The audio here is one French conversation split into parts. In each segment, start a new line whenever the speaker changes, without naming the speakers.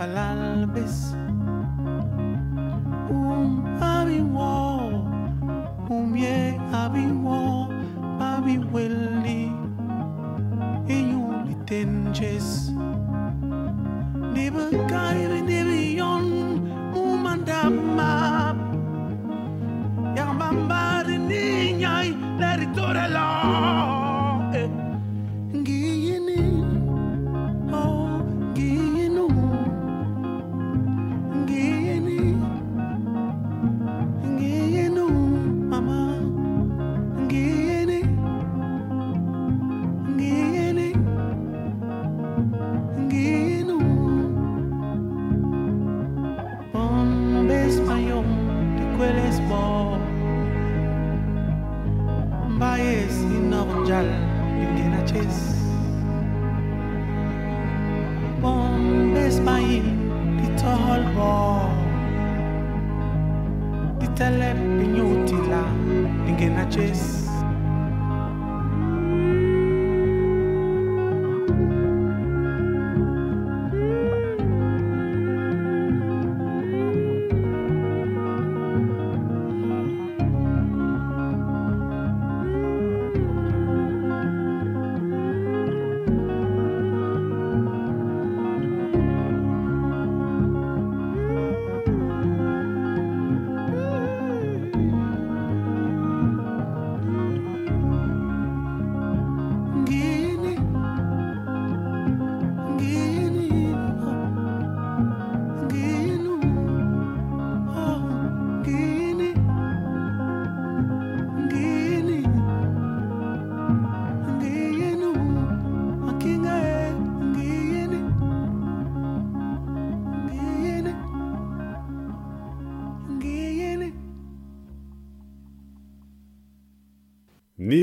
bon bes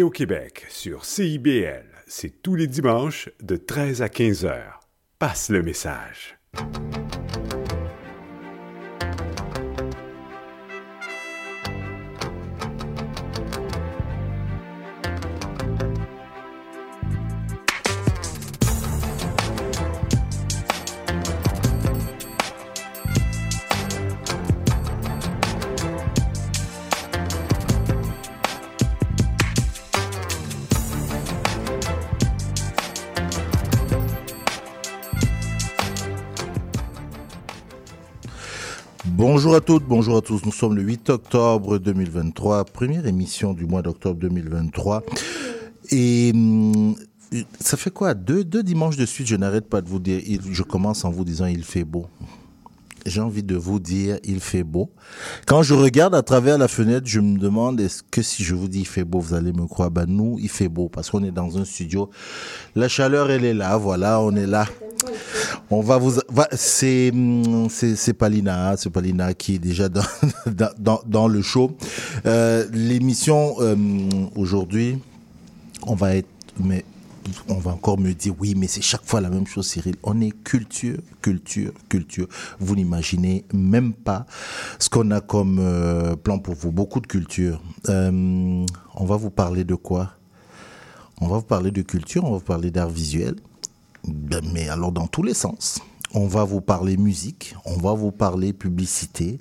Québec sur CIBL, c'est tous les dimanches de 13 à 15 heures. Passe le message.
Bonjour à toutes, bonjour à tous. Nous sommes le 8 octobre 2023, première émission du mois d'octobre 2023. Et hum, ça fait quoi? Deux, deux dimanches de suite, je n'arrête pas de vous dire, je commence en vous disant il fait beau. J'ai envie de vous dire, il fait beau. Quand je regarde à travers la fenêtre, je me demande, est-ce que si je vous dis il fait beau, vous allez me croire? Ben nous, il fait beau parce qu'on est dans un studio. La chaleur, elle est là, voilà, on est là. On va vous, hum, c'est, c'est Palina, c'est Palina qui est déjà dans, dans, dans, dans le show. Euh, l'émission, euh, aujourd'hui, on va être, mais on va encore me dire, oui, mais c'est chaque fois la même chose, Cyril. On est culture, culture, culture. Vous n'imaginez même pas ce qu'on a comme euh, plan pour vous. Beaucoup de culture. Euh, on va vous parler de quoi? On va vous parler de culture, on va vous parler d'art visuel. Ben, mais alors dans tous les sens. On va vous parler musique, on va vous parler publicité,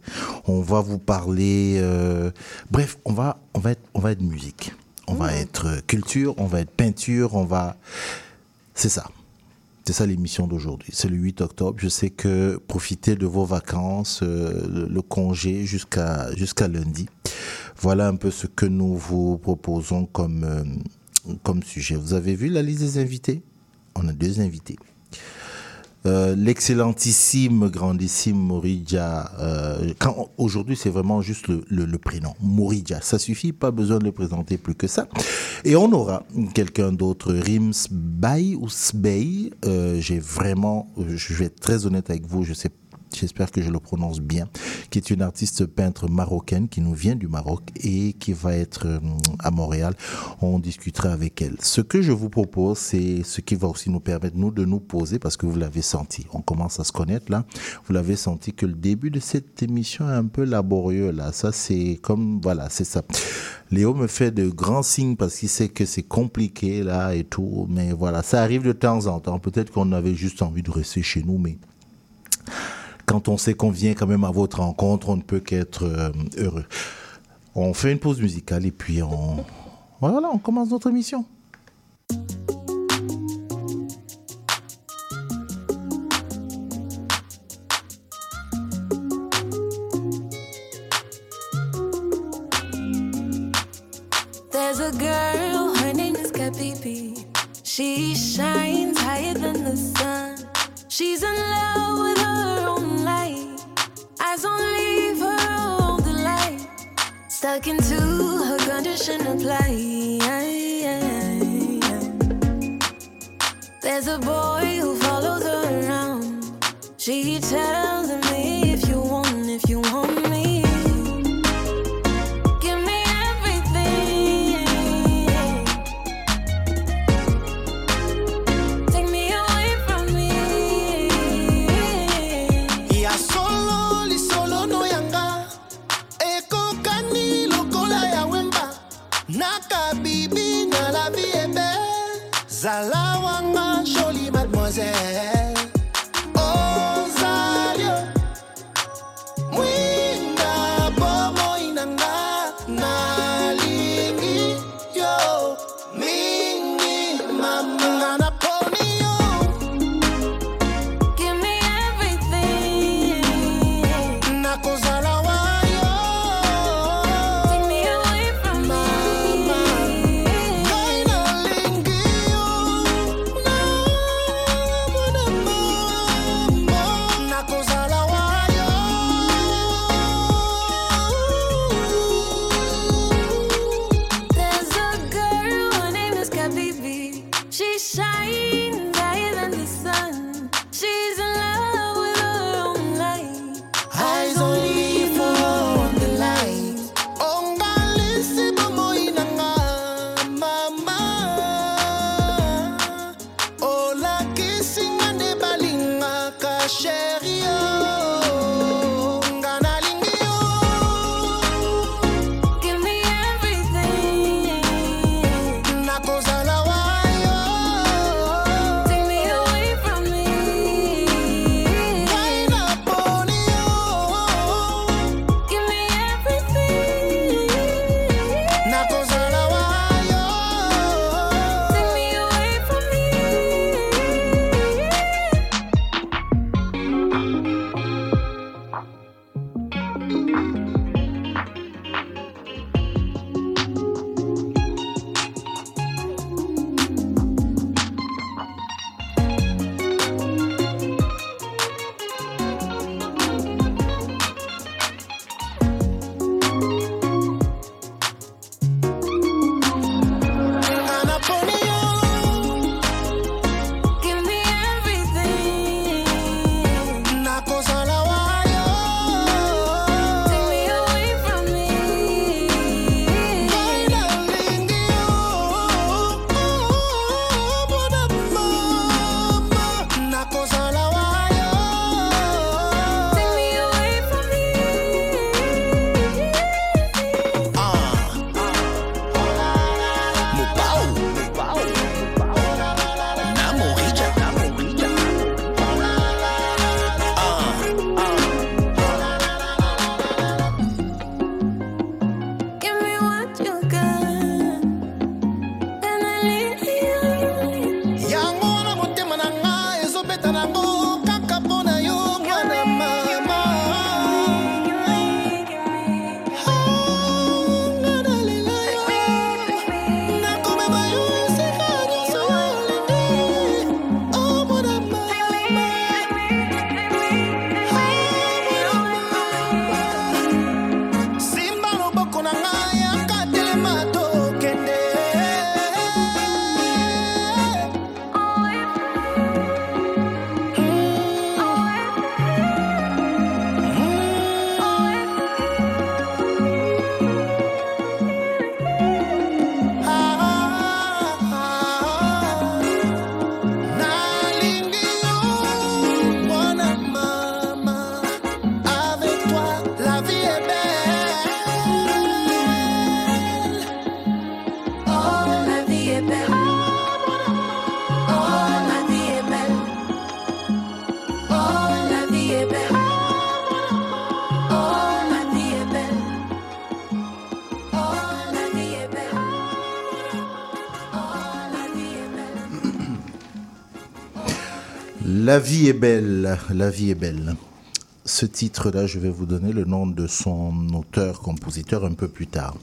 on va vous parler, euh, bref, on va, on va être, on va être musique, on va être euh, culture, on va être peinture, on va, c'est ça. C'est ça l'émission d'aujourd'hui. C'est le 8 octobre. Je sais que profitez de vos vacances, euh, le, le congé jusqu'à jusqu'à lundi. Voilà un peu ce que nous vous proposons comme euh, comme sujet. Vous avez vu la liste des invités? On a deux invités. Euh, l'excellentissime, grandissime Moridja. Euh, quand aujourd'hui, c'est vraiment juste le, prénom, Moridja. Ça suffit, pas besoin de le présenter plus que ça. Et on aura quelqu'un d'autre, Rims Bay ou Sbey. Euh, J'ai vraiment, je vais être très honnête avec vous, je sais j'espère que je le prononce bien, qui est une artiste peintre marocaine qui nous vient du Maroc et qui va être euh, à Montréal. On discutera avec elle. Ce que je vous propose, c'est ce qui va aussi nous permettre, nous, de nous poser, parce que vous l'avez senti, on commence à se connaître là, vous l'avez senti que le début de cette émission est un peu laborieux là. Ça, c'est comme, voilà, c'est ça. Léo me fait de grands signes parce qu'il sait que c'est compliqué là et tout, mais voilà, ça arrive de temps en temps. Peut-être qu'on avait juste envie de rester chez nous, mais quand on sait qu'on vient quand même à votre rencontre, on ne peut qu'être euh, heureux. On fait une pause musicale et puis on, voilà, on commence notre émission.
There's a girl, her name is She shines higher than the sun. She's in love with eyes on leave her all the light. Stuck into her condition of. There's a boy who follows her around. She tells him you.
La vie
est belle, la vie est belle. Ce titre-là, je vais vous donner le nom de son auteur-compositeur un peu plus tard.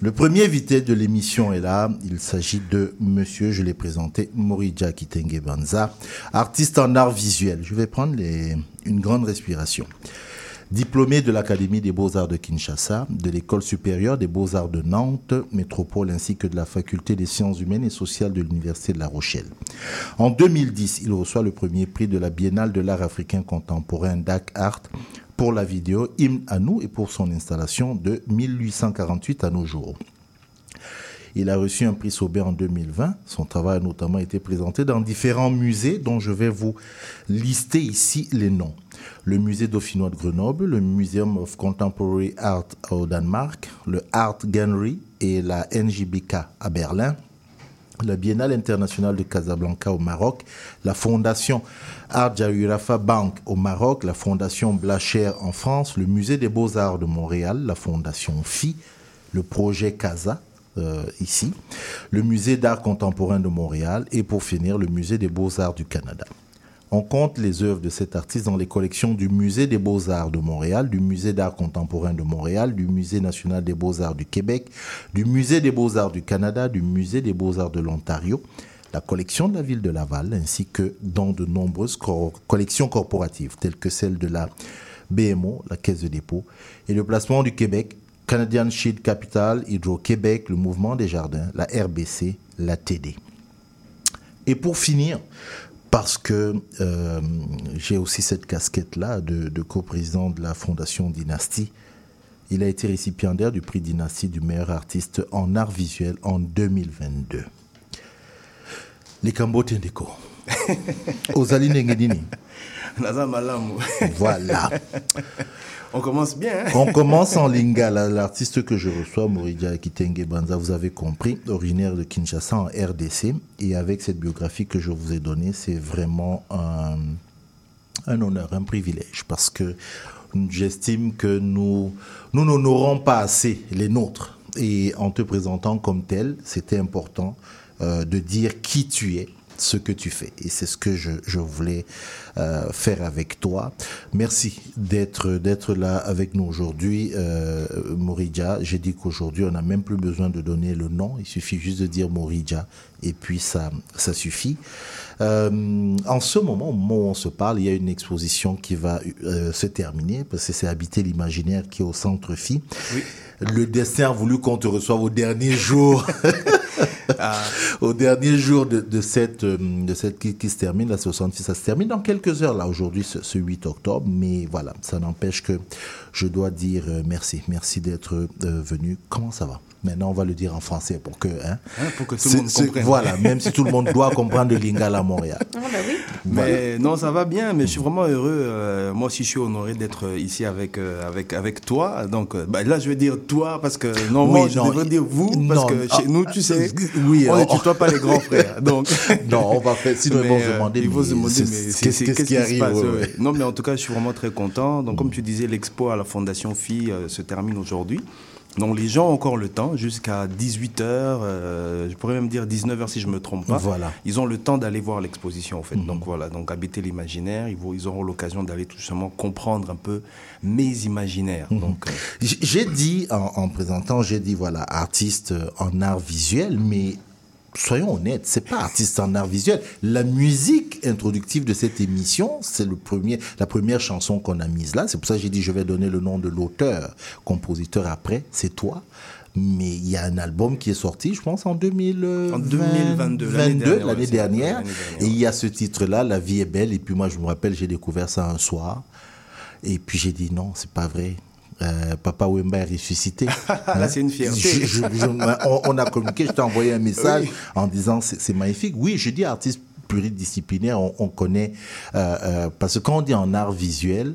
Le premier invité de l'émission est là. Il s'agit de monsieur, je l'ai présenté, Morija Kitenge Banza, artiste en art visuel. Je vais prendre les- une grande respiration. Diplômé de l'Académie des Beaux-Arts de Kinshasa, de l'École supérieure des Beaux-Arts de Nantes, métropole, ainsi que de la Faculté des sciences humaines et sociales de l'Université de La Rochelle. En 2010, il reçoit le premier prix de la Biennale de l'art africain contemporain DAC Art pour la vidéo Hymne à nous et pour son installation de 1848 à nos jours. Il a reçu un prix Sauber en 2020. Son travail a notamment été présenté dans différents musées dont je vais vous lister ici les noms. Le musée dauphinois de Grenoble, le Museum of Contemporary Art au Danemark, le Art Gallery et la NJBK à Berlin, la Biennale internationale de Casablanca au Maroc, la Fondation Art Jaourafa Bank au Maroc, la Fondation Blacher en France, le Musée des Beaux-Arts de Montréal, la Fondation FI, le projet Casa euh, ici, le Musée d'art contemporain de Montréal et pour finir le Musée des Beaux-Arts du Canada. On compte les œuvres de cet artiste dans les collections du Musée des Beaux-Arts de Montréal, du Musée d'art contemporain de Montréal, du Musée national des Beaux-Arts du Québec, du Musée des Beaux-Arts du Canada, du Musée des Beaux-Arts de l'Ontario, la collection de la ville de Laval, ainsi que dans de nombreuses collections corporatives, telles que celle de la BMO, la Caisse de dépôt, et le placement du Québec, Canadian Shield Capital, Hydro-Québec, le Mouvement des Jardins, la RBC, la TD. Et pour finir, parce que euh, j'ai aussi cette casquette-là de, de coprésident de la Fondation Dynastie, il a été récipiendaire du prix Dynastie du meilleur artiste en art visuel en 2022. Les Cambotendeko. Ozali Nengedini. Voilà.
On commence bien. hein
On commence en lingala. L'artiste que je reçois, Moridia Kitenge Banza, vous avez compris, originaire de Kinshasa en RDC. Et avec cette biographie que je vous ai donnée, c'est vraiment un, un honneur, un privilège. Parce que j'estime que nous nous n'honorons pas assez les nôtres. Et en te présentant comme tel, c'était important euh, de dire qui tu es, ce que tu fais. Et c'est ce que je, voulais euh, faire avec toi. Merci d'être d'être là avec nous aujourd'hui, euh, Moridja. J'ai dit qu'aujourd'hui, on n'a même plus besoin de donner le nom. Il suffit juste de dire Moridja et puis ça, ça suffit. Euh, en ce moment, au moment où on se parle, il y a une exposition qui va euh, se terminer parce que c'est Habiter l'imaginaire qui est au centre Phi. Le destin a voulu qu'on te reçoive au dernier jour. au dernier jour de, de cette, euh, de cette qui, qui se termine, la 66, ça se termine dans quelques heures, là, aujourd'hui, ce, ce 8 octobre. Mais voilà, ça n'empêche que je dois dire euh, merci. Merci d'être euh, venu. Comment ça va? Maintenant, on va le dire en français pour que. Hein,
Hein, pour que tout le monde comprenne.
Voilà, même si tout le monde doit comprendre le lingala à Montréal.
Ah bah oui.
Mais non, ça va bien, mais je suis vraiment heureux. euh, moi aussi, je suis honoré d'être euh, ici avec, euh, avec, avec toi. Donc euh, bah, là, je vais dire toi parce que non, moi,
Oui,
je
non,
devrais dire vous parce
non,
que
ah,
chez nous, tu sais,
oui,
on ne
oh.
tutoie pas les grands frères. Donc,
Non, on va faire. Sinon, ils vont
Mais,
se demander.
ils vont se
mais
demander,
qu'est-ce qui arrive
passe,
ouais,
ouais.
ouais.
Non, mais en tout cas, je suis vraiment très content. Donc, comme tu disais, l'expo à la Fondation Phi euh, se termine aujourd'hui. Donc, les gens ont encore le temps jusqu'à 18h, je pourrais même dire 19h si je me trompe pas.
Voilà.
Ils ont le temps d'aller voir l'exposition, en fait.
Mhm.
Donc, voilà. Donc, habiter l'imaginaire, ils, ils auront l'occasion d'aller tout simplement comprendre un peu mes imaginaires.
Mhm.
Donc, euh,
J'ai dit, en, en présentant, j'ai dit, voilà, artiste euh, en art visuel, mais soyons honnêtes, c'est pas artiste en art visuel. La musique introductive de cette émission, c'est le premier, la première chanson qu'on a mise là. C'est pour ça que j'ai dit, je vais donner le nom de l'auteur, compositeur après, c'est toi. Mais il y a un album qui est sorti, je pense, en 2000,
En 2022, l'année dernière, ouais,
dernière, Et il y a ce titre-là, La vie est belle. Et puis moi, je me rappelle, j'ai découvert ça un soir. Et puis j'ai dit non, c'est pas vrai. Euh, Papa Wemba est ressuscité.
Là, c'est une fierté.
Je- je- je- on, on a communiqué, je t'ai envoyé un message en disant c'est magnifique. Oui, je dis artiste pluridisciplinaire, on, on connaît, euh, euh, parce que quand on dit en art visuel,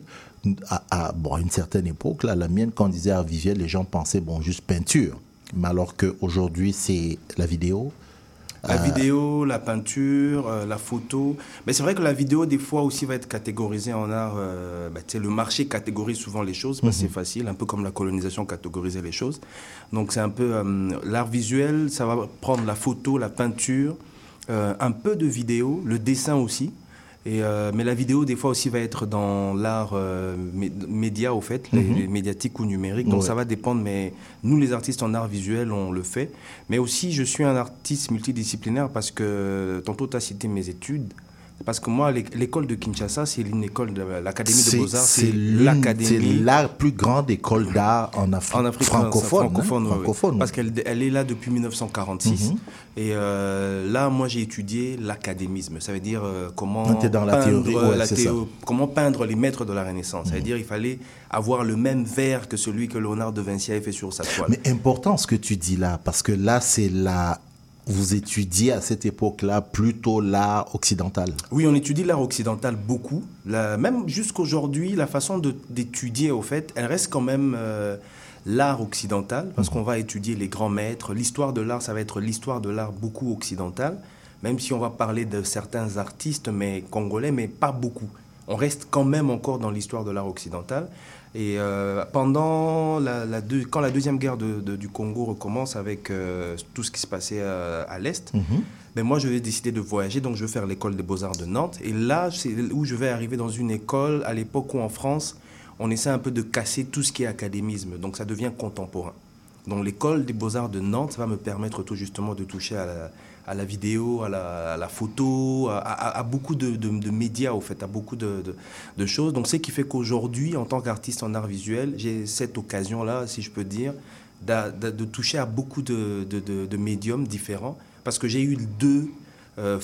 à, à- bon, à une certaine époque, là, la mienne, quand on disait art visuel, les gens pensaient, bon, juste peinture. Mais alors qu'aujourd'hui, c'est la vidéo,
La vidéo, la peinture, euh, la photo. Mais c'est vrai que la vidéo, des fois aussi, va être catégorisée en art. euh, bah, le marché catégorise souvent les choses, parce que c'est facile, un peu comme la colonisation catégorisait les choses. Donc c'est un peu euh, l'art visuel, ça va prendre la photo, la peinture, euh, un peu de vidéo, le dessin aussi. Et, euh, mais la vidéo, des fois aussi, va être dans l'art euh, mé- média, au fait, les médiatiques ou numériques. Donc
Ouais.
ça va dépendre, mais nous, les artistes en art visuel, on le fait. Mais aussi, je suis un artiste multidisciplinaire parce que, tantôt, tu as cité mes études. Parce que moi, l'é- l'école de Kinshasa, c'est une école de l'Académie de Beaux-Arts.
c'est l'une- c'est
l'académie.
la plus grande école d'art en Afrique,
En Afrique
francophone. hein,
francophone, ouais, ouais.
francophone.
Parce qu'elle elle est là depuis 1946.
Mhm.
Et euh, là, moi, j'ai étudié l'académisme. Ça veut dire euh, comment,
Ah, t'es dans la
peindre,
théorie, ouais,
la
c'est
théo- comment peindre les maîtres de la Renaissance. Ça veut dire qu'il fallait avoir le même verre que celui que Léonard de Vinci avait fait sur sa toile.
Mais important ce que tu dis là, parce que là, c'est la. Vous étudiez à cette époque-là plutôt l'art occidental.
Oui, on étudie l'art occidental beaucoup. La- même jusqu'aujourd'hui, la façon d'étudier, au fait, elle reste quand même euh, l'art occidental, parce qu'on va étudier les grands maîtres. L'histoire de l'art, ça va être l'histoire de l'art beaucoup occidental, même si on va parler de certains artistes mais congolais, mais pas beaucoup. On reste quand même encore dans l'histoire de l'art occidental. Et euh, pendant la, la deux- quand la deuxième guerre de- de- du Congo recommence avec euh, tout ce qui se passait euh, à l'est, ben moi je vais décider de voyager, donc je vais faire l'école des beaux-arts de Nantes. Et là, c'est où je vais arriver dans une école, à l'époque où en France, on essaie un peu de casser tout ce qui est académisme, donc ça devient contemporain. Donc l'école des beaux-arts de Nantes va me permettre tout justement de toucher à la, à la vidéo, à la, photo, à, beaucoup de, médias, au fait, à beaucoup de, de- choses. Donc ce qui fait qu'aujourd'hui, en tant qu'artiste en art visuel, j'ai cette occasion-là, si je peux dire, de, toucher à beaucoup de médiums différents, parce que j'ai eu deux euh,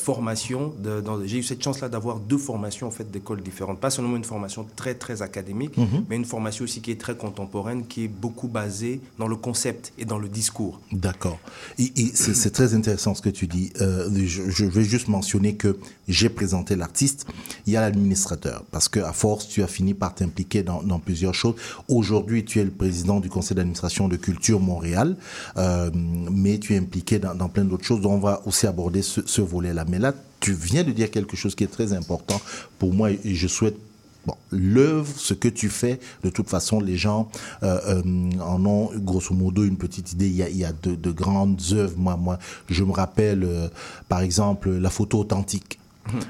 dans- j'ai eu cette chance-là d'avoir deux formations en fait d'écoles différentes, pas seulement une formation très très académique, mais une formation aussi qui est très contemporaine, qui est beaucoup basée dans le concept et dans le discours.
D'accord. Et, et c'est très intéressant ce que tu dis. Euh, je, je vais juste mentionner que j'ai présenté l'artiste. Il y a l'administrateur. Parce que à force, tu as fini par t'impliquer dans, dans plusieurs choses. Aujourd'hui, tu es le président du conseil d'administration de Culture Montréal. Euh, mais tu es impliqué dans, dans plein d'autres choses. dont on va aussi aborder ce, ce Mais là, tu viens de dire quelque chose qui est très important pour moi et je souhaite l'œuvre, ce que tu fais, de toute façon, les gens euh, euh, en ont grosso modo une petite idée. Il y a, y a de, de grandes œuvres. Moi, moi, je me rappelle, euh, par exemple, la photo authentique.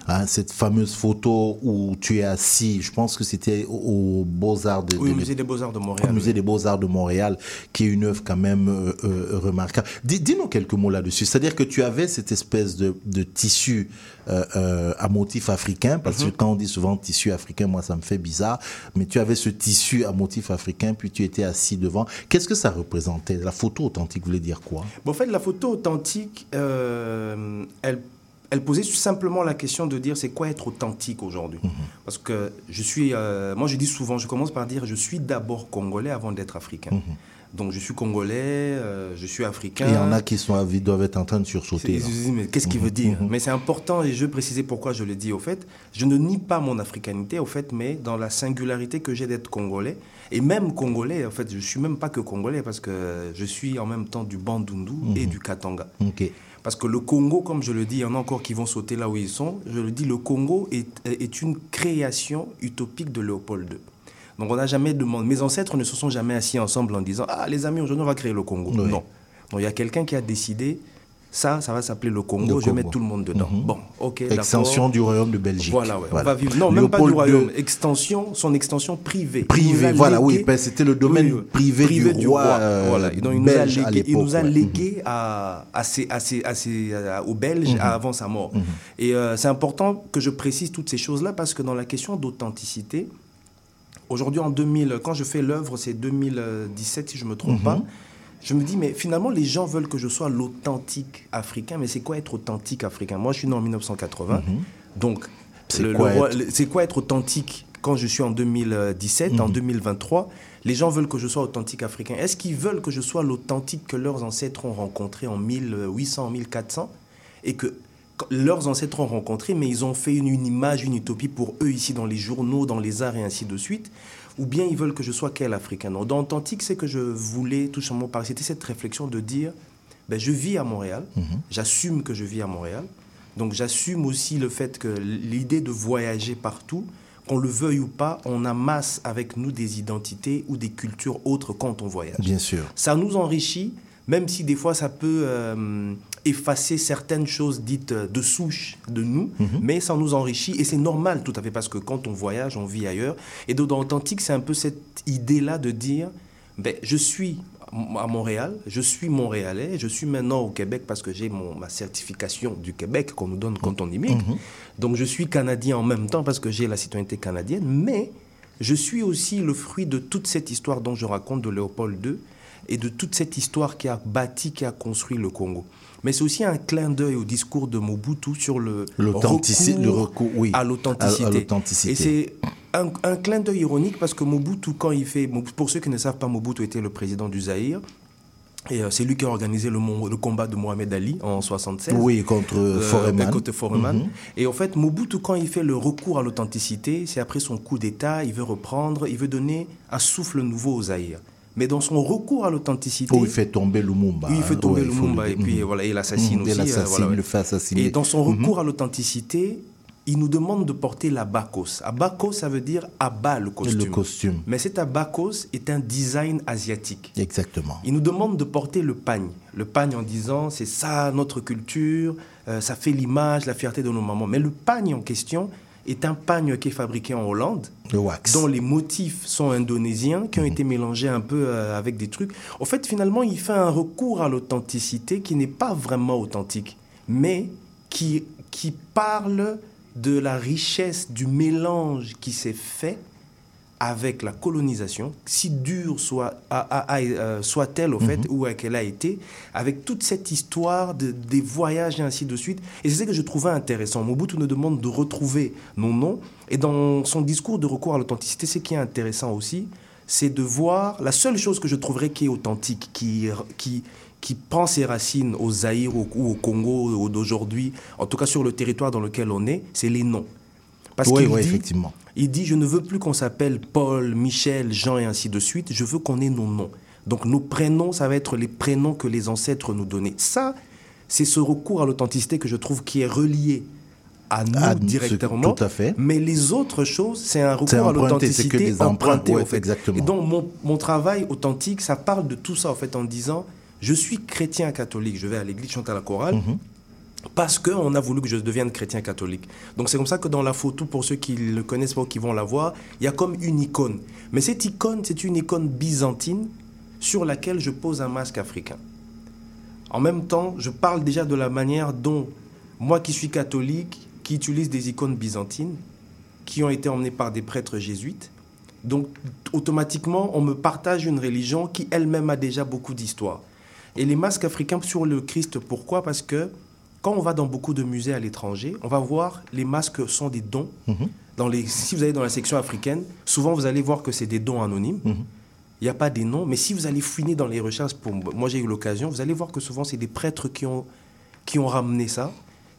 Hein, cette fameuse photo où tu es assis, je pense que c'était au, au Beaux-Arts de,
Oui,
de
musée des Beaux-Arts de Montréal.
au musée des Beaux-Arts de Montréal, qui est une œuvre quand même euh, euh, remarquable. Dis- Dis-nous quelques mots là-dessus. C'est-à-dire que tu avais cette espèce de, de tissu euh, à motif africain, parce
Mhm.
que quand on dit souvent tissu africain, moi ça me fait bizarre, mais tu avais ce tissu à motif africain, puis tu étais assis devant. Qu'est-ce que ça représentait? La photo authentique voulait dire quoi?
Bon, en fait, la photo authentique, elle, elle posait simplement la question de dire c'est quoi être authentique aujourd'hui.
Mhm.
Parce que je suis, euh, moi je dis souvent, je commence par dire je suis d'abord congolais avant d'être africain. Donc je suis congolais, euh, je suis africain.
Mhm. Et il y en a qui sont, ils doivent être en train de sursauter.
ils
là.
se disent, mais qu'est-ce qu'il veut dire Mais c'est important et je vais préciser pourquoi je le dis au fait. Je ne nie pas mon africanité au fait, mais dans la singularité que j'ai d'être congolais et même congolais. En fait, je suis même pas que congolais parce que je suis en même temps du Bandundu et du Katanga. Parce que le Congo, comme je le dis, il y en a encore qui vont sauter là où ils sont. Je le dis, le Congo est, est une création utopique de Léopold II. Donc on n'a jamais demandé. Mes ancêtres ne se sont jamais assis ensemble en disant Ah, les amis, aujourd'hui on va créer le Congo.
Oui.
Non. Donc il y a quelqu'un qui a décidé Ça, ça va s'appeler le Congo,
Le
je vais
Congo.
mettre tout le monde dedans.
Mhm.
Bon, ok.
Extension du royaume de Belgique.
Voilà, ouais,
Voilà.
on va vivre. Non, même pas du royaume. Extension, son extension privée. Il nous
Privé,
a
voilà, oui, ben, c'était le domaine privé du roi, euh,
voilà. Et donc, il nous a légué, il nous a
ouais.
légué à, à ses- à ses- à ses- à- aux Belges
Mhm.
avant sa mort. Et euh, c'est important que je précise toutes ces choses-là parce que dans la question d'authenticité, aujourd'hui en 2000, quand je fais l'œuvre, c'est 2017 si je ne me trompe
Mhm.
pas. Je me dis, mais finalement, les gens veulent que je sois l'authentique africain. Mais c'est quoi être authentique africain? Moi, je suis né en 1980. Donc,
Mhm. C'est
le- le
quoi
roi-
être-
le- c'est quoi être authentique quand je suis en 2017, en 2023 Les gens veulent que je sois authentique africain. Est-ce qu'ils veulent que je sois l'authentique que leurs ancêtres ont rencontré en 1800, 1400 et que leurs ancêtres ont rencontré, mais ils ont fait une, une image, une utopie pour eux ici dans les journaux, dans les arts et ainsi de suite Ou bien ils veulent que je sois quel africain Donc, Dans authentique, c'est que je voulais tout simplement parler. C'était cette réflexion de dire ben, je vis à Montréal, j'assume que je vis à Montréal. Donc j'assume aussi le fait que l'idée de voyager partout, qu'on le veuille ou pas, on amasse avec nous des identités ou des cultures autres quand on voyage.
Bien sûr.
Ça nous enrichit, même si des fois ça peut euh, effacer certaines choses dites euh, de souche de nous, mais ça nous enrichit et c'est normal tout à fait parce que quand on voyage, on vit ailleurs. Et donc dans Authentique, c'est un peu cette idée-là de dire, ben, je suis à Montréal, je suis montréalais, je suis maintenant au Québec parce que j'ai ma certification du Québec qu'on nous donne quand on immigre. Donc je suis canadien en même temps parce que j'ai la citoyenneté canadienne, mais je suis aussi le fruit de toute cette histoire dont je raconte de Léopold II et de toute cette histoire qui a bâti, qui a construit le Congo. Mais c'est aussi un clin d'œil au discours de Mobutu sur le
recours, oui,
à l'authenticité. Et c'est un, un clin d'œil ironique parce que Mobutu, quand il fait, pour ceux qui ne savent pas, Mobutu était le président du Zaïre. Et euh, c'est lui qui a organisé le, combat de Mohamed Ali en 76.
Oui, contre
Euh,
Foreman.
Foreman.
Mhm.
Et en fait, Mobutu, quand il fait le recours à l'authenticité, c'est après son coup d'État, il veut reprendre, il veut donner un souffle nouveau aux Zaïre. Mais dans son recours à l'authenticité,
Où il fait tomber Lumumba.
oui, il fait
hein.
tomber
Ouais, il faut
Lumumba
le-
et puis
Mhm.
voilà, il l'assassine
Mhm,
aussi.
Il l'assassine,
voilà, ouais.
le fait assassiner.
Et dans son
Mhm.
recours à l'authenticité, il nous demande de porter l'abakos. Abakos, ça veut dire abat le costume.
Le costume.
Mais cet abakos est un design asiatique.
Exactement.
Il nous demande de porter le pagne. Le pagne en disant c'est ça notre culture, euh, ça fait l'image, la fierté de nos mamans. Mais le pagne en question est un pagne qui est fabriqué en Hollande,
Le wax.
dont les motifs sont indonésiens,
Mhm.
qui ont été mélangés un peu euh, avec des trucs. En fait, finalement, il fait un recours à l'authenticité qui n'est pas vraiment authentique, mais qui, qui parle de la richesse du mélange qui s'est fait avec la colonisation, si dure soit, euh, soit-elle au fait, ou qu'elle a été, avec toute cette histoire de, des voyages et ainsi de suite. Et c'est ce que je trouvais intéressant. Mobutu nous demande de retrouver nos noms. Et dans son discours de recours à l'authenticité, ce qui est intéressant aussi, c'est de voir la seule chose que je trouverais qui est authentique, qui, qui, qui prend ses racines au Zaïre ou, au Congo ou d'aujourd'hui, en tout cas sur le territoire dans lequel on est, c'est les noms. Parce
Oui,
qu'il
oui,
dit-
effectivement.
il dit, je ne veux plus qu'on s'appelle Paul, Michel, Jean et ainsi de suite, je veux qu'on ait nos noms. Donc nos prénoms, ça va être les prénoms que les ancêtres nous donnaient. Ça, c'est ce recours à l'authenticité que je trouve qui est relié à nous directement.
tout à fait.
Mais les autres choses, c'est un
C'est
recours à
emprunté, c'est que
l'authenticité
des emprunts,
emprunté,
ouais,
en fait.
exactement.
Et donc mon, mon travail authentique, ça parle de tout ça en fait en disant, je suis chrétien catholique, je vais à l'église, je chante à la chorale.
Mhm.
Parce qu'on a voulu que je devienne chrétien catholique. Donc c'est comme ça que dans la photo, pour ceux qui ne le connaissent pas ou qui vont la voir, il y a comme une icône. Mais cette icône, c'est une icône byzantine sur laquelle je pose un masque africain. En même temps, je parle déjà de la manière dont moi qui suis catholique, qui utilise des icônes byzantines, qui ont été emmenées par des prêtres jésuites, donc automatiquement, on me partage une religion qui elle-même a déjà beaucoup d'histoire. Et les masques africains sur le Christ, pourquoi? Parce que quand on va dans beaucoup de musées à l'étranger, on va voir les masques sont des dons. Dans les, si vous allez dans la section africaine, souvent vous allez voir que c'est des dons anonymes. Il n'y a pas des noms, mais si vous allez fouiner dans les recherches, pour moi j'ai eu l'occasion, vous allez voir que souvent c'est des prêtres qui ont, qui ont ramené ça,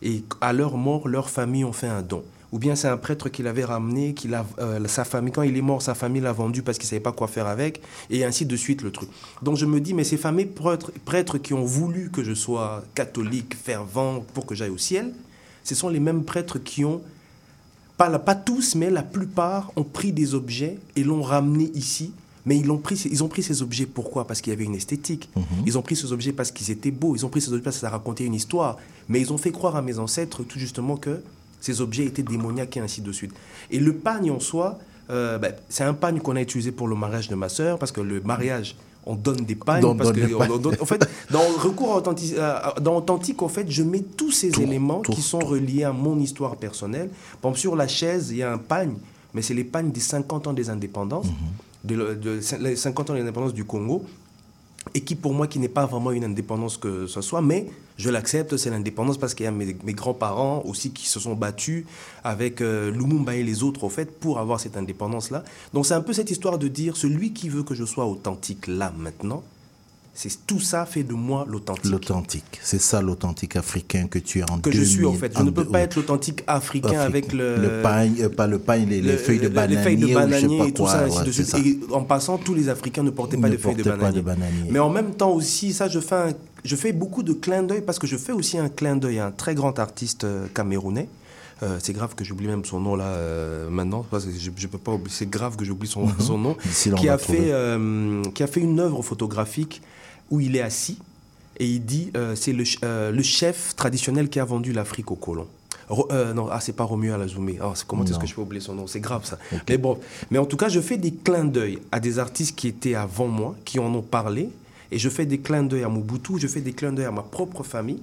et à leur mort, leur famille ont fait un don. Ou bien c'est un prêtre qui l'avait ramené, qui l'a, euh, sa famille, quand il est mort, sa famille l'a vendu parce qu'il ne savait pas quoi faire avec, et ainsi de suite le truc. Donc je me dis, mais ces fameux prêtres, prêtres qui ont voulu que je sois catholique, fervent, pour que j'aille au ciel, ce sont les mêmes prêtres qui ont pas, la- pas tous, mais la plupart ont pris des objets et l'ont ramené ici. Mais ils ont, pris, ils ont pris ces objets pourquoi? Parce qu'il y avait une esthétique. Ils ont pris ces objets parce qu'ils étaient beaux. Ils ont pris ces objets parce que ça racontait une histoire. Mais ils ont fait croire à mes ancêtres tout justement que ces objets étaient démoniaques et ainsi de suite. Et le pagne en soi, euh, ben, c'est un pagne qu'on a utilisé pour le mariage de ma sœur parce que le mariage, on donne des pagnes.
Donne-
parce
donne
que
des
on-
pagnes.
on donne- en fait, dans le recours à authentic- dans authentique, en fait, je mets tous ces
Tout,
éléments
tout,
qui sont
tout.
reliés à mon histoire personnelle. Par exemple, sur la chaise, il y a un pagne, mais c'est les pagnes des 50 ans des indépendances, de, le- de les 50 ans de l'indépendance du Congo, et qui pour moi, qui n'est pas vraiment une indépendance que ce soit, mais je l'accepte, c'est l'indépendance parce qu'il y a mes, grands-parents aussi qui se sont battus avec euh, Lumumba et les autres, au fait, pour avoir cette indépendance-là. Donc c'est un peu cette histoire de dire, celui qui veut que je sois authentique là, maintenant, c'est tout ça fait de moi l'authentique.
L'authentique. C'est ça l'authentique africain que tu es en
Que je suis en
2000,
fait. Je ne peux pas être l'authentique africain,
Africain.
avec le...
Le pagne, euh, pas le pagne, les, les
le-
feuilles de bananier.
les feuilles de bananier et tout
quoi,
ça, ainsi
ouais,
de
ça.
Et en passant, tous les Africains ne portaient pas
Ne
de feuilles de bananier.
de bananier.
Mais en même temps aussi, ça, je fais, un- je fais beaucoup de clins d'œil parce que je fais aussi un clin d'œil à un très grand artiste euh, camerounais. Euh, c'est grave que j'oublie même son nom là euh, maintenant parce que je, je peux pas oublier. C'est grave que j'oublie son, son nom. Qui a fait, euh, qui a fait une œuvre photographique où il est assis et il dit euh, c'est le, euh, le chef traditionnel qui a vendu l'Afrique aux colons. Ro- euh, non, ah, c'est pas Romuald Alazoumé. Ah, comment est-ce que je peux oublier son nom? C'est grave ça. Mais bon, mais en tout cas, je fais des clins d'œil à des artistes qui étaient avant moi, qui en ont parlé, et je fais des clins d'œil à Mobutu, je fais des clins d'œil à ma propre famille,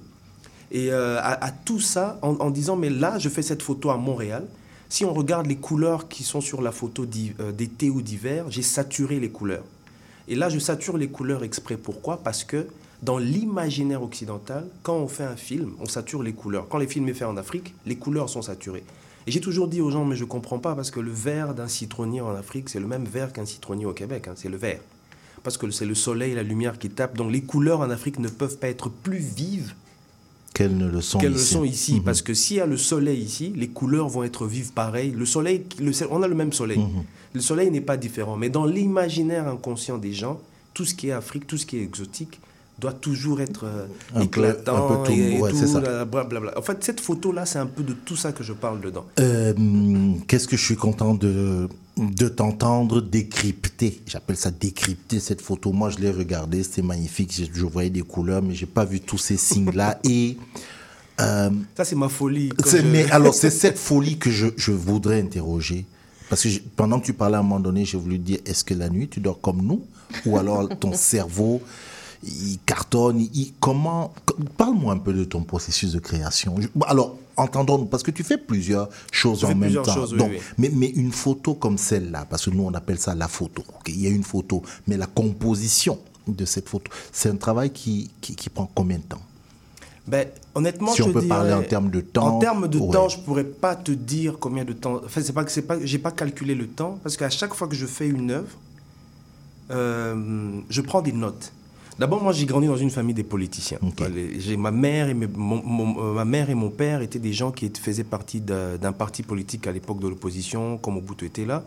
et à, à tout ça en, en disant mais là, je fais cette photo à Montréal. Si on regarde les couleurs qui sont sur la photo d'été ou d'hiver, j'ai saturé les couleurs. Et là, je sature les couleurs exprès. Pourquoi? Parce que dans l'imaginaire occidental, quand on fait un film, on sature les couleurs. Quand les films sont faits en Afrique, les couleurs sont saturées. Et j'ai toujours dit aux gens, mais je ne comprends pas, parce que le vert d'un citronnier en Afrique, c'est le même vert qu'un citronnier au Québec, hein, c'est le vert. Parce que c'est le soleil, la lumière qui tape. Donc les couleurs en Afrique ne peuvent pas être plus vives
Qu'elles ne le sont
qu'elles le
ici.
sont ici.
Mhm.
Parce que s'il y a le soleil ici, les couleurs vont être vives pareil. Le soleil, le- on a le même soleil.
Mhm.
Le soleil n'est pas différent. Mais dans l'imaginaire inconscient des gens, tout ce qui est Afrique, tout ce qui est exotique, doit toujours être euh,
Un peu-
éclatant
un peu tout,
et, et
ouais.
En fait, cette photo-là, c'est un peu de tout ça que je parle dedans.
Euh, Qu'est-ce que je suis content de, de t'entendre décrypter? J'appelle ça décrypter cette photo. Moi, je l'ai regardée, c'était magnifique. Je, je voyais des couleurs, mais j'ai pas vu tous ces signes-là. Et euh,
Ça, c'est ma folie. Je-
mais alors, c'est cette folie que je, je voudrais interroger. Parce que pendant que tu parlais à un moment donné, j'ai voulu dire est-ce que la nuit, tu dors comme nous? Ou alors ton cerveau, il cartonne il- Comment Parle-moi un peu de ton processus de création. Alors, entendons parce que tu fais plusieurs choses
Je
en même temps.
choses, oui,
Donc,
oui.
Mais, mais une photo comme celle-là, parce que nous, on appelle ça la photo. Il y a une photo, mais la composition de cette photo, c'est un travail qui, qui, qui prend combien de temps?
Ben, honnêtement,
Si on peut
dirais-
parler en termes de temps,
En termes de
ouais.
temps, je pourrais pas te dire combien de temps. Enfin, c'est pas que c'est pas, j'ai pas calculé le temps parce qu'à chaque fois que je fais une œuvre, euh, je prends des notes. D'abord, moi, j'ai grandi dans une famille des politiciens.
Ok.
Les- J'ai ma mère et mes- mon, mon- euh, ma mère et mon père étaient des gens qui faisaient partie d'un parti politique à l'époque de l'opposition, comme Mobutu était là.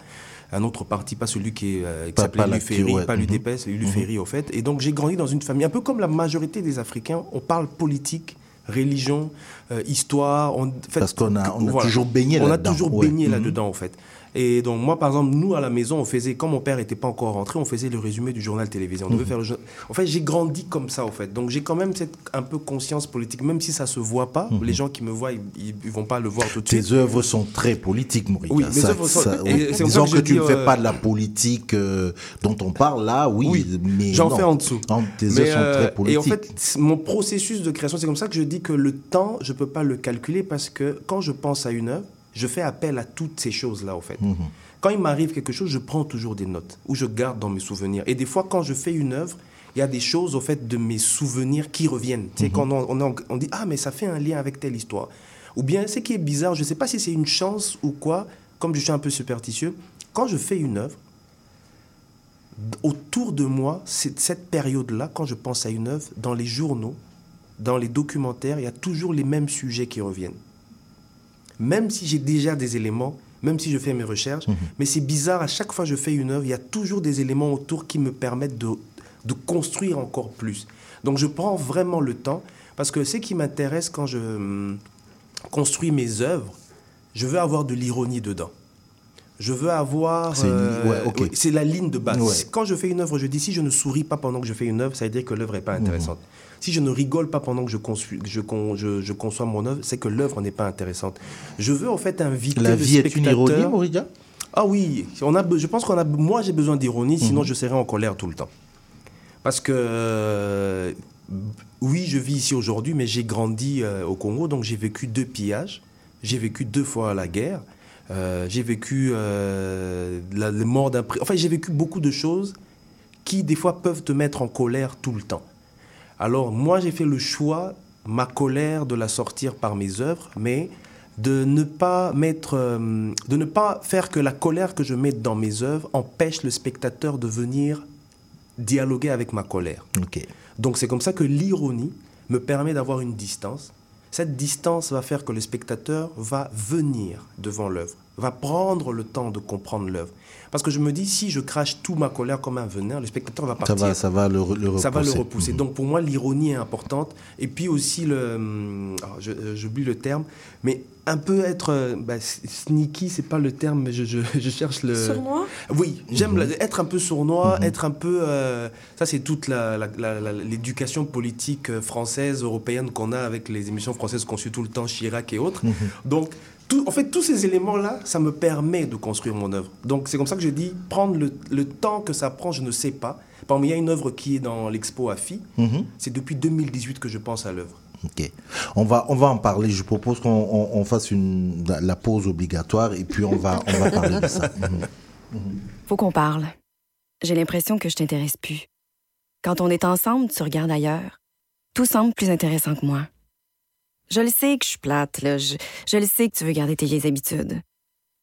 Un autre parti, pas celui qui, euh, qui
Pas-
s'appelait
pas
l'UFERI,
l'actu, ouais.
pas
Mhm.
l'UDPS, au fait. Et donc j'ai grandi dans une famille, un peu comme la majorité des Africains, on parle politique, religion, euh, histoire. On, fait,
Parce qu'on a- on a
voilà.
toujours baigné
On a
là-dedans,
toujours
ouais.
baigné
Mhm.
là-dedans en fait. Et donc moi par exemple, nous à la maison, on faisait, quand mon père n'était pas encore rentré, on faisait le résumé du journal télévisé. On devait
Mhm.
faire le En fait, j'ai grandi comme ça en fait. Donc j'ai quand même cette un peu conscience politique, même si ça se voit pas. Les gens qui me voient, ils, ils vont pas le voir tout de suite.
Mhm. Tes œuvres sont très politiques, Maurice.
Oui, mes œuvres sont- c'est comme
disons
ça
que,
que
tu ne fais
euh,
pas de la politique euh, dont on parle là, oui,
Oui,
mais
j'en fais en dessous.
Non, tes
Mais,
œuvres sont
euh,
très politiques.
Et en fait, mon processus de création, c'est comme ça que je dis que le temps, je peux pas le calculer parce que quand je pense à une œuvre, je fais appel à toutes ces choses-là, en fait.
Mhm.
Quand il m'arrive quelque chose, je prends toujours des notes ou je garde dans mes souvenirs. Et des fois, quand je fais une œuvre, il y a des choses, au fait, de mes souvenirs qui reviennent. Tu sais, quand on, on, on dit, ah, mais ça fait un lien avec telle histoire. Ou bien, ce qui est bizarre, je ne sais pas si c'est une chance ou quoi, comme je suis un peu superstitieux, quand je fais une œuvre, autour de moi, c'est cette période-là, quand je pense à une œuvre, dans les journaux, dans les documentaires, il y a toujours les mêmes sujets qui reviennent. Même si j'ai déjà des éléments, même si je fais mes recherches, mais c'est bizarre, à chaque fois que je fais une œuvre, il y a toujours des éléments autour qui me permettent de, de construire encore plus. Donc je prends vraiment le temps, parce que ce qui m'intéresse quand je hum, construis mes œuvres, je veux avoir de l'ironie dedans. Je veux avoir...
C'est
euh,
ouais,
oui, la ligne de base.
Ouais.
Quand je fais une œuvre, je dis si je ne souris pas pendant que je fais une œuvre, ça veut dire que l'œuvre n'est pas intéressante. Si je ne rigole pas pendant que je, conçu- je, con- je- je conçois mon œuvre, c'est que l'œuvre n'est pas intéressante. Je veux en fait inviter
La
le
vie est une
spectateur-
ironie, Maurice
Ah oui, on a, je pense qu'on a, moi j'ai besoin d'ironie, sinon je serais en colère tout le temps. Parce que euh, oui, je vis ici aujourd'hui, mais j'ai grandi euh, au Congo, donc j'ai vécu deux pillages, j'ai vécu deux fois la guerre, euh, j'ai vécu euh, la, mort d'un... Enfin, j'ai vécu beaucoup de choses qui des fois peuvent te mettre en colère tout le temps. Alors moi j'ai fait le choix, ma colère, de la sortir par mes œuvres, mais de ne pas mettre, euh, de ne pas faire que la colère que je mets dans mes œuvres empêche le spectateur de venir dialoguer avec ma colère. Donc c'est comme ça que l'ironie me permet d'avoir une distance. Cette distance va faire que le spectateur va venir devant l'œuvre, va prendre le temps de comprendre l'œuvre. Parce que je me dis, si je crache tout ma colère comme un venin, le spectateur va
Ça
partir.
va, ça va le, re- le repousser.
Ça va le repousser.
Mhm.
Donc pour moi, l'ironie est importante. Et puis aussi, le, hum, je- euh, j'oublie le terme, mais un peu être euh, bah, sneaky, c'est pas le terme, mais je, je- je cherche le.
Sournois?
Oui, j'aime
Mhm.
être un peu sournois, être un peu. euh, ça, c'est toute la- la- la- la- l'éducation politique française, européenne qu'on a avec les émissions françaises qu'on suit tout le temps, Chirac et autres.
Mhm.
Donc, tout, en fait, tous ces éléments-là, ça me permet de construire mon œuvre. Donc, c'est comme ça que je dis, prendre le, le temps que ça prend, je ne sais pas. Par exemple, il y a une œuvre qui est dans l'expo AFI.
Mhm.
C'est depuis 2018 que je pense à l'œuvre.
Ok. On va, on va en parler. Je propose qu'on on- on fasse une, la, la pause obligatoire et puis on va, on va parler de ça. Mhm.
Faut qu'on parle. J'ai l'impression que je t'intéresse plus. Quand on est ensemble, tu regardes ailleurs. Tout semble plus intéressant que moi. Je le sais que je suis plate, là. Je, le sais que tu veux garder tes vieilles habitudes.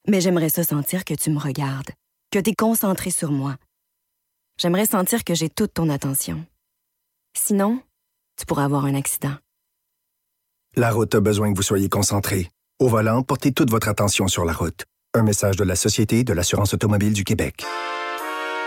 Mais j'aimerais ça sentir que tu me regardes, que tu es concentré sur moi. J'aimerais sentir que j'ai toute ton attention. Sinon, tu pourrais avoir un accident.
La route a besoin que vous soyez concentré. Au volant, portez toute votre attention sur la route. Un message de la Société de l'assurance automobile du Québec.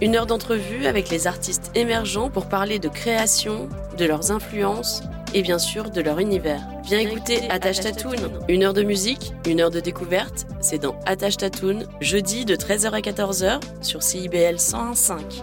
Une heure d'entrevue avec les artistes émergents pour parler de création, de leurs influences et bien sûr de leur univers. Viens écouter Attache Tatoune. Une heure de musique, une heure de découverte, c'est dans Attache Tatoune, jeudi de 13h à 14h sur CIBL 101.5.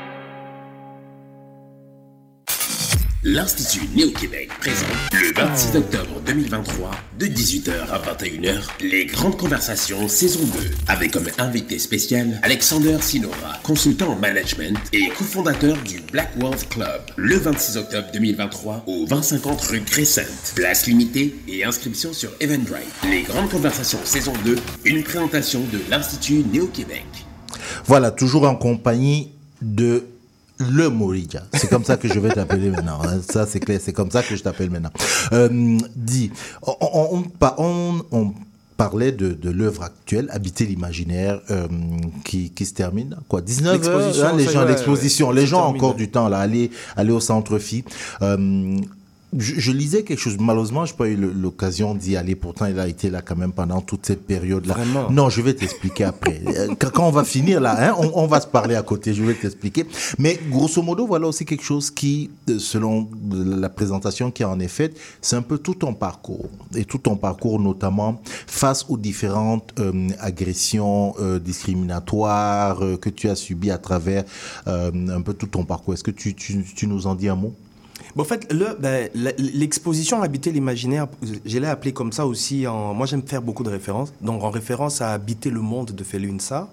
L'Institut Néo-Québec présente le 26 octobre 2023 de 18h à 21h les grandes conversations saison 2 avec comme invité spécial Alexander Sinora, consultant en management et cofondateur du Black World Club. Le 26 octobre 2023 au 2050 rue Crescent. Place limitée et inscription sur Eventbrite. Les grandes conversations saison 2, une présentation de l'Institut Néo-Québec.
Voilà, toujours en compagnie de le Morija. C'est comme ça que je vais t'appeler maintenant. hein. Ça, c'est clair. C'est comme ça que je t'appelle maintenant. Euh, dis, on, on, on pa- on- on parlait de, de l'œuvre actuelle, Habiter l'imaginaire, euh, qui, qui se termine, quoi, 19 heures, hein, les gens, l'exposition. les gens ont encore du temps, là, aller, aller au centre phi. Euh, je, je lisais quelque chose. Malheureusement, je n'ai pas eu l'occasion d'y aller. Pourtant, il a été là quand même pendant toute cette période-là. Non, je vais t'expliquer après. Euh, quand, on va finir là, hein, on, on va se parler à côté. Je vais t'expliquer. Mais grosso modo, voilà aussi quelque chose qui, euh, selon la présentation qui en est faite, c'est un peu tout ton parcours et tout ton parcours notamment face aux différentes euh, agressions euh, discriminatoires euh, que tu as subies à travers un peu tout ton parcours. Est-ce que tu, tu, tu nous en dis un mot?
Bon, en fait, le, ben, l'exposition Habiter l'imaginaire, je l'ai appelée comme ça aussi. En, moi, j'aime faire beaucoup de références. Donc, en référence à Habiter le monde de Felun Sa,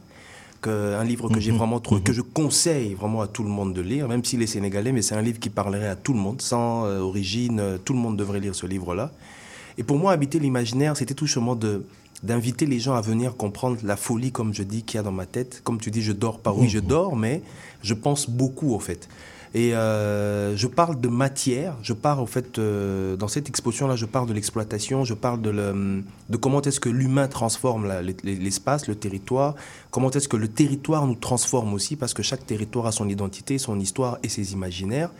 que, un livre que j'ai
Mhm.
vraiment trouvé, que je conseille vraiment à tout le monde de lire, même s'il est sénégalais, mais c'est un livre qui parlerait à tout le monde, sans euh, origine. euh, tout le monde devrait lire ce livre-là. Et pour moi, Habiter l'imaginaire, c'était tout simplement de d'inviter les gens à venir comprendre la folie, comme je dis, qu'il y a dans ma tête. Comme tu dis, je dors pas. Oui, je dors, mais je pense beaucoup, au fait. Et euh, je parle de matière, je parle, au fait, euh, dans cette exposition-là, je parle de l'exploitation, je parle de, comment est-ce que l'humain transforme l'espace, le territoire, comment est-ce que le territoire nous transforme aussi, parce que chaque territoire a son identité, son histoire et ses imaginaires.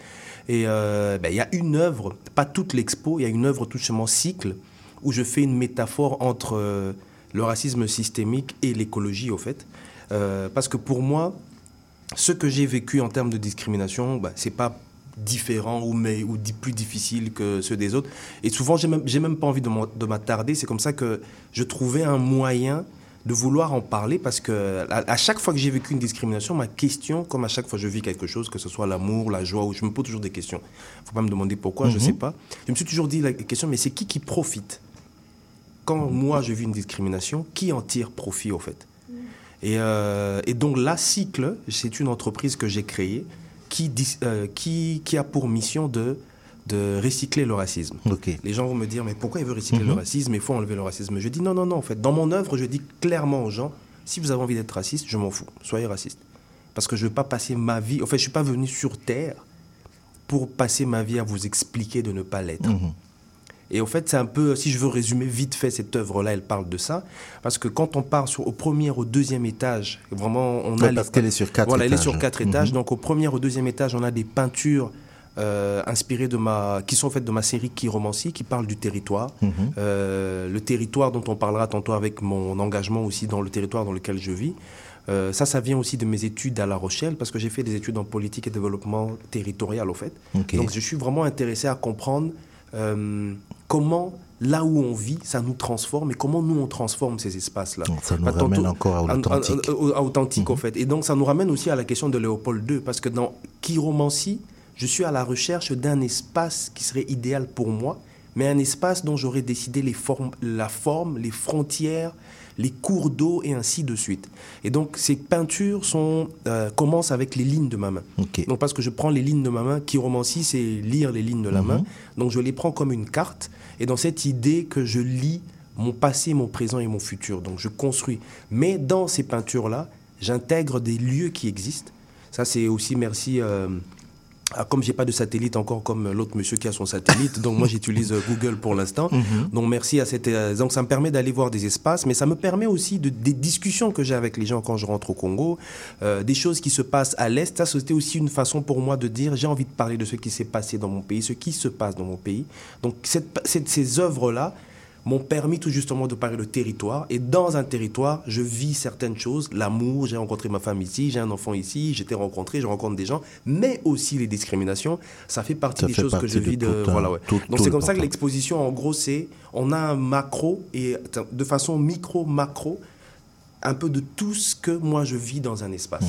Et euh, ben, il y a une œuvre, pas toute l'expo, il y a une œuvre tout simplement cycle, où je fais une métaphore entre le racisme systémique et l'écologie, au fait. Parce que pour moi, ce que j'ai vécu en termes de discrimination, bah, c'est pas différent ou, mais, ou plus difficile que ceux des autres. Et souvent, j'ai même, même pas envie de m'attarder. C'est comme ça que je trouvais un moyen de vouloir en parler parce que à, chaque fois que j'ai vécu une discrimination, ma question, comme à chaque fois que je vis quelque chose, que ce soit l'amour, la joie, ou je me pose toujours des questions. Faut pas me demander pourquoi, je
Mhm.
sais pas. Je me suis toujours dit la question, mais c'est qui qui profite? Quand moi je vis une discrimination, qui en tire profit au fait? Et, euh, et donc la Cycle, c'est une entreprise que j'ai créée qui, euh, qui, qui a pour mission de, de recycler le racisme. Les gens vont me dire, mais pourquoi il veut recycler
Mhm.
le racisme? Il faut enlever le racisme. Je dis, non, non, non, en fait, dans mon œuvre, je dis clairement aux gens, si vous avez envie d'être raciste, je m'en fous, soyez raciste. Parce que je ne veux pas passer ma vie, en fait, je ne suis pas venu sur Terre pour passer ma vie à vous expliquer de ne pas l'être.
Mhm.
Et au fait, c'est un peu, si je veux résumer vite fait cette œuvre-là, elle parle de ça. Parce que quand on part sur, au premier, au deuxième étage, vraiment, on
Ouais,
a.
parce qu'elle est sur quatre
Voilà, elle est
étages.
sur quatre
Mhm.
étages. Donc au premier, au deuxième étage, on a des peintures euh, inspirées de ma. qui sont faites de ma série Qui romancie, qui parle du territoire.
Mhm.
Euh, le territoire dont on parlera tantôt avec mon engagement aussi dans le territoire dans lequel je vis. Euh, ça, ça vient aussi de mes études à La Rochelle, parce que j'ai fait des études en politique et développement territorial, au fait. Donc, je suis vraiment intéressé à comprendre euh, comment, là où on vit, ça nous transforme et comment nous, on transforme ces espaces-là.
Ça nous ramène encore à
à- à-
l'authentique.
à- à authentique, au fait. Et donc, ça nous ramène aussi à la question de Léopold II, parce que dans Chiromancie, je suis à la recherche d'un espace qui serait idéal pour moi, mais un espace dont j'aurais décidé les formes, la forme, les frontières, les cours d'eau et ainsi de suite. Et donc, ces peintures sont, euh, commencent avec les lignes de ma main. Donc, parce que je prends les lignes de ma main, chiromancie, c'est lire les lignes de la
Mhm.
main. Donc, je les prends comme une carte. Et dans cette idée que je lis mon passé, mon présent et mon futur. Donc, je construis. Mais dans ces peintures-là, j'intègre des lieux qui existent. Ça, c'est aussi merci. euh, à- comme j'ai pas de satellite encore comme l'autre monsieur qui a son satellite, donc moi j'utilise euh, Google pour l'instant.
Mhm.
Donc merci à cette. euh, donc ça me permet d'aller voir des espaces, mais ça me permet aussi de, des discussions que j'ai avec les gens quand je rentre au Congo, euh, des choses qui se passent à l'Est. Ça, c'était aussi une façon pour moi de dire j'ai envie de parler de ce qui s'est passé dans mon pays, ce qui se passe dans mon pays. Donc cette, cette- ces œuvres-là m'ont permis tout justement de parler de territoire. Et dans un territoire, je vis certaines choses. L'amour, j'ai rencontré ma femme ici, j'ai un enfant ici, j'étais rencontré, je rencontre des gens, mais aussi les discriminations. Ça fait partie
Ça
des
fait
choses que je
de
vis de.
tout un-
voilà, ouais.
tout-
Donc c'est
le
comme ça que l'exposition, en gros, c'est on a un macro et de façon micro-macro, un peu de tout ce que moi je vis dans un espace.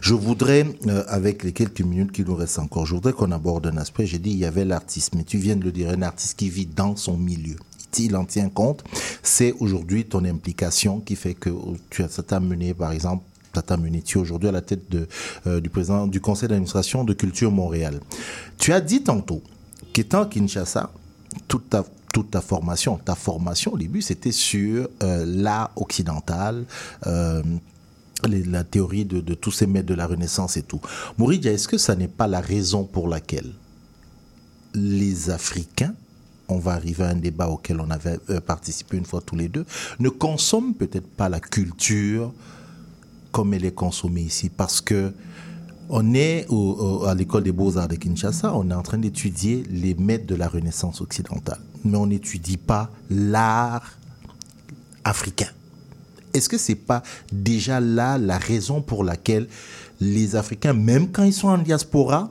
Je voudrais, euh, avec les quelques minutes qui nous restent encore, je voudrais qu'on aborde un aspect. J'ai dit, il y avait l'artiste, mais tu viens de le dire, un artiste qui vit dans son milieu. Il en tient compte. C'est aujourd'hui ton implication qui fait que tu as, ça t'a mené, par exemple, ça t'a mené, tu es aujourd'hui à la tête euh, du président du conseil d'administration de Culture Montréal. Tu as dit tantôt qu'étant Kinshasa, toute ta, formation, ta formation au début, c'était sur euh, l'art occidental, euh, la théorie de, de tous ces maîtres de la Renaissance et tout. Mouridia, est-ce que ça n'est pas la raison pour laquelle les Africains, on va arriver à un débat auquel on avait euh, participé une fois tous les deux, ne consomment peut-être pas la culture comme elle est consommée ici parce que on est à l'école des beaux-arts de Kinshasa, on est en train d'étudier les maîtres de la Renaissance occidentale, mais on n'étudie pas l'art africain. Est-ce que c'est pas déjà là la raison pour laquelle les Africains, même quand ils sont en diaspora,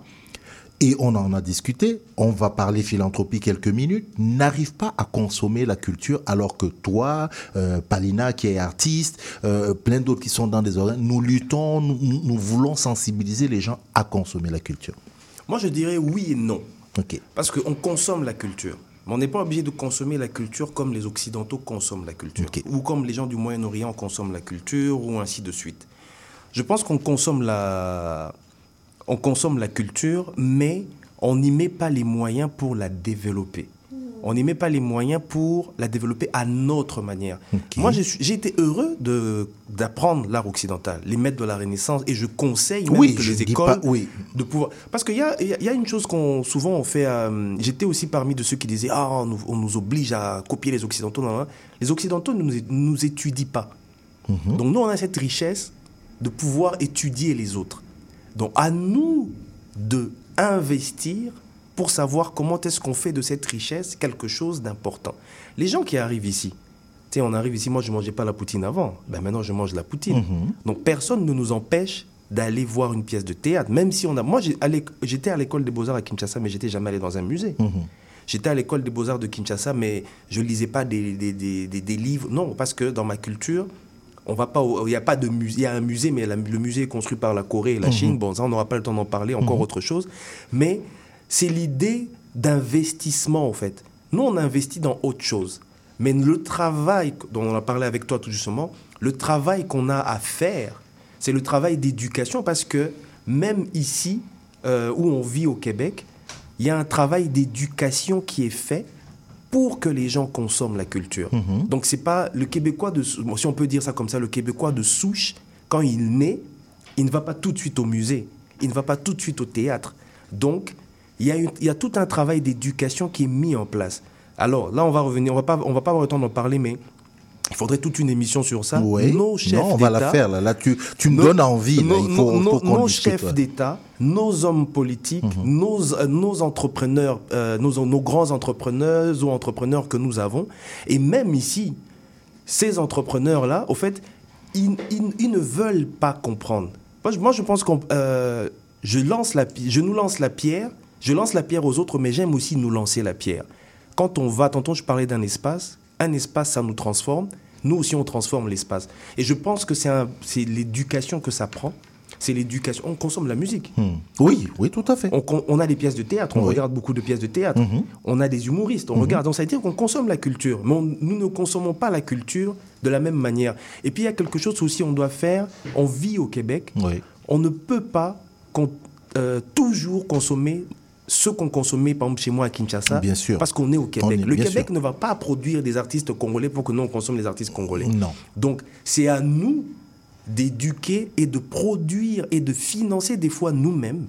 et on en a discuté, on va parler philanthropie quelques minutes, n'arrivent pas à consommer la culture alors que toi, euh, Palina qui est artiste, euh, plein d'autres qui sont dans des organes, nous luttons, nous, voulons sensibiliser les gens à consommer la culture.
Moi je dirais oui et non.
Ok.
Parce qu'on consomme la culture. Mais on n'est pas obligé de consommer la culture comme les Occidentaux consomment la culture. Ou comme les gens du Moyen-Orient consomment la culture, ou ainsi de suite. Je pense qu'on consomme la... On consomme la culture, mais on n'y met pas les moyens pour la développer. On n'y met pas les moyens pour la développer à notre manière. Moi, j'ai été heureux de- d'apprendre l'art occidental, les maîtres de la Renaissance, et je conseille même
Oui,
que
je
les écoles
pas- oui.
de pouvoir. Parce qu'il y a, il y a- une chose qu'on souvent on fait. euh, J'étais aussi parmi de ceux qui disaient ah on nous, on nous oblige à copier les occidentaux. Non, non. Les occidentaux ne nous, nous étudient pas. Donc nous on a cette richesse de pouvoir étudier les autres. Donc à nous de investir pour savoir comment est-ce qu'on fait de cette richesse quelque chose d'important. Les gens qui arrivent ici, tu sais, on arrive ici, moi je ne mangeais pas la poutine avant, ben maintenant je mange la poutine.
Mhm.
Donc personne ne nous empêche d'aller voir une pièce de théâtre, même si on a... Moi j'étais à l'école des beaux-arts à Kinshasa, mais j'étais jamais allé dans un musée.
Mhm.
J'étais à l'école des beaux-arts de Kinshasa, mais je lisais pas des- des- des livres. Non, parce que dans ma culture, on va pas, il y a pas de musée. Il y a un musée, mais la- le musée est construit par la Corée et la
Mhm.
Chine. Bon, ça, on n'aura pas le temps d'en parler. Encore
Mhm.
autre chose. Mais c'est l'idée d'investissement, en fait. Nous, on investit dans autre chose. Mais le travail dont on a parlé avec toi tout justement, le travail qu'on a à faire, c'est le travail d'éducation parce que même ici, euh, où on vit au Québec, il y a un travail d'éducation qui est fait pour que les gens consomment la culture.
Mhm.
Donc c'est pas le Québécois de si on peut dire ça comme ça, le Québécois de souche quand il naît, il ne va pas tout de suite au musée, il ne va pas tout de suite au théâtre. Donc il y a, une- il y a tout un travail d'éducation qui est mis en place. Alors là, on va revenir, on va pas, on va pas avoir le temps d'en parler, mais il faudrait toute une émission sur ça. Nos chefs
Non, on va la
d'État-
faire là. Là, tu, tu me
nos-
donnes envie. là.
nos-
Il faut,
nos-
faut
nos chefs.
Mhm.
d'État, nos hommes politiques, nos, euh, nos entrepreneurs, euh, nos, nos grands entrepreneurs ou entrepreneurs que nous avons, et même ici, ces entrepreneurs-là, au fait, ils, ils- ils ne veulent pas comprendre. Moi, je, moi, je pense qu'on, euh, je lance la, je nous lance la pierre, je lance la pierre aux autres, mais j'aime aussi nous lancer la pierre. Quand on va, tantôt je parlais d'un espace, un espace ça nous transforme, nous aussi on transforme l'espace. Et je pense que c'est l'éducation que ça prend, c'est l'éducation. On consomme la musique.
Hmm. Oui, oui, tout à fait.
On, a des pièces de théâtre, on
Oui.
regarde beaucoup de pièces de théâtre.
Mhm.
On a des humoristes, on
Mhm.
regarde. Donc ça veut dire qu'on consomme la culture, mais on- nous ne consommons pas la culture de la même manière. Et puis il y a quelque chose aussi on doit faire. On vit au Québec.
Oui.
On ne peut pas con- euh, toujours consommer ce qu'on consommait, par exemple, chez moi à Kinshasa,
Bien sûr.
parce qu'on est au Québec.
Est-
le Québec
sûr.
ne va pas produire des artistes congolais pour que nous, on consomme les artistes congolais.
Non.
Donc, c'est à nous d'éduquer et de produire et de financer des fois nous-mêmes.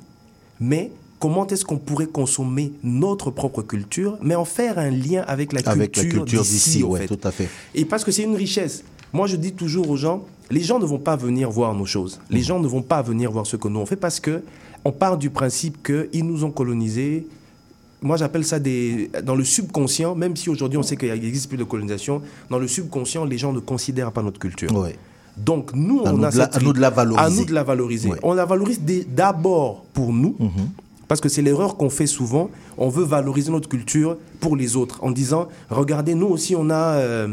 Mais comment est-ce qu'on pourrait consommer notre propre culture, mais en faire un lien avec la
Avec la
culture,
culture
d'ici,
ouais,
fait.
tout à fait.
Et parce que c'est une richesse. Moi, je dis toujours aux gens, les gens ne vont pas venir voir nos choses. Les gens ne vont pas venir voir ce que nous on fait parce que on part du principe qu'ils nous ont colonisés. Moi, j'appelle ça des dans le subconscient. Même si aujourd'hui on sait qu'il n'existe plus de colonisation, dans le subconscient, les gens ne considèrent pas notre culture.
Ouais.
Donc nous,
À
on
nous
a
la-
cette
à nous de la valoriser.
À nous de la valoriser.
Ouais.
On la valorise d'abord pour nous.
Mhm.
Parce que c'est l'erreur qu'on fait souvent. On veut valoriser notre culture pour les autres en disant regardez, nous aussi, on a, euh,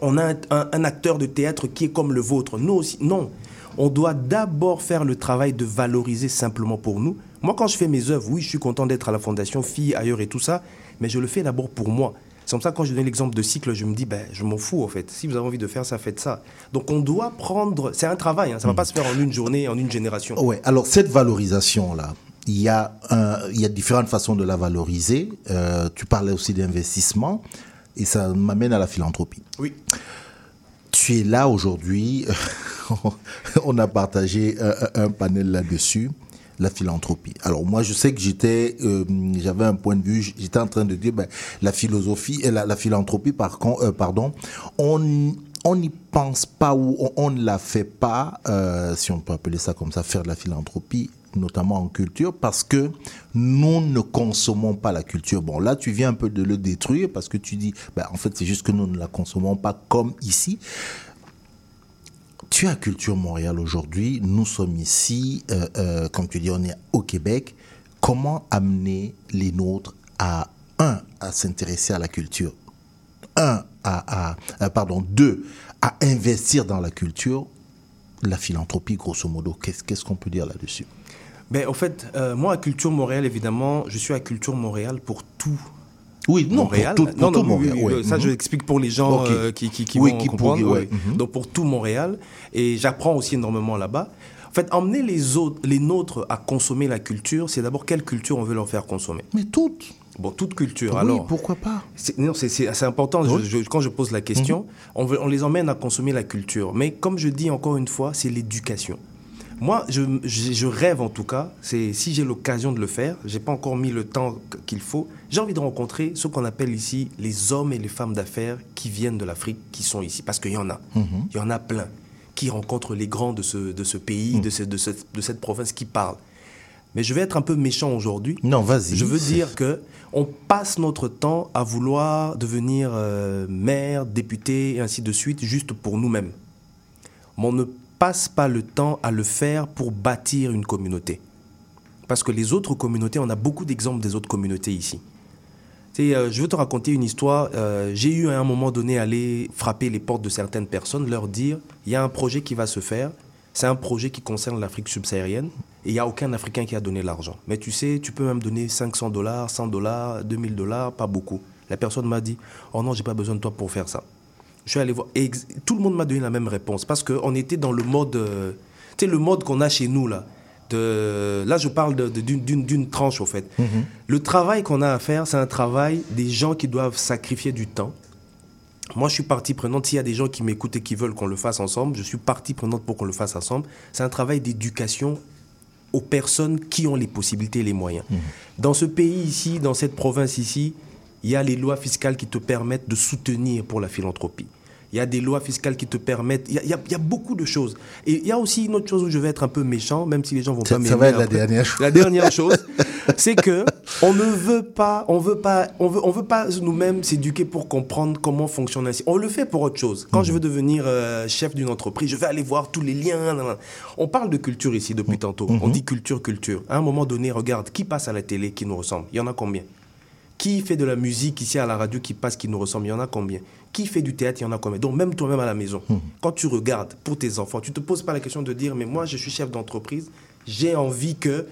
on a un, un- un acteur de théâtre qui est comme le vôtre. Nous aussi. Non. On doit d'abord faire le travail de valoriser simplement pour nous. Moi, quand je fais mes œuvres, oui, je suis content d'être à la Fondation Filles, ailleurs et tout ça, mais je le fais d'abord pour moi. C'est comme ça, quand je donne l'exemple de cycle, je me dis, ben, je m'en fous, en fait. Si vous avez envie de faire ça, faites ça. Donc, on doit prendre. C'est un travail, hein, ça ne va pas se faire en une journée, en une génération.
Ouais, alors cette valorisation-là, il y, a un- il y a différentes façons de la valoriser. Euh, tu parlais aussi d'investissement et ça m'amène à la philanthropie.
Oui.
Tu es là aujourd'hui, on a partagé un, un panel là-dessus, la philanthropie. Alors moi, je sais que j'étais, euh, j'avais un point de vue, j'étais en train de dire, ben, la philosophie, et la, la philanthropie, par contre, euh, pardon, on on n'y pense pas ou on, ne la fait pas, euh, si on peut appeler ça comme ça, faire de la philanthropie, notamment en culture, parce que nous ne consommons pas la culture. Bon, là, tu viens un peu de le détruire parce que tu dis, ben, en fait, c'est juste que nous ne la consommons pas comme ici. Tu es à Culture Montréal aujourd'hui, nous sommes ici, euh, euh, comme tu dis, on est au Québec. Comment amener les nôtres à, un, à s'intéresser à la culture, un, à, euh, pardon, deux, à investir dans la culture, la philanthropie, grosso modo, qu'est-ce qu'on peut dire là-dessus?
Ben, au fait, moi, à Culture Montréal, évidemment, je suis à Culture Montréal pour tout.
Oui, non, pour tout- pour
non,
tout
non, oui,
Montréal,
oui. Ça, je
Mhm.
l'explique pour les gens euh, qui, qui, qui
Oui,
vont
qui
comprendre.
pourraient,
oui.
ouais. Mhm.
Donc, pour tout Montréal. Et j'apprends aussi énormément là-bas. En fait, emmener les autres, les nôtres à consommer la culture, c'est d'abord quelle culture on veut leur faire consommer?
Mais toutes.
Bon, toute culture.
Oui,
alors,
pourquoi pas?
C'est- non, c'est assez important. Je-
Oui.
je- quand je pose la question,
Mhm.
on, veut- on les emmène à consommer la culture. Mais comme je dis encore une fois, c'est l'éducation. Moi, je, je- je rêve en tout cas, c'est si j'ai l'occasion de le faire, j'ai pas encore mis le temps qu'il faut, j'ai envie de rencontrer ce qu'on appelle ici les hommes et les femmes d'affaires qui viennent de l'Afrique, qui sont ici, parce qu'il y en a,
Mhm.
il y en a plein, qui rencontrent les grands de ce, de ce pays,
Mhm.
de, ce- de cette- de cette province qui parlent. Mais je vais être un peu méchant aujourd'hui.
Non, vas-y.
Je veux dire que on passe notre temps à vouloir devenir euh, maire, député et ainsi de suite juste pour nous-mêmes. Mais on ne passe pas le temps à le faire pour bâtir une communauté. Parce que les autres communautés, on a beaucoup d'exemples des autres communautés ici. Euh, je veux te raconter une histoire. Euh, J'ai eu à un moment donné aller frapper les portes de certaines personnes, leur dire il y a un projet qui va se faire. C'est un projet qui concerne l'Afrique subsaharienne et il n'y a aucun Africain qui a donné l'argent. Mais tu sais, tu peux même donner 500 dollars, 100 dollars, 2000 dollars, pas beaucoup. La personne m'a dit Oh non, j'ai pas besoin de toi pour faire ça. Je suis allé voir. Et tout le monde m'a donné la même réponse parce qu'on était dans le mode. euh, le mode qu'on a chez nous, là. De, là, je parle d'une tranche, au fait. Le travail qu'on a à faire, c'est un travail des gens qui doivent sacrifier du temps. Moi, je suis partie prenante. S'il y a des gens qui m'écoutent et qui veulent qu'on le fasse ensemble, je suis partie prenante pour qu'on le fasse ensemble. C'est un travail d'éducation aux personnes qui ont les possibilités et les moyens. Dans ce pays ici, dans cette province ici, il y a les lois fiscales qui te permettent de soutenir pour la philanthropie. Il y a des lois fiscales qui te permettent. Il y a, y y beaucoup de choses. Et il y a aussi une autre chose où je vais être un peu méchant, même si les gens vont
Ça-
pas
ça va être la
après.
dernière chose.
La dernière chose, c'est que on ne veut pas, on veut pas, on veut, on veut pas nous-mêmes s'éduquer pour comprendre comment fonctionne ainsi. On le fait pour autre chose. Quand je veux devenir euh, chef d'une entreprise, je vais aller voir tous les liens. nan, nan. On parle de culture ici depuis tantôt. On dit culture, culture. À un moment donné, regarde qui passe à la télé qui nous ressemble? Il y en a combien? Qui fait de la musique ici à la radio qui passe qui nous ressemble? Il y en a combien? Qui fait du théâtre Il y en a combien? Donc même toi-même à la maison, quand tu regardes pour tes enfants, tu te poses pas la question de dire mais moi je suis chef d'entreprise, j'ai envie que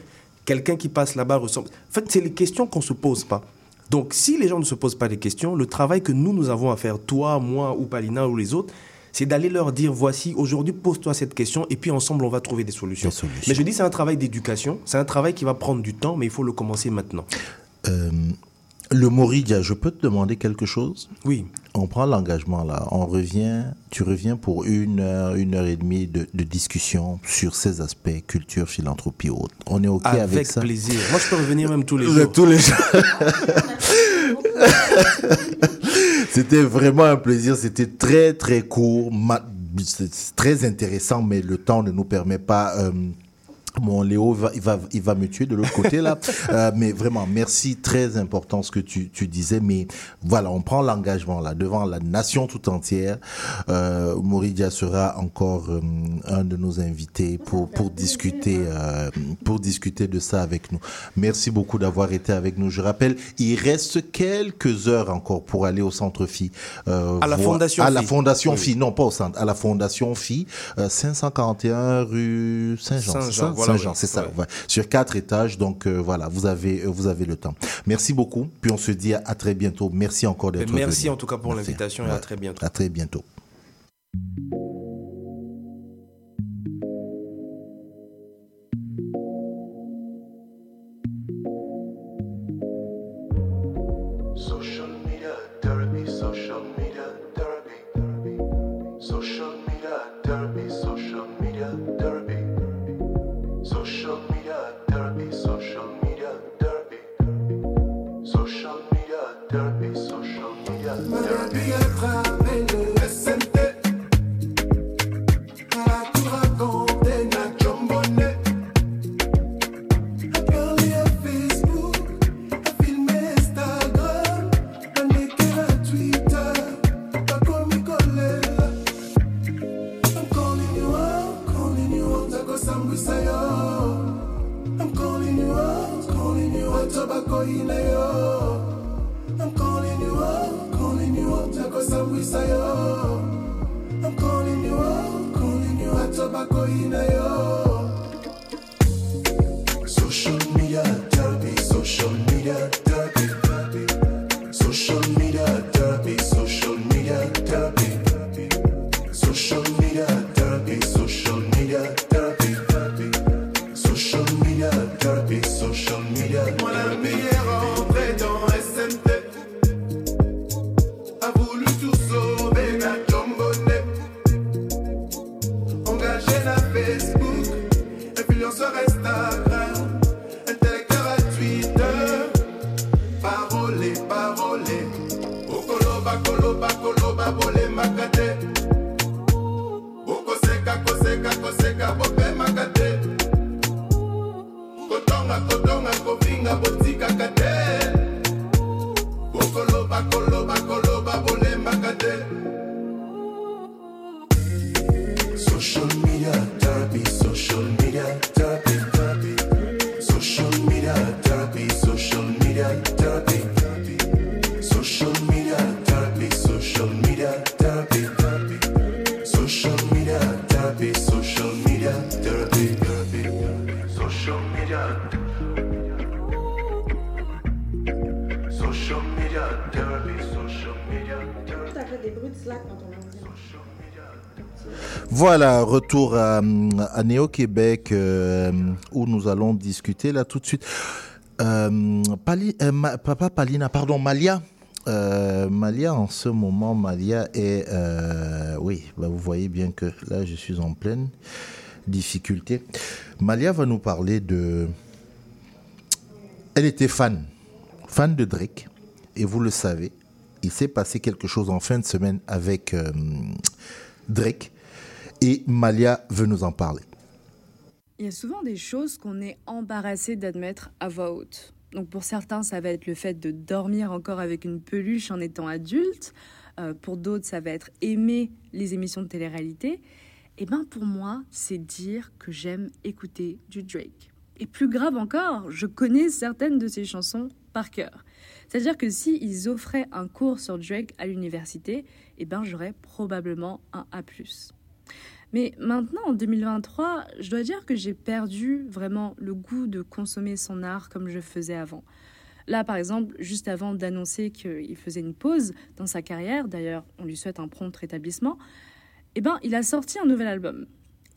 quelqu'un qui passe là-bas ressemble. En fait, c'est les questions qu'on se pose pas. Donc si les gens ne se posent pas des questions, le travail que nous nous avons à faire, toi, moi ou Palina ou les autres, c'est d'aller leur dire voici aujourd'hui pose-toi cette question et puis ensemble on va trouver des solutions. Mais je dis c'est un travail d'éducation, c'est un travail qui va prendre du temps mais il faut le commencer maintenant.
Euh, le Moridia, je peux te demander quelque chose?
Oui.
On prend l'engagement là, on revient, tu reviens pour une heure, une heure et demie de, de discussion sur ces aspects, culture, philanthropie, autres. On est OK avec,
avec
ça?
plaisir. Moi je peux revenir même tous les jours.
tous les jours. C'était vraiment un plaisir. C'était très, très court. très intéressant, mais le temps ne nous permet pas. euh, Mon Léo, va, il, va, il va me tuer de l'autre côté là. Euh, mais vraiment, merci, très important ce que tu, tu disais. Mais voilà, on prend l'engagement là devant la nation tout entière. Euh, Moridia sera encore euh, un de nos invités pour, pour discuter euh, pour discuter de ça avec nous. Merci beaucoup d'avoir été avec nous. Je rappelle, il reste quelques heures encore pour aller au centre Phi. euh,
À la
voir-
Fondation
À la. Fondation
Oui.
Phi, non pas au centre, à la Fondation Phi, euh, 541 rue Saint-Jean. Ça?
Voilà,
Saint-Jean,
oui.
c'est ça.
Ouais.
Sur quatre étages, donc euh, voilà, vous avez euh, vous avez le temps. Merci beaucoup. Puis on se dit à, à très bientôt. Merci encore d'être venu.
Merci en tout cas pour
Merci.
l'invitation et à très bientôt.
À très bientôt.
Voilà, retour à, à Néo-Québec euh, où nous allons discuter là tout de suite. Euh, euh, Papa Palina, pardon, Malia. Malia, en ce moment, Malia est... oui, bah, vous voyez bien que là, je suis en pleine difficulté. Malia va nous parler de... Elle était fan, fan de Drake. Et vous le savez, il s'est passé quelque chose en fin de semaine avec Drake. Et Malia veut nous en parler.
Il y a souvent des choses qu'on est embarrassé d'admettre à voix haute. Donc pour certains, ça va être le fait de dormir encore avec une peluche en étant adulte. Euh, pour d'autres, ça va être aimer les émissions de télé-réalité. Et ben pour moi, c'est dire que j'aime écouter du Drake. Et plus grave encore, je connais certaines de ses chansons par cœur. C'est-à-dire que si offraient un cours sur Drake à l'université, eh ben j'aurais probablement un A+. Mais maintenant, en 2023, je dois dire que j'ai perdu vraiment le goût de consommer son art comme je faisais avant. Là, par exemple, juste avant d'annoncer qu'il faisait une pause dans sa carrière, d'ailleurs, on lui souhaite un prompt rétablissement, eh ben, il a sorti un nouvel album.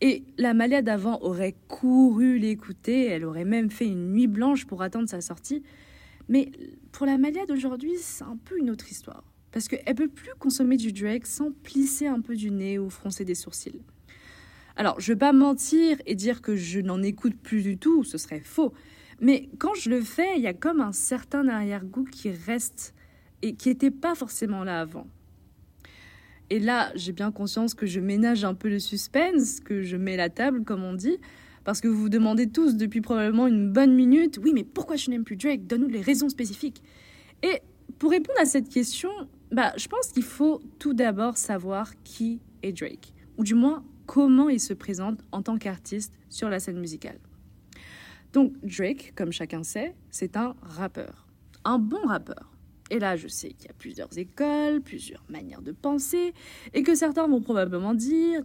Et la Malia d'avant aurait couru l'écouter, elle aurait même fait une nuit blanche pour attendre sa sortie. Mais pour la Malia d'aujourd'hui, c'est un peu une autre histoire. Parce qu'elle peut plus consommer du Drake sans plisser un peu du nez ou froncer des sourcils. Alors, je vais pas mentir et dire que je n'en écoute plus du tout, ce serait faux. Mais quand je le fais, il y a comme un certain arrière-goût qui reste et qui n'était pas forcément là avant. Et là, j'ai bien conscience que je ménage un peu le suspense, que je mets la table, comme on dit, parce que vous vous demandez tous depuis probablement une bonne minute, oui, mais pourquoi je n'aime plus Drake? Donne-nous les raisons spécifiques. Et pour répondre à cette question, bah, je pense qu'il faut tout d'abord savoir qui est Drake, ou du moins comment il se présente en tant qu'artiste sur la scène musicale. Donc Drake, comme chacun sait, c'est un rappeur, un bon rappeur. Et là, je sais qu'il y a plusieurs écoles, plusieurs manières de penser, et que certains vont probablement dire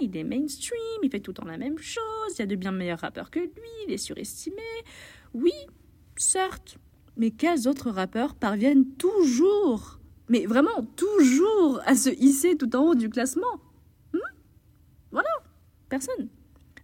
il est mainstream, il fait tout le temps la même chose, il y a de bien meilleurs rappeurs que lui, il est surestimé. Oui, certes, mais quels autres rappeurs parviennent toujours, mais vraiment toujours, à se hisser tout en haut du classement?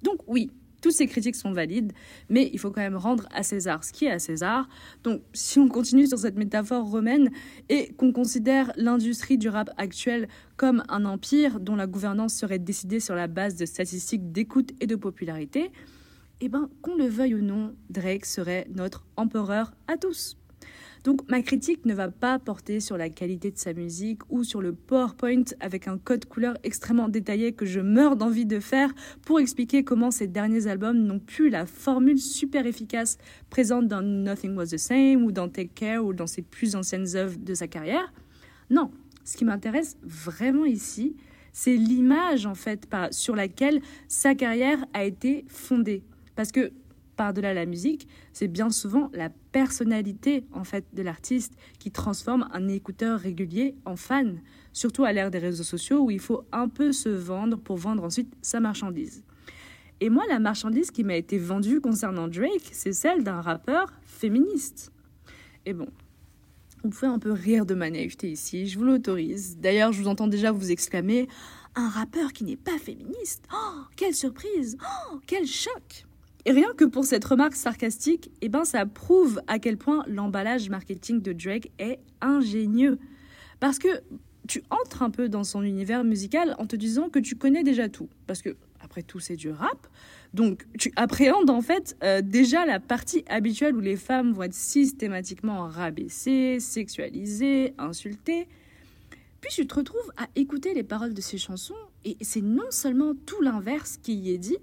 Donc oui, toutes ces critiques sont valides, mais il faut quand même rendre à César ce qui est à César. Donc si on continue sur cette métaphore romaine et qu'on considère l'industrie du rap actuel comme un empire dont la gouvernance serait décidée sur la base de statistiques d'écoute et de popularité, eh ben qu'on le veuille ou non, Drake serait notre empereur à tous. Donc ma critique ne va pas porter sur la qualité de sa musique ou sur le PowerPoint avec un code couleur extrêmement détaillé que je meurs d'envie de faire pour expliquer comment ces derniers albums n'ont plus la formule super efficace présente dans Nothing Was the Same ou dans Take Care ou dans ses plus anciennes œuvres de sa carrière. Non, ce qui m'intéresse vraiment ici, c'est l'image en fait sur laquelle sa carrière a été fondée. Parce que par-delà la musique, c'est bien souvent la personnalité en fait de l'artiste qui transforme un écouteur régulier en fan, surtout à l'ère des réseaux sociaux où il faut un peu se vendre pour vendre ensuite sa marchandise. Et moi, la marchandise qui m'a été vendue concernant Drake, c'est celle d'un rappeur féministe. Et bon, vous pouvez un peu rire de ma naïveté ici, je vous l'autorise. D'ailleurs, je vous entends déjà vous exclamer Un rappeur qui n'est pas féministe Oh, quelle surprise Oh, quel choc Et rien que pour cette remarque sarcastique, eh ben, ça prouve à quel point l'emballage marketing de Drake est ingénieux. Parce que tu entres un peu dans son univers musical en te disant que tu connais déjà tout. Parce que, après tout, c'est du rap. Donc, tu appréhendes en fait euh, déjà la partie habituelle où les femmes vont être systématiquement rabaissées, sexualisées, insultées. Puis tu te retrouves à écouter les paroles de ces chansons et c'est non seulement tout l'inverse qui y est dit,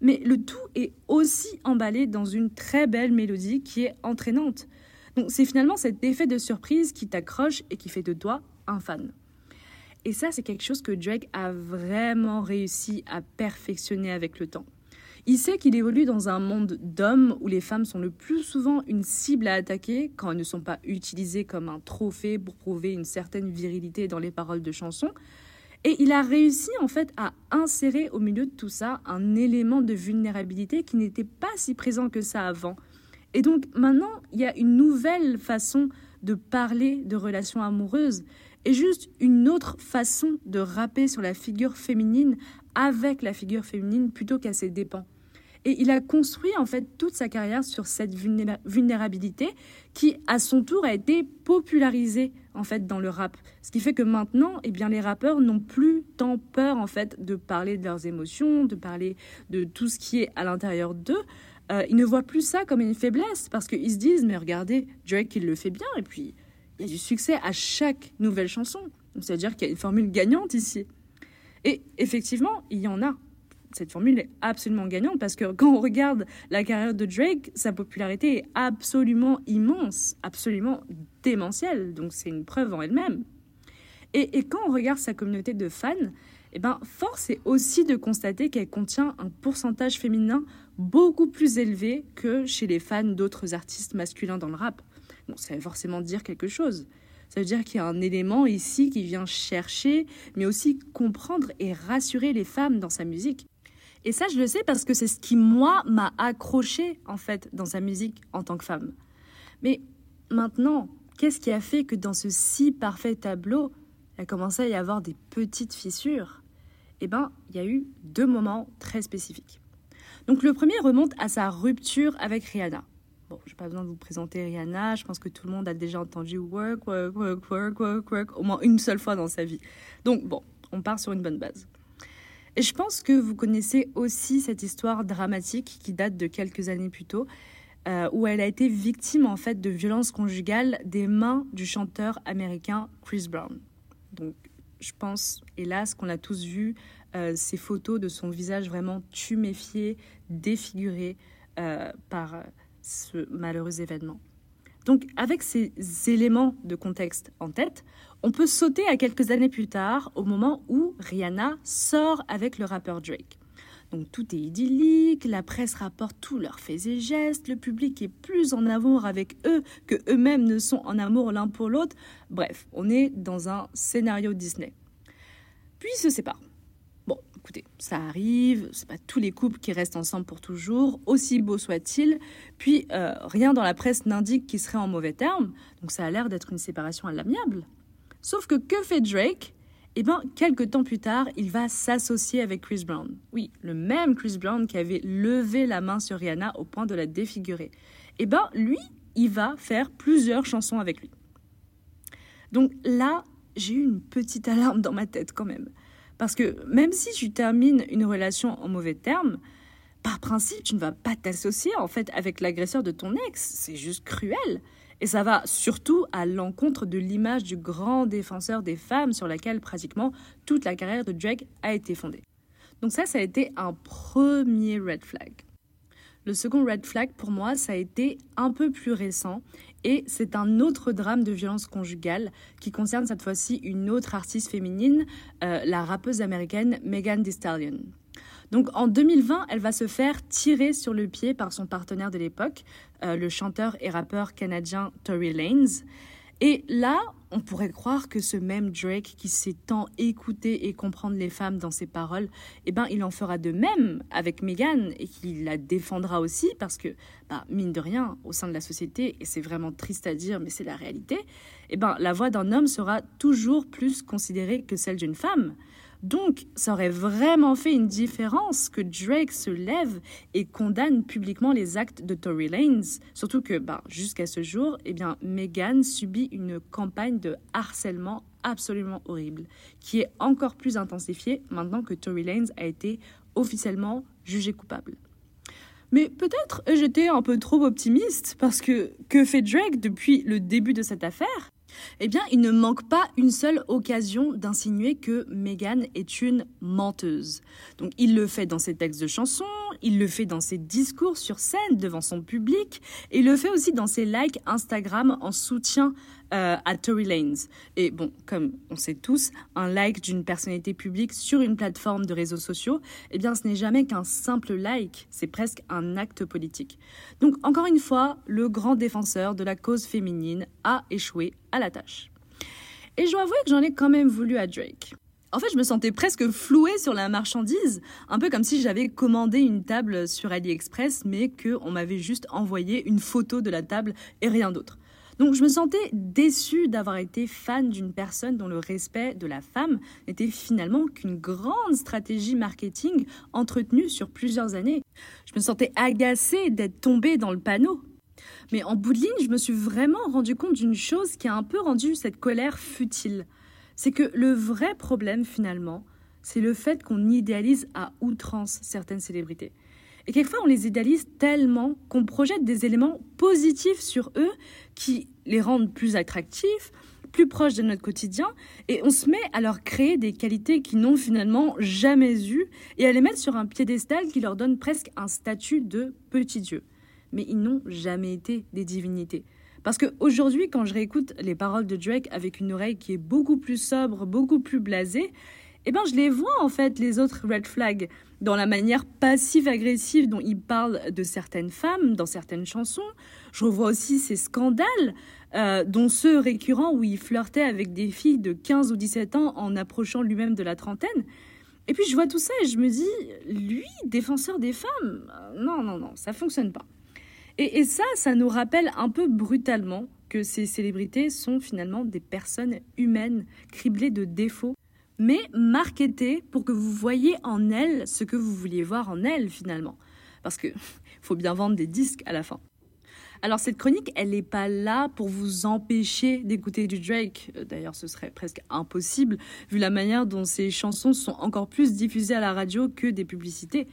mais le tout est aussi emballé dans une très belle mélodie qui est entraînante. Donc c'est finalement cet effet de surprise qui t'accroche et qui fait de toi un fan. Et ça, c'est quelque chose que Drake a vraiment réussi à perfectionner avec le temps. Il sait qu'il évolue dans un monde d'hommes où les femmes sont le plus souvent une cible à attaquer quand elles ne sont pas utilisées comme un trophée pour prouver une certaine virilité dans les paroles de chansons. Et il a réussi en fait à insérer au milieu de tout ça un élément de vulnérabilité qui n'était pas si présent que ça avant. Et donc maintenant, il y a une nouvelle façon de parler de relations amoureuses. est juste une autre façon de rapper sur la figure féminine avec la figure féminine plutôt qu'à ses dépens. Et il a construit en fait toute sa carrière sur cette vulnéra- vulnérabilité qui, à son tour, a été popularisée en fait dans le rap. Ce qui fait que maintenant, eh bien, les rappeurs n'ont plus tant peur en fait de parler de leurs émotions, de parler de tout ce qui est à l'intérieur d'eux. Euh, ils ne voient plus ça comme une faiblesse parce qu'ils se disent mais regardez Drake il le fait bien et puis il y a du succès à chaque nouvelle chanson. C'est-à-dire qu'il y a une formule gagnante ici. Et effectivement, il y en a. Cette formule est absolument gagnante parce que quand on regarde la carrière de Drake, sa popularité est absolument immense, absolument démentielle. Donc c'est une preuve en elle-même. Et, quand on regarde sa communauté de fans, eh ben, force est aussi de constater qu'elle contient un pourcentage féminin beaucoup plus élevé que chez les fans d'autres artistes masculins dans le rap. Bon, ça veut forcément dire quelque chose. Ça veut dire qu'il y a un élément ici qui vient chercher, mais aussi comprendre et rassurer les femmes dans sa musique. Et ça, je le sais parce que c'est ce qui, moi, m'a accroché, en fait, dans sa musique en tant que femme. Mais maintenant, qu'est-ce qui a fait que dans ce si parfait tableau, il a commencé à y avoir des petites fissures? Eh bien, il y a eu deux moments très spécifiques. Donc le premier remonte à sa rupture avec Rihanna. Bon, je n'ai pas besoin de vous présenter Rihanna, je pense que tout le monde a déjà entendu work, work, work, work, work, work, au moins une seule fois dans sa vie. Donc bon, on part sur une bonne base. Et je pense que vous connaissez aussi cette histoire dramatique qui date de quelques années plus tôt, euh, où elle a été victime en fait de violences conjugales des mains du chanteur américain Chris Brown. Donc je pense, hélas, qu'on a tous vu euh, ces photos de son visage vraiment tuméfié, défiguré euh, par ce malheureux événement. Donc avec ces éléments de contexte en tête, on peut sauter à quelques années plus tard, au moment où Rihanna sort avec le rappeur Drake. Donc tout est idyllique, la presse rapporte tous leurs faits et gestes, le public est plus en amour avec eux que eux-mêmes ne sont en amour l'un pour l'autre. Bref, on est dans un scénario Disney. Puis ils se séparent. Bon, écoutez, ça arrive, c'est pas tous les couples qui restent ensemble pour toujours, aussi beau soit-il. Puis euh, rien dans la presse n'indique qu'ils seraient en mauvais termes, donc ça a l'air d'être une séparation à l'amiable. Sauf que que fait Drake? Eh bien, quelques temps plus tard, il va s'associer avec Chris Brown. Oui, le même Chris Brown qui avait levé la main sur Rihanna au point de la défigurer. Eh bien, lui, il va faire plusieurs chansons avec lui. Donc là, j'ai eu une petite alarme dans ma tête quand même. Parce que même si tu termines une relation en mauvais termes, par principe, tu ne vas pas t'associer en fait avec l'agresseur de ton ex. C'est juste cruel. Et ça va surtout à l'encontre de l'image du grand défenseur des femmes sur laquelle pratiquement toute la carrière de Drake a été fondée. Donc ça, ça a été un premier red flag. Le second red flag pour moi, ça a été un peu plus récent et c'est un autre drame de violence conjugale qui concerne cette fois-ci une autre artiste féminine, euh, la rappeuse américaine Megan Thee Stallion. Donc en 2020, elle va se faire tirer sur le pied par son partenaire de l'époque, euh, le chanteur et rappeur canadien Tory Lanez. Et là, on pourrait croire que ce même Drake qui sait tant écouter et comprendre les femmes dans ses paroles, eh ben, il en fera de même avec Meghan et qu'il la défendra aussi parce que, bah, mine de rien, au sein de la société, et c'est vraiment triste à dire, mais c'est la réalité, eh ben, la voix d'un homme sera toujours plus considérée que celle d'une femme. Donc, ça aurait vraiment fait une différence que Drake se lève et condamne publiquement les actes de Tory Lanez. Surtout que, bah, jusqu'à ce jour, eh bien, Meghan subit une campagne de harcèlement absolument horrible, qui est encore plus intensifiée maintenant que Tory Lanez a été officiellement jugé coupable. Mais peut-être j'étais un peu trop optimiste parce que que fait Drake depuis le début de cette affaire? Eh bien, il ne manque pas une seule occasion d'insinuer que Meghan est une menteuse. Donc, il le fait dans ses textes de chansons, il le fait dans ses discours sur scène devant son public, et il le fait aussi dans ses likes Instagram en soutien euh, à Tory Lanez. Et bon, comme on sait tous, un like d'une personnalité publique sur une plateforme de réseaux sociaux, eh bien, ce n'est jamais qu'un simple like, c'est presque un acte politique. Donc, encore une fois, le grand défenseur de la cause féminine a échoué à la tâche. Et je dois avouer que j'en ai quand même voulu à Drake. En fait, je me sentais presque flouée sur la marchandise, un peu comme si j'avais commandé une table sur AliExpress, mais qu'on m'avait juste envoyé une photo de la table et rien d'autre. Donc je me sentais déçue d'avoir été fan d'une personne dont le respect de la femme n'était finalement qu'une grande stratégie marketing entretenue sur plusieurs années. Je me sentais agacée d'être tombée dans le panneau. Mais en bout de ligne, je me suis vraiment rendu compte d'une chose qui a un peu rendu cette colère futile. C'est que le vrai problème finalement, c'est le fait qu'on idéalise à outrance certaines célébrités. Et quelquefois, on les idéalise tellement qu'on projette des éléments positifs sur eux qui les rendent plus attractifs, plus proches de notre quotidien, et on se met à leur créer des qualités qu'ils n'ont finalement jamais eues et à les mettre sur un piédestal qui leur donne presque un statut de petit dieu. Mais ils n'ont jamais été des divinités. Parce qu'aujourd'hui, quand je réécoute les paroles de Drake avec une oreille qui est beaucoup plus sobre, beaucoup plus blasée, eh ben, je les vois en fait, les autres red flags, dans la manière passive-agressive dont il parle de certaines femmes, dans certaines chansons. Je revois aussi ces scandales, euh, dont ceux récurrents où il flirtait avec des filles de 15 ou 17 ans en approchant lui-même de la trentaine. Et puis je vois tout ça et je me dis, lui, défenseur des femmes, euh, non, non, non, ça fonctionne pas. Et, et ça, ça nous rappelle un peu brutalement que ces célébrités sont finalement des personnes humaines, criblées de défauts, mais marketées pour que vous voyez en elles ce que vous vouliez voir en elles finalement. Parce que faut bien vendre des disques à la fin. Alors cette chronique, elle n'est pas là pour vous empêcher d'écouter du Drake. Euh, D'ailleurs, ce serait presque impossible vu la manière dont ces chansons sont encore plus diffusées à la radio que des publicités.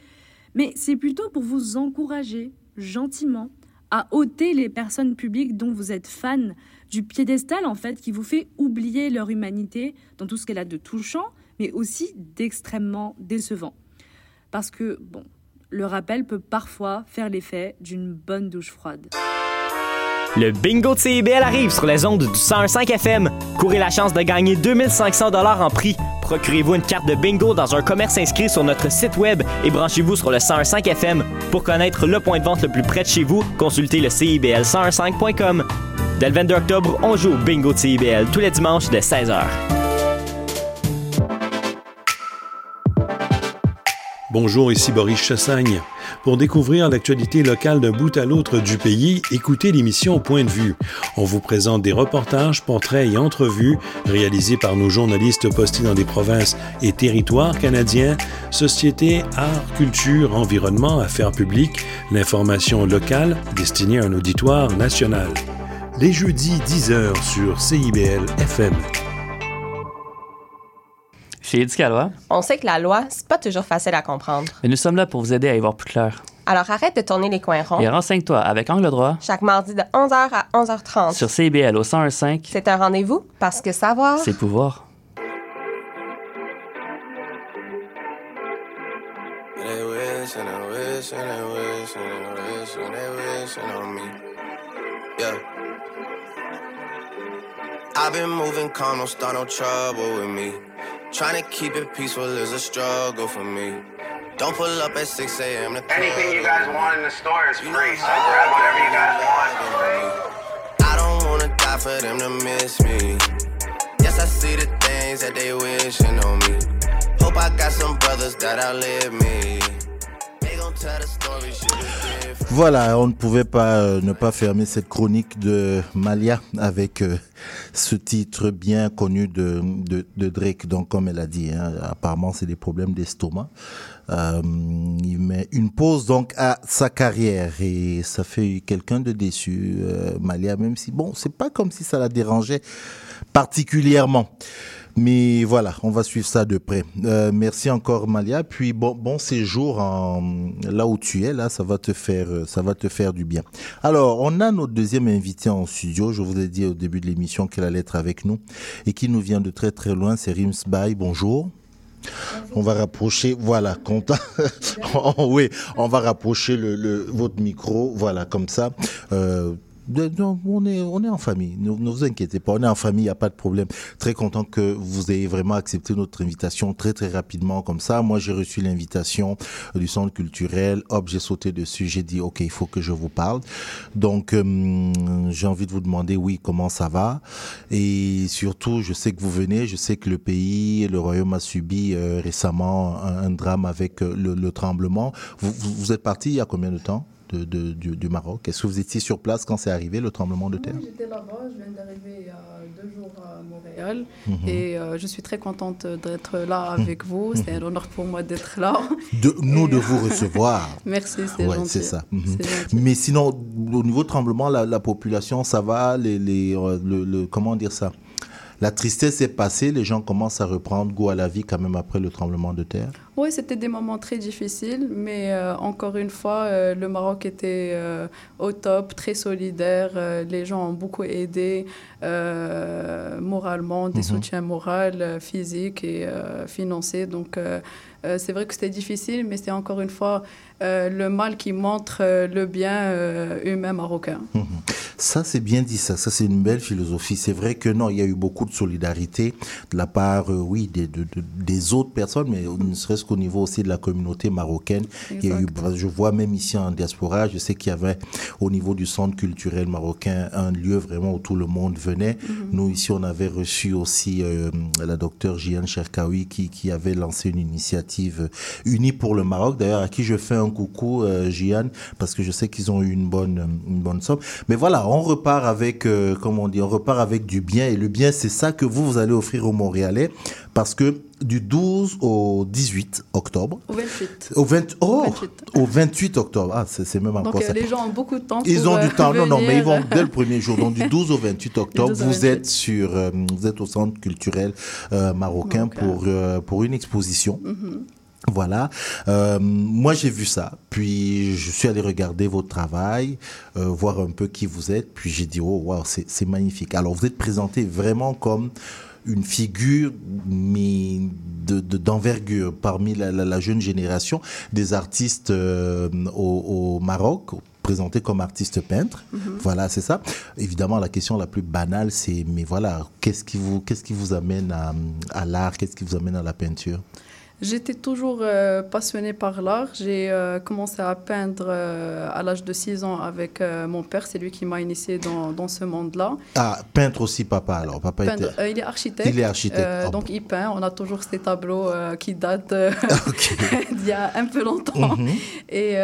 Mais c'est plutôt pour vous encourager gentiment à ôter les personnes publiques dont vous êtes fan du piédestal en fait qui vous fait oublier leur humanité dans tout ce qu'elle a de touchant mais aussi d'extrêmement décevant. Parce que bon, le rappel peut parfois faire l'effet d'une bonne douche froide.
Le bingo de CIBL arrive sur les ondes du 101.5 FM. Courez la chance de gagner 2500 dollars en prix. Procurez-vous une carte de bingo dans un commerce inscrit sur notre site web et branchez-vous sur le 101.5 FM. Pour connaître le point de vente le plus près de chez vous, consultez le CIBL1015.com. Dès le 22 octobre, on joue au bingo de CIBL tous les dimanches dès 16h.
Bonjour, ici Boris Chassagne. Pour découvrir l'actualité locale d'un bout à l'autre du pays, écoutez l'émission Point de vue. On vous présente des reportages, portraits et entrevues réalisés par nos journalistes postés dans des provinces et territoires canadiens, société, art, culture, environnement, affaires publiques, l'information locale destinée à un auditoire national. Les jeudis 10h sur CIBL FM.
Chez Éducalois,
On sait que la loi, c'est pas toujours facile à comprendre.
mais nous sommes là pour vous aider à y voir plus clair.
Alors arrête de tourner les coins ronds.
Et renseigne-toi avec Angle droit
Chaque mardi de 11h à 11h30.
sur CIBL au 101.5,
C'est un rendez-vous parce que savoir.
c'est pouvoir.
I've been moving calm, don't start no trouble with me. Trying to keep it peaceful is a struggle for me. Don't pull up at 6 a.m.
Anything you guys want in the store is free, so grab whatever you guys want.
I don't wanna die for them to miss me. Yes, I see the things that they wishing on me. Hope I got some brothers that outlive me.
Voilà, on ne pouvait pas euh, ne pas fermer cette chronique de Malia avec euh, ce titre bien connu de, Drake. Donc, comme elle a dit, hein, apparemment, c'est des problèmes d'estomac. Euh, il met une pause donc à sa carrière et ça fait quelqu'un de déçu, Malia, même si, bon, c'est pas comme si ça la dérangeait particulièrement. Mais voilà, on va suivre ça de près. Euh, merci encore Malia. Puis bon, bon séjour en, là où tu es. Là, ça va te faire, euh, ça va te faire du bien. Alors, on a notre deuxième invité en studio. Je vous ai dit au début de l'émission qu'elle allait être avec nous et qui nous vient de très très loin. C'est Rims Bay. Bonjour. On va rapprocher, voilà, content. oui, on va rapprocher le, le- votre micro, voilà, comme ça. Euh, on est, on est en famille. Ne, vous inquiétez pas, on est en famille, il n'y a pas de problème. Très content que vous ayez vraiment accepté notre invitation très très rapidement comme ça. Moi, j'ai reçu l'invitation du centre culturel. Hop, j'ai sauté dessus. J'ai dit, ok, il faut que je vous parle. Donc, euh, j'ai envie de vous demander, oui, comment ça va? Et surtout, je sais que vous venez. Je sais que le pays, le royaume a subi euh, récemment un, drame avec euh, le, le tremblement. Vous, vous, vous êtes parti il y a combien de temps? De, de- du, du Maroc Est-ce que vous étiez sur place quand c'est arrivé le tremblement de terre?
J'étais là-bas, je viens d'arriver il y a deux jours à Montréal
Mhm.
et euh, je suis très contente d'être là avec vous. C'est un honneur pour moi d'être là.
de, Nous, de vous recevoir.
Merci, c'est
Ouais, c'est ça. Mhm. Mais sinon, au niveau tremblement, la, la population, ça va? Les, les, euh, le, le- Comment dire ça? La tristesse est passée, les gens commencent à reprendre goût à la vie quand même après le tremblement de terre.
Oui, c'était des moments très difficiles, mais euh, encore une fois, euh, le Maroc était euh, au top, très solidaire. les gens ont beaucoup aidé moralement, des
Mhm.
soutiens moraux, physiques et financiers. Donc, euh, c'est vrai que c'était difficile, mais c'est encore une fois euh, le mal qui montre euh, le bien humain marocain.
Ça, c'est bien dit, ça. Ça, c'est une belle philosophie. C'est vrai que non, il y a eu beaucoup de solidarité de la part, oui, des, de- de- des autres personnes, mais ne serait-ce qu'au niveau aussi de la communauté marocaine. Il y a eu, je vois même ici en diaspora, je sais qu'il y avait au niveau du centre culturel marocain un lieu vraiment où tout le monde venait. Nous, ici, on avait reçu aussi la docteure Jiane Cherkaoui qui, qui avait lancé une initiative euh, unie pour le Maroc, d'ailleurs, à qui je fais un coucou, euh, Jiane, parce que je sais qu'ils ont eu une bonne, bonne somme. Mais voilà, on repart avec, euh, comment on dit, on repart avec du bien. Et le bien, c'est ça que vous, vous allez offrir aux Montréalais, parce que du 12 au 18 octobre,
Au 28.
au, 20, oh, au 28 octobre, ah, c'est c'est même encore
Donc, euh,
ça.
les gens ont beaucoup de temps
Ils
pour,
ont du
euh,
temps, non, non, mais ils vont dès le premier jour. Donc, du 12 au 28 octobre,
12 au
vous
28.
êtes sur, euh, vous êtes au centre culturel euh, marocain pour, euh, pour une exposition.
Mhm.
Voilà. Euh, moi, j'ai vu ça. Puis, je suis allé regarder votre travail, euh, voir un peu qui vous êtes. Puis, j'ai dit, oh, wow, c'est c'est magnifique. Alors, vous êtes présenté vraiment comme une figure mais de de- d'envergure parmi la, la- la jeune génération des artistes euh, au, au Maroc présentés comme artistes peintres.
Mhm.
Voilà, c'est ça. Évidemment, la question la plus banale, c'est mais voilà, qu'est-ce qui vous qu'est-ce qui vous amène à, à l'art, qu'est-ce qui vous amène à la peinture?
J'étais toujours euh, passionnée par l'art. J'ai euh, commencé à peindre euh, à l'âge de 6 ans avec mon père. C'est lui qui m'a initiée dans, dans ce monde-là.
Ah, peintre aussi, papa. Alors, papa était.
il est architecte.
Il est architecte. Ah
donc il peint. On a toujours ces tableaux qui datent d'il y a un peu longtemps.
Mhm.
Et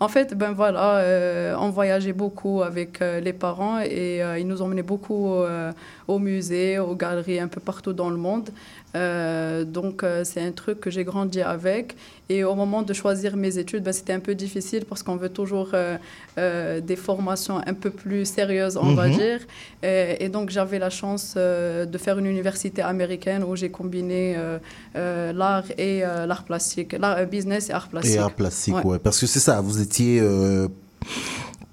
en fait, ben voilà, on voyageait beaucoup avec les parents et ils nous emmenaient beaucoup au musée, aux galeries, un peu partout dans le monde. Euh, donc euh, c'est un truc que j'ai grandi avec. Et au moment de choisir mes études, ben, c'était un peu difficile parce qu'on veut toujours euh, des formations un peu plus sérieuses, on va
Mhm.
dire. Et, et donc j'avais la chance de faire une université américaine où j'ai combiné l'art et l'art plastique, l'art business et art plastique.
Et art plastique,
Ouais.
ouais. Parce que c'est ça, vous étiez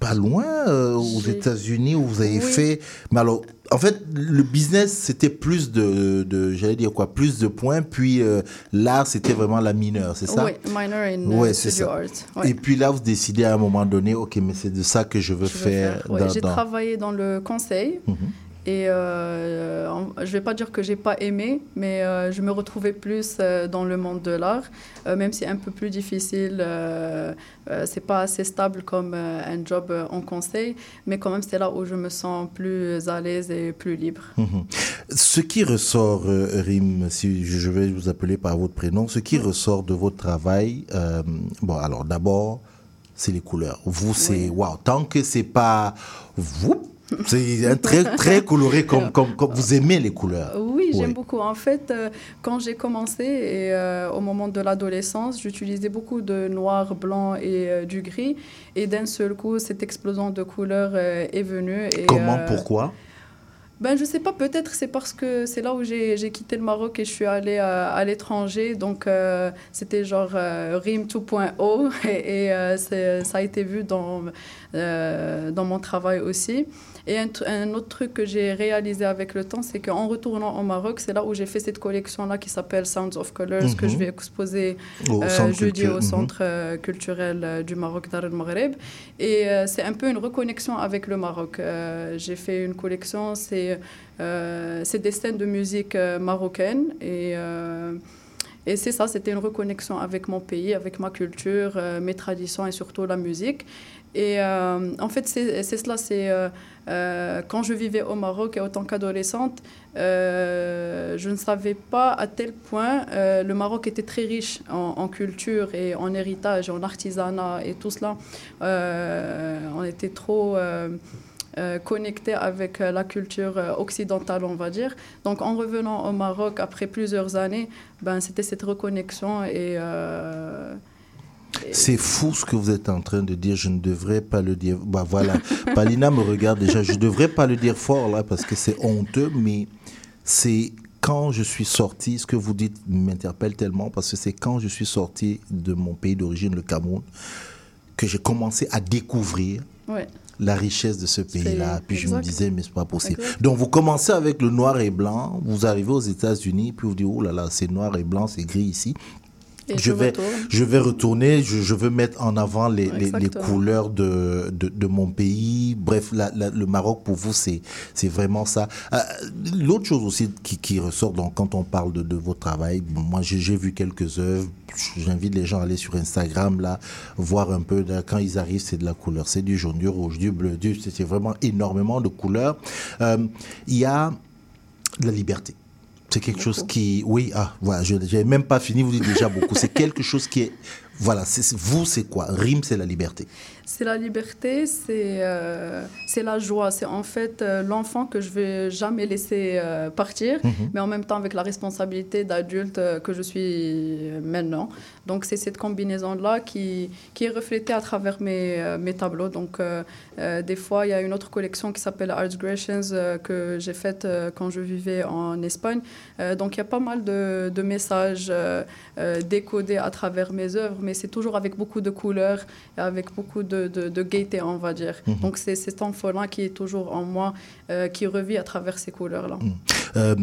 pas loin euh, aux États-Unis où vous avez
Oui.
fait. Mais alors, en fait, le business, c'était plus de, de j'allais dire quoi, plus de points, puis euh, l'art, c'était vraiment la mineure, c'est ça?
Oui, minor in euh,
Ouais, c'est
studio
ça.
art. ouais.
Et puis là, vous décidez à un moment donné, ok, mais c'est de ça que je veux
Je
faire.
ouais. J'ai travaillé dans le conseil.
Mhm.
Et euh, je vais pas dire que j'ai pas aimé, mais euh, je me retrouvais plus euh, dans le monde de l'art, euh, même si un peu plus difficile. C'est pas assez stable comme un job en conseil, mais quand même c'est là où je me sens plus à l'aise et plus libre.
Mhm. Ce qui ressort, Rim, si je vais vous appeler par votre prénom, ce qui ressort de votre travail, bon, alors d'abord, c'est les couleurs. Vous, c'est waouh. Tant que c'est pas vous, c'est très très coloré comme comme comme vous aimez les couleurs.
Oui, j'aime beaucoup. En fait, euh, quand j'ai commencé et euh, au moment de l'adolescence, j'utilisais beaucoup de noir, blanc et euh, du gris. Et d'un seul coup, cette explosion de couleurs euh, est venue. Et,
Comment, pourquoi?
Ben, je sais pas, peut-être c'est parce que c'est là où j'ai quitté le Maroc et je suis allée à, à l'étranger. Donc, euh, c'était genre euh, RIM 2.0 et, euh, ça a été vu dans, dans mon travail aussi. Et un, tr- un autre truc que j'ai réalisé avec le temps, c'est qu'en retournant au Maroc, c'est là où j'ai fait cette collection-là qui s'appelle Sounds of Colors, que
Mhm.
je vais exposer
Au
euh, jeudi au
mhm.
centre euh, culturel euh, du Maroc, Dar el Maghreb. Et euh, c'est un peu une reconnexion avec le Maroc. Euh, j'ai fait une collection, c'est des scènes de musique marocaine. Et, Et c'est ça, c'était une reconnexion avec mon pays, avec ma culture, euh, mes traditions et surtout la musique. Et euh, en fait, c'est cela, c'est euh, euh, quand je vivais au Maroc et en tant qu'adolescente, je ne savais pas à tel point le Maroc était très riche en, en culture et en héritage, en artisanat et tout cela. On était trop connecté avec la culture occidentale, on va dire. Donc, en revenant au Maroc après plusieurs années, ben, c'était cette reconnexion et.
C'est fou ce que vous êtes en train de dire. Je ne devrais pas le dire. Bah voilà. Palina me regarde déjà. Je ne devrais pas le dire fort là parce que c'est honteux, mais c'est quand je suis sorti. Ce que vous dites m'interpelle tellement parce que c'est quand je suis sorti de mon pays d'origine, le Cameroun, que j'ai commencé à découvrir
ouais.
la richesse de ce pays-là. Puis je me disais, mais c'est pas possible.
Exact.
Donc vous commencez avec le noir et blanc, vous arrivez aux États-Unis, puis vous dites, oh là là, c'est noir et blanc, c'est gris ici.
Et
je vais,
retourne.
je vais retourner, je, je veux mettre en avant les, les, les couleurs de, de, de mon pays. Bref, la- la- le Maroc, pour vous, c'est c'est vraiment ça. Euh, L'autre chose aussi qui, qui ressort donc, quand on parle de, de votre travail, bon, moi j'ai vu quelques œuvres. J'invite les gens à aller sur Instagram, là, voir un peu. là, quand ils arrivent, c'est de la couleur. C'est du jaune, du rouge, du bleu, du, c'est c'est vraiment énormément de couleurs. Euh, Il y a la liberté. C'est quelque chose qui, oui, ah, voilà, je n'avais même pas fini, vous dites déjà beaucoup. C'est quelque chose qui est, voilà, c'est c'est- vous, c'est quoi? Rime, c'est la liberté.
C'est la liberté, c'est euh, c'est la joie. C'est en fait euh, l'enfant que je vais jamais laisser euh, partir,
Mhm.
mais en même temps avec la responsabilité d'adulte que je suis maintenant. Donc c'est cette combinaison-là qui, qui est reflétée à travers mes, mes tableaux. Donc des fois, il y a une autre collection qui s'appelle Artsgrations euh, que j'ai faite quand je vivais en Espagne. Donc il y a pas mal de, de messages décodés à travers mes œuvres, mais c'est toujours avec beaucoup de couleurs et avec beaucoup de, de, de gaieté, on va dire.
Mhm.
Donc c'est cet enfant-là qui est toujours en moi, euh, qui revit à travers ces couleurs-là.
Euh,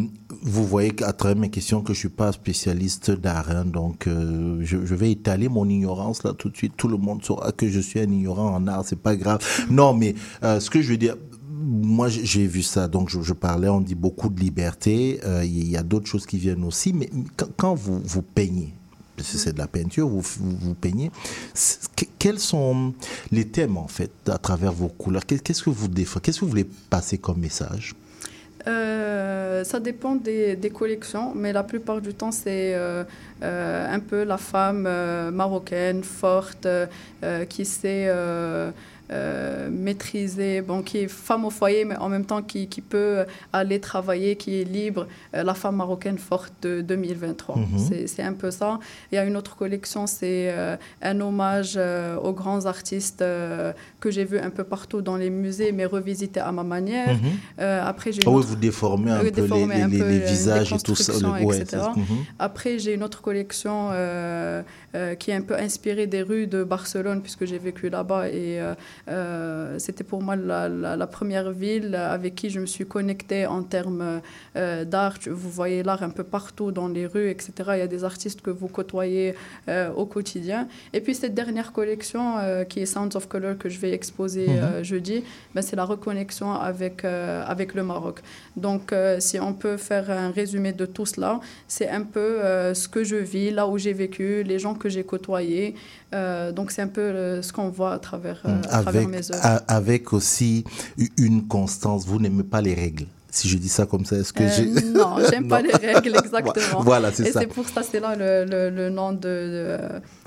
vous voyez qu'à travers mes questions que je suis pas spécialiste d'art, hein, donc euh, je, je vais étaler mon ignorance là tout de suite. Tout le monde saura que je suis un ignorant en art, c'est pas grave. Non, mais ce que je veux dire. Moi, j'ai- vu ça, donc je, je parlais, on dit beaucoup de liberté, euh, il y a d'autres choses qui viennent aussi, mais quand, quand vous, vous peignez, c'est de la peinture, vous, vous, peignez, quels sont les thèmes en fait à travers vos couleurs? Qu'est- Qu'est-ce que vous voulez passer comme message?
Euh, ça dépend des, des collections, mais la plupart du temps, c'est euh, euh, un peu la femme marocaine, forte, qui sait euh, bon, qui est femme au foyer, mais en même temps qui, qui peut aller travailler, qui est libre, euh, la femme marocaine forte de 2023.
Mhm.
C'est- C'est un peu ça. Il y a une autre collection, c'est euh, un hommage aux grands artistes que j'ai vus un peu partout dans les musées, mais revisités à ma manière.
Mhm.
Euh, après, j'ai une
oui,
autre-
vous déformez un
Oui,
peu les-
déformer
les-
un
les-
peu,
les visages et tout ça,
constructions,
le- ouais,
etc.
c'est-.
Après, j'ai une autre collection euh, euh, qui est un peu inspirée des rues de Barcelone, puisque j'ai vécu là-bas. Et c'était pour moi la, la- la première ville avec qui je me suis connectée en termes d'art. Vous voyez l'art un peu partout dans les rues, etc. Il y a des artistes que vous côtoyez au quotidien. Et puis, cette dernière collection, qui est Sounds of Color, que je vais exposer
Mhm.
euh, jeudi, ben, c'est la reconnexion avec, euh, avec le Maroc. Donc, euh, si on peut faire un résumé de tout cela, c'est un peu ce que je vis, là où j'ai vécu, les gens que j'ai côtoyés. Donc, c'est un peu ce qu'on voit à travers,
avec,
mes œuvres.
avec aussi une constance. Vous n'aimez pas les règles. Si je dis ça comme ça, est-ce que
Euh,
j'ai...
non, j'aime pas les règles, exactement.
Voilà, c'est
Et
ça.
c'est pour ça, c'est là le, le, le nom de, de-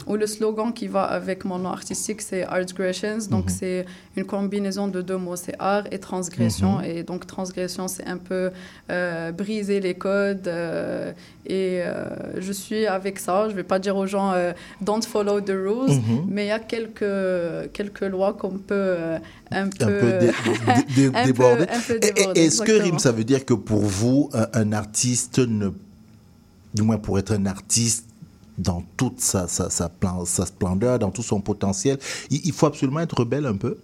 ou le slogan qui va avec mon nom artistique, c'est Artsgressions. Donc,
Mhm.
c'est une combinaison de deux mots, c'est art et transgression.
Mhm.
Et donc, transgression, c'est un peu euh, briser les codes. euh, et euh, je suis avec ça. Je vais pas dire aux gens don't follow the rules,
Mhm.
mais il y a quelques, quelques lois qu'on peut un peu,
un peu dé- dé- dé-
un peu-
débordé.
un peu
Et- et-
débordé,
Est-ce que
exactement.
Rim, ça veut dire que pour vous, un, un artiste, ne, du moins pour être un artiste dans toute sa, sa, splendeur, dans tout son potentiel, il, il faut absolument être rebelle un peu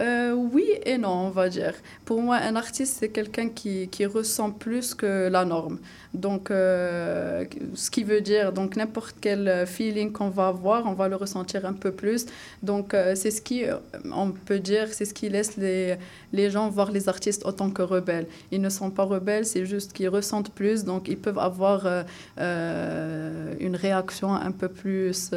Euh, oui et non, on va dire. Pour moi, un artiste, c'est quelqu'un qui, qui ressent plus que la norme. Donc, euh, ce qui veut dire, donc n'importe quel feeling qu'on va avoir, on va le ressentir un peu plus. Donc, euh, c'est ce qui, on peut dire, c'est ce qui laisse les, les gens voir les artistes autant que rebelles. Ils ne sont pas rebelles, c'est juste qu'ils ressentent plus, donc ils peuvent avoir une réaction un peu plus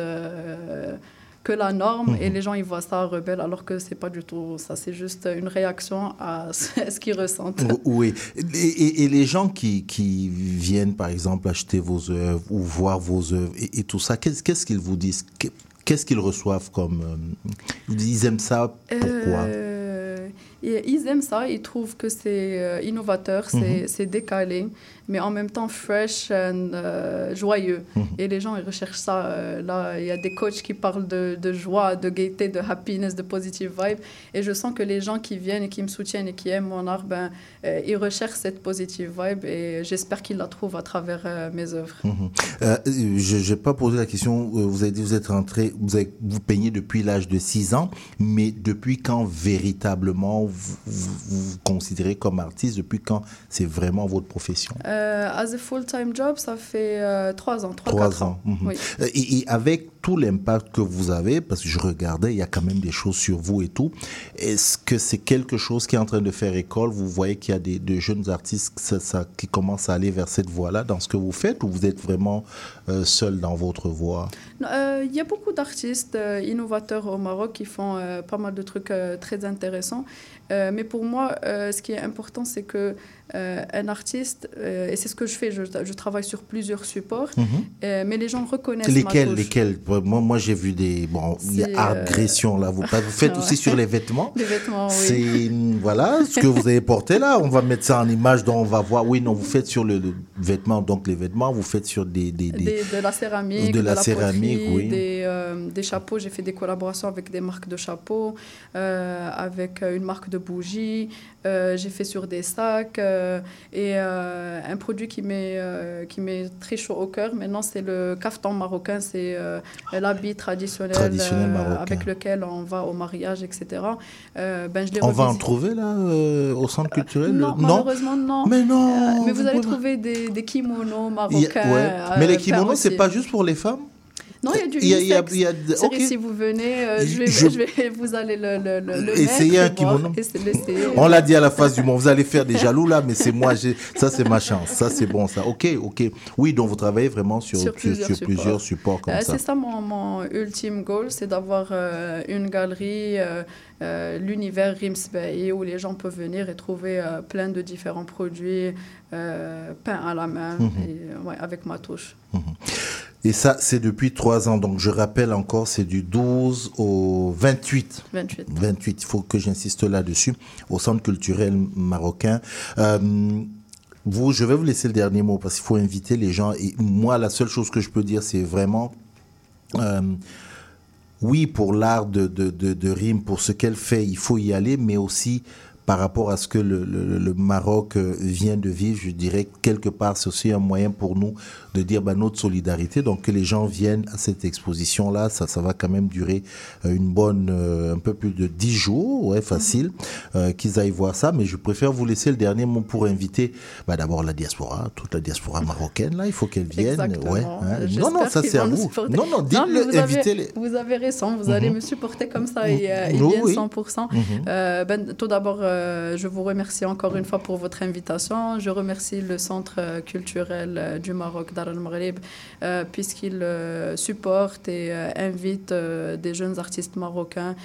que la norme, et
Mhm.
les gens ils voient ça rebelle, alors que c'est pas du tout ça, c'est juste une réaction à ce qu'ils ressentent.
Oui. Et, et- et les gens qui, qui viennent, par exemple, acheter vos œuvres ou voir vos œuvres et, et tout ça, qu'est-ce qu'ils vous disent? Qu'est- Qu'est-ce qu'ils reçoivent comme... euh, ils aiment ça, pourquoi?
Euh, et ils aiment ça, ils trouvent que c'est euh, innovateur, c'est c'est décalé, mais en même temps fresh and euh, joyeux.
Mhm.
Et les gens, ils recherchent ça. euh, là, il y a des coachs qui parlent de, de joie, de gaieté, de happiness, de positive vibe. Et je sens que les gens qui viennent et qui me soutiennent et qui aiment mon art, ben, euh, ils recherchent cette positive vibe et j'espère qu'ils la trouvent à travers mes œuvres.
Mhm. Je n'ai pas posé la question, vous avez dit vous êtes rentré, vous, avez, vous peignez depuis l'âge de 6 ans, mais depuis quand véritablement vous vous, vous considérez comme artiste, depuis quand c'est vraiment votre profession?
As a full-time job, ça fait euh, trois ans, trois,
Trois
quatre
ans.
ans.
mhm.
Oui.
Euh, Et, et avec tout l'impact que vous avez, parce que je regardais, il y a quand même des choses sur vous et tout, est-ce que c'est quelque chose qui est en train de faire école? Vous voyez qu'il y a des, de jeunes artistes ça, ça- qui commencent à aller vers cette voie-là dans ce que vous faites, ou vous êtes vraiment euh, seul dans votre voie?
Euh, Il y a beaucoup d'artistes euh, innovateurs au Maroc qui font pas mal de trucs très intéressants. Mais pour moi, ce qui est important, c'est que un artiste, et c'est ce que je fais, je, je travaille sur plusieurs supports,
Mhm.
euh, mais les gens reconnaissent
Lesquels,
ma touche.
lesquels? Moi, moi j'ai vu des. Bon, il y a
euh,
agression là. Vous, vous faites
ouais.
aussi sur les vêtements.
Les vêtements, oui.
C'est voilà ce que vous avez porté là. On va mettre ça en image, donc on va voir. Oui, non, vous faites sur le, le vêtement, donc les vêtements, vous faites sur des. des, des-
Des- de la céramique,
de
de
la céramique,
poterie,
oui.
des, euh, des chapeaux. J'ai fait des collaborations avec des marques de chapeaux, euh, avec euh, une marque de bougies. Euh, j'ai fait sur des sacs. euh, et euh, un produit qui m'est qui m'est très chaud au cœur maintenant, c'est le caftan marocain. C'est euh, l'habit traditionnel, avec lequel on va au mariage, etc. Ben, je
On va en trouver là au centre culturel?
Non,
le-
malheureusement, non.
Mais non,
mais
vous
vous allez trouver des, des kimonos marocains.
y a- ouais. Mais les kimonos, c'est pas juste pour les femmes?
Non, il y a du
Il y a- il y a-
unisex.
il y a-
C'est
ok.
Si vous venez, euh, je, vais,
Je-
je vais- vous allez le, le, le, le
Essayez un kimono. On l'a dit à la face du monde. Vous allez faire des jaloux là, mais c'est moi. j'ai- Ça, c'est ma chance. Ça, c'est bon, ça. Ok, ok. Oui, donc vous travaillez vraiment sur,
Sur plusieurs supports.
plusieurs supports comme
Euh,
ça.
C'est ça mon, mon ultime goal, c'est d'avoir euh, une galerie, l'univers Rimsbey, où les gens peuvent venir et trouver plein de différents produits peints à la main,
Mhm.
et, ouais, avec ma touche.
Et ça, c'est depuis trois ans. Donc, je rappelle encore, c'est du 12 au 28.
28.
28, il faut que j'insiste là-dessus, au Centre culturel marocain. Euh, vous, je vais vous laisser le dernier mot parce qu'il faut inviter les gens. Et moi, la seule chose que je peux dire, c'est vraiment... euh, oui, pour l'art de, de, de, de rime, pour ce qu'elle fait, il faut y aller, mais aussi par rapport à ce que le, le, le Maroc euh, vient de vivre, je dirais que quelque part, c'est aussi un moyen pour nous de dire bah, notre solidarité. Donc que les gens viennent à cette exposition-là, ça, ça va quand même durer euh, une bonne, euh, un peu plus de 10 jours, ouais, facile, euh, qu'ils aillent voir ça. Mais je préfère vous laisser le dernier mot pour inviter bah, d'abord la diaspora, toute la diaspora marocaine, là, il faut qu'elle vienne.
Exactement.
Ouais, hein. Non, non, ça c'est à vous. Non, non, dites-le,
vous avez-
invitez-les.
Vous avez raison, vous allez
Mhm.
me supporter comme ça et, euh, et
Oui,
bien
oui.
100%.
Mhm.
Euh, ben, tout d'abord, euh, je vous remercie encore une fois pour votre invitation. Je remercie le Centre culturel euh, du Maroc, Dar al-Maghrib, euh, puisqu'il supporte et invite des jeunes artistes marocains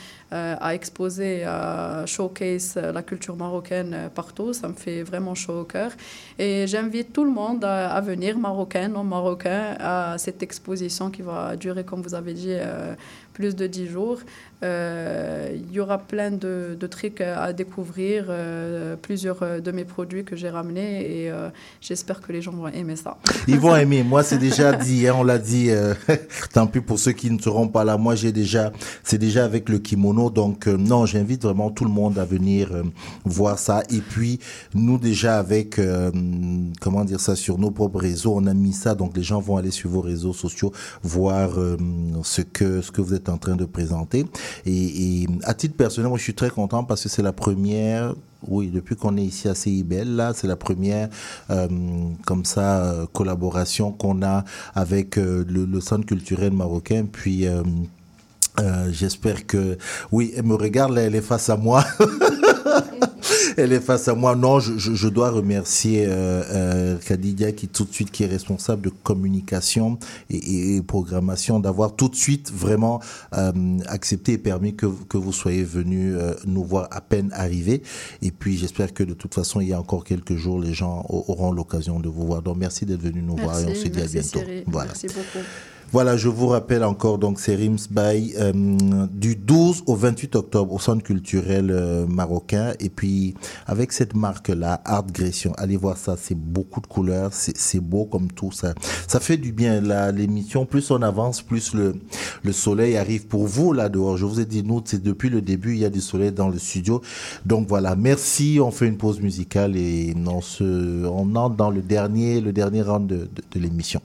à exposer, à showcase euh, la culture marocaine euh, partout. Ça me fait vraiment chaud au cœur. Et j'invite tout le monde à, venir, marocain, non marocain, à cette exposition qui va durer, comme vous avez dit, euh, plus de 10 jours. Euh, Il y aura plein de, trucs à découvrir euh, plusieurs euh, de mes produits que j'ai ramenés et euh, j'espère que les gens vont aimer ça.
Ils vont aimer. Moi, c'est déjà dit, hein, on l'a dit. euh, tant pis pour ceux qui ne seront pas là. Moi, j'ai déjà, c'est déjà avec le kimono. Donc, euh, non, j'invite vraiment tout le monde à venir euh, voir ça. Et puis, nous déjà avec, euh, comment dire ça, sur nos propres réseaux, on a mis ça. Donc, les gens vont aller sur vos réseaux sociaux voir ce que ce que vous êtes en train de présenter. Et, à titre personnel, moi, je suis très content parce que c'est la première oui, depuis qu'on est ici à CIBL, là, c'est la première comme ça collaboration qu'on a avec le, le centre culturel marocain. Puis euh, j'espère que oui, elle me regarde elle est face à moi. Elle est face à moi. Non, je, je, je dois remercier euh, euh, Khadija qui tout de suite qui est responsable de communication et, et- et programmation d'avoir tout de suite vraiment euh, accepté et permis que, que vous soyez venu nous voir à peine arriver. Et puis j'espère que de toute façon il y a encore quelques jours les gens au- auront l'occasion de vous voir. Donc merci d'être venu nous voir et on se dit à bientôt. Voilà.
Merci beaucoup.
Voilà, je vous rappelle encore, donc c'est Rims by euh, du 12 au 28 octobre au Centre culturel euh, marocain. Et puis, avec cette marque-là, Art Gression, allez voir ça, c'est beaucoup de couleurs, c'est beau comme tout ça. Ça fait du bien, l'émission, plus on avance, plus le, le soleil arrive pour vous là dehors. Je vous ai dit, nous, c'est depuis le début, il y a du soleil dans le studio. Donc voilà, merci, on fait une pause musicale et on, se, on entre dans le dernier, le dernier round de, de l'émission.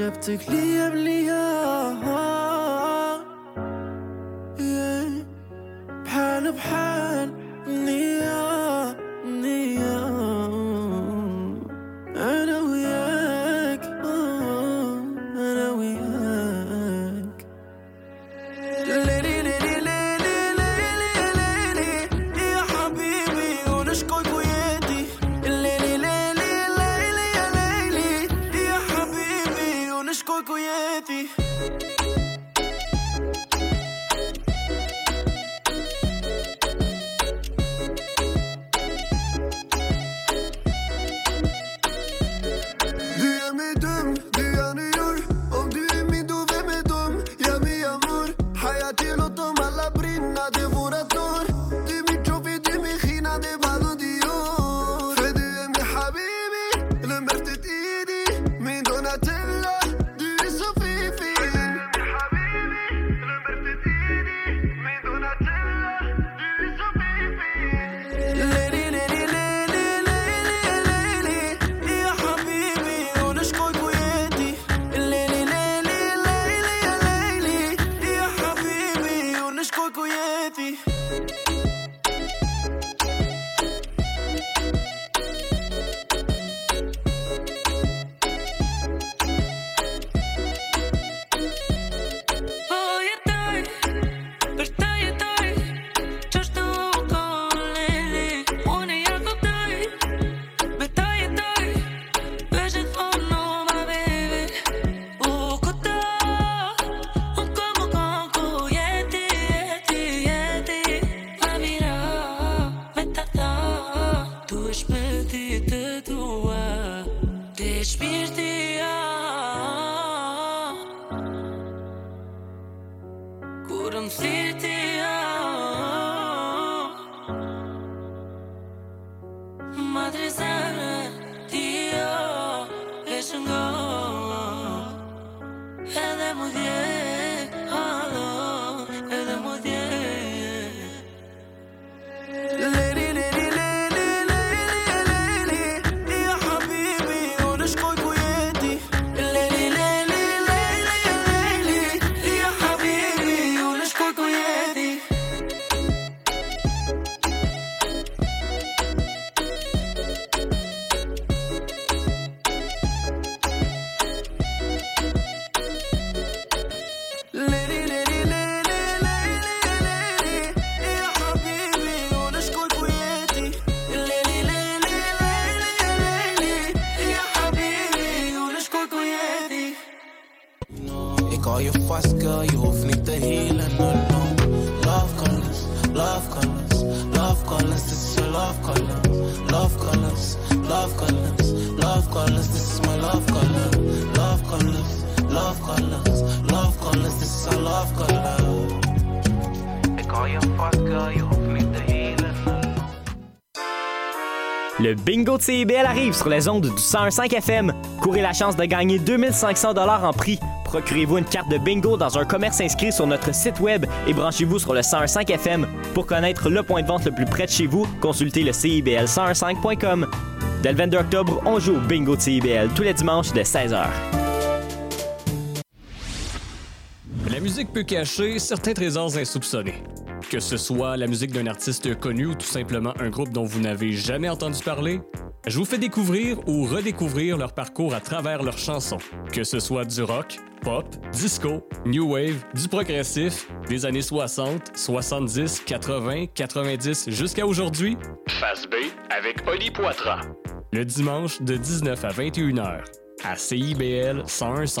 Jeg
Rzeptych lija, lija, CIBL arrive sur les ondes du 101.5 FM. Courez la chance de gagner 2500 dollars en prix. Procurez-vous une carte de bingo dans un commerce inscrit sur notre site web et branchez-vous sur le 101.5 FM. Pour connaître le point de vente le plus près de chez vous, consultez le CIBL1015.com. Dès le 22 octobre, on joue au bingo de CIBL tous les dimanches de 16h.
La musique peut cacher certains trésors insoupçonnés. Que ce soit la musique d'un artiste connu ou tout simplement un groupe dont vous n'avez jamais entendu parler, je vous fais découvrir ou redécouvrir leur parcours à travers leurs chansons. Que ce soit du rock, pop, disco, new wave, du progressif, des années 60, 70, 80, 90 jusqu'à aujourd'hui. Face B avec Oli Poitras. Le dimanche de 19 à 21 h à CIBL 1015.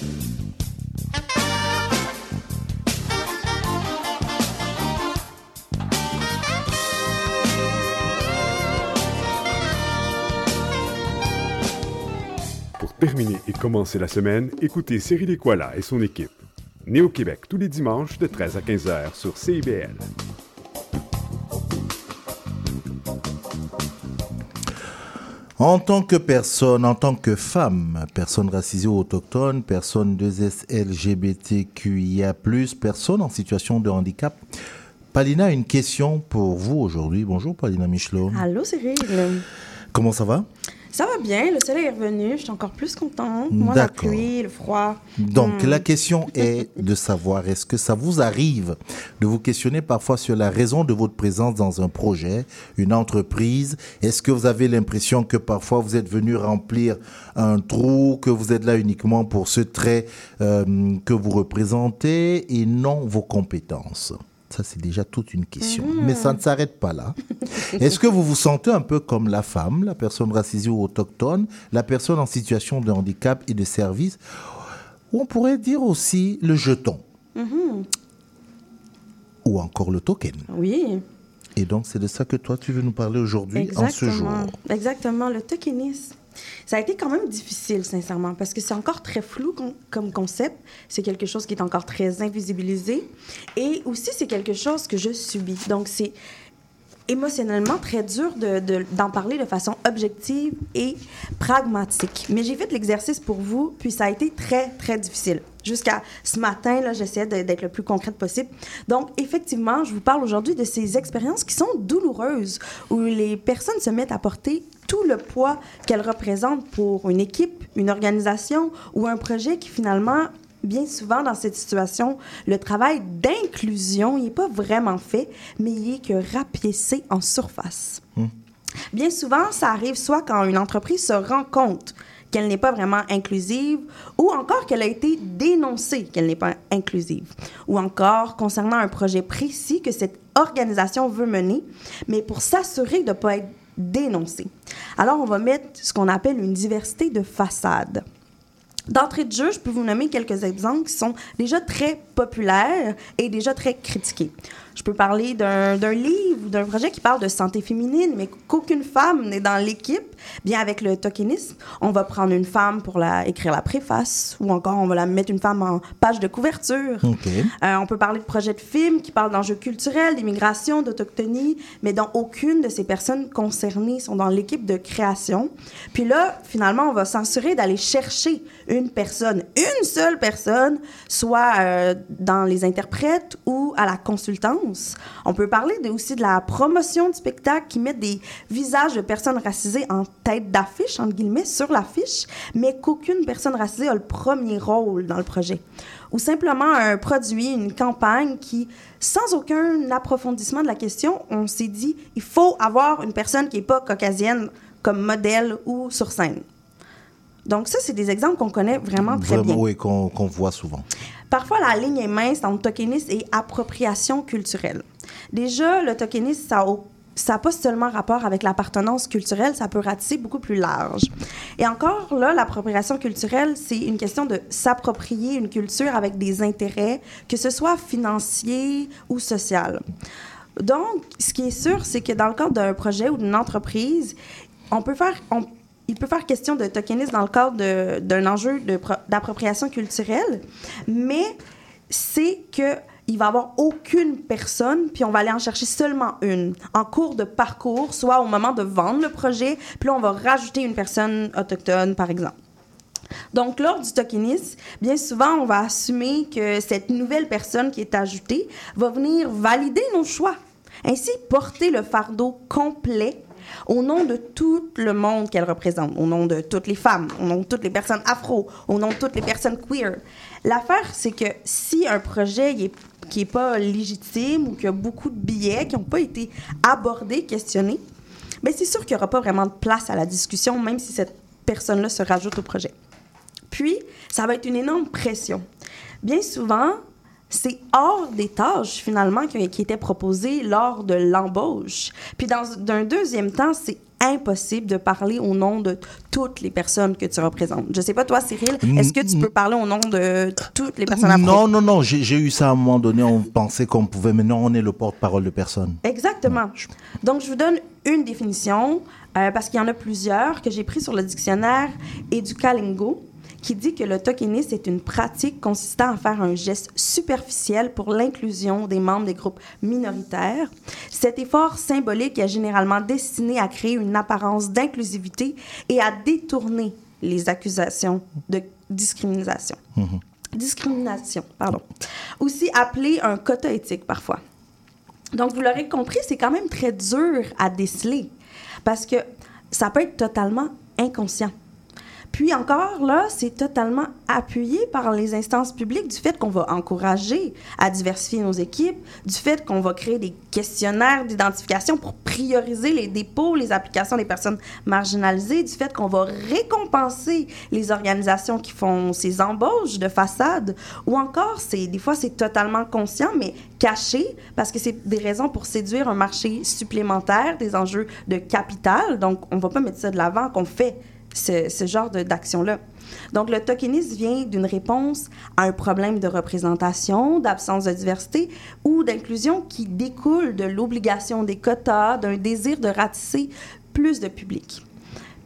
Terminer et commencer la semaine, écoutez Cyril Equala et son équipe. Né au Québec tous les dimanches de 13 à 15 heures sur CIBL.
En tant que personne, en tant que femme, personne racisée ou autochtone, personne 2S LGBTQIA+, personne en situation de handicap, Palina a une question pour vous aujourd'hui. Bonjour Palina Michelot.
Allô Cyril.
Comment ça va?
Ça va bien, le soleil est revenu, je suis encore plus contente. Moi, la pluie, le froid.
Donc
Hmm.
la question est de savoir, est-ce que ça vous arrive de vous questionner parfois sur la raison de votre présence dans un projet, une entreprise? Est-ce que vous avez l'impression que parfois vous êtes venu remplir un trou, que vous êtes là uniquement pour ce trait euh, que vous représentez et non vos compétences? Ça, c'est déjà toute une question.
Mhm.
Mais ça ne s'arrête pas là. Est-ce que vous vous sentez un peu comme la femme, la personne racisée ou autochtone, la personne en situation de handicap et de service, ou on pourrait dire aussi le jeton,
Mhm.
ou encore le token?
Oui,
Et donc, c'est de ça que toi, tu veux nous parler aujourd'hui, en ce jour.
exactement. Exactement, le tokenisme. Ça a été quand même difficile, sincèrement, parce que c'est encore très flou comme concept. C'est quelque chose qui est encore très invisibilisé. Et aussi, c'est quelque chose que je subis. Donc, c'est émotionnellement très dur de- de- d'en parler de façon objective et pragmatique. Mais j'ai fait l'exercice pour vous, puis ça a été très, très difficile. Jusqu'à ce matin, là, j'essayais d'être le plus concrète possible. Donc, effectivement, je vous parle aujourd'hui de ces expériences qui sont douloureuses, où les personnes se mettent à porter tout le poids qu'elles représentent pour une équipe, une organisation ou un projet qui finalement bien souvent dans cette situation, le travail d'inclusion, n'est pas vraiment fait, mais il est que rapiécé en surface. Bien souvent, ça arrive soit quand une entreprise se rend compte qu'elle n'est pas vraiment inclusive, ou encore qu'elle a été dénoncée qu'elle n'est pas inclusive, ou encore concernant un projet précis que cette organisation veut mener, mais pour s'assurer de ne pas être dénoncée. Alors, on va mettre ce qu'on appelle une diversité de façade. D'entrée de jeu, je peux vous nommer quelques exemples qui sont déjà très populaires et déjà très critiqués. Je peux parler d'un livre ou d'un projet qui parle de santé féminine, mais qu'aucune femme n'est dans l'équipe. Bien, avec le tokenisme, on va prendre une femme pour la, écrire la préface, ou encore on va la mettre une femme en page de couverture. Euh, on peut parler de projets de films qui parlent d'enjeux culturels, d'immigration, d'autochtonie, mais dont aucune de ces personnes concernées sont dans l'équipe de création. Puis là, finalement, on va s'assurer d'aller chercher une personne, une seule personne, soit euh, dans les interprètes ou à la On peut parler aussi de la promotion du spectacle qui met des visages de personnes racisées en tête d'affiche, entre guillemets, sur l'affiche, mais qu'aucune personne racisée a le premier rôle dans le projet ou simplement un produit, une campagne qui, sans aucun approfondissement de la question, on s'est dit, il faut avoir une personne qui n'est pas caucasienne comme modèle ou sur scène. Donc ça, c'est des exemples qu'on connaît vraiment très bien.
oui, qu'on voit souvent.
Parfois, la ligne est mince entre tokenisme et appropriation culturelle. Déjà, le tokenisme, ça n'a ça a pas seulement rapport avec l'appartenance culturelle, ça peut ratisser beaucoup plus large. Et encore là, l'appropriation culturelle, c'est une question de s'approprier une culture avec des intérêts, que ce soit financier ou social. Donc, ce qui est sûr, c'est que dans le cadre d'un projet ou d'une entreprise, on peut faire, il peut faire question de tokenisme dans le cadre d'un enjeu d'appropriation culturelle, mais c'est que il va y avoir aucune personne, puis on va aller en chercher seulement une en cours de parcours, soit au moment de vendre le projet, puis on va rajouter une personne autochtone, par exemple. Donc, lors du tokenisme, bien souvent, on va assumer que cette nouvelle personne qui est ajoutée va venir valider nos choix. Ainsi, porter le fardeau complet au nom de tout le monde qu'elle représente, au nom de toutes les femmes, au nom de toutes les personnes afro, au nom de toutes les personnes queer. L'affaire, c'est que si un projet qui n'est pas légitime ou qu'il y a beaucoup de billets qui n'ont pas été abordés, questionnés, mais c'est sûr qu'il n'y aura pas vraiment de place à la discussion, même si cette personne-là se rajoute au projet. Puis, ça va être une énorme pression. Bien souvent, c'est hors des tâches, finalement, qui, qui étaient proposées lors de l'embauche. Puis, dans un deuxième temps, c'est impossible de parler au nom de toutes les personnes que tu représentes. Je sais pas, toi, Cyril, est-ce que tu peux parler au nom de toutes les personnes afro?
Non, non, non, j'ai j'ai eu ça à un moment donné, on pensait qu'on pouvait, mais non, on est le porte-parole de personne.
Exactement. Donc, je vous donne une définition, euh, parce qu'il y en a plusieurs que j'ai pris sur le dictionnaire Educalingo, qui dit que le tokenisme est une pratique consistant à faire un geste superficiel pour l'inclusion des membres des groupes minoritaires. Cet effort symbolique est généralement destiné à créer une apparence d'inclusivité et à détourner les accusations de discrimination. Discrimination, pardon. Aussi appelé un quota éthique parfois. Donc, vous l'aurez compris, c'est quand même très dur à déceler parce que ça peut être totalement inconscient. Puis encore, là, c'est totalement appuyé par les instances publiques du fait qu'on va encourager à diversifier nos équipes, du fait qu'on va créer des questionnaires d'identification pour prioriser les dépôts, les applications des personnes marginalisées, du fait qu'on va récompenser les organisations qui font ces embauches de façade, ou encore, c'est des fois, c'est totalement conscient, mais caché, parce que c'est des raisons pour séduire un marché supplémentaire, des enjeux de capital. Donc, on va pas mettre ça de l'avant qu'on fait ce, ce genre d'action-là. Donc, le tokenisme vient d'une réponse à un problème de représentation, d'absence de diversité ou d'inclusion qui découle de l'obligation des quotas, d'un désir de ratisser plus de public.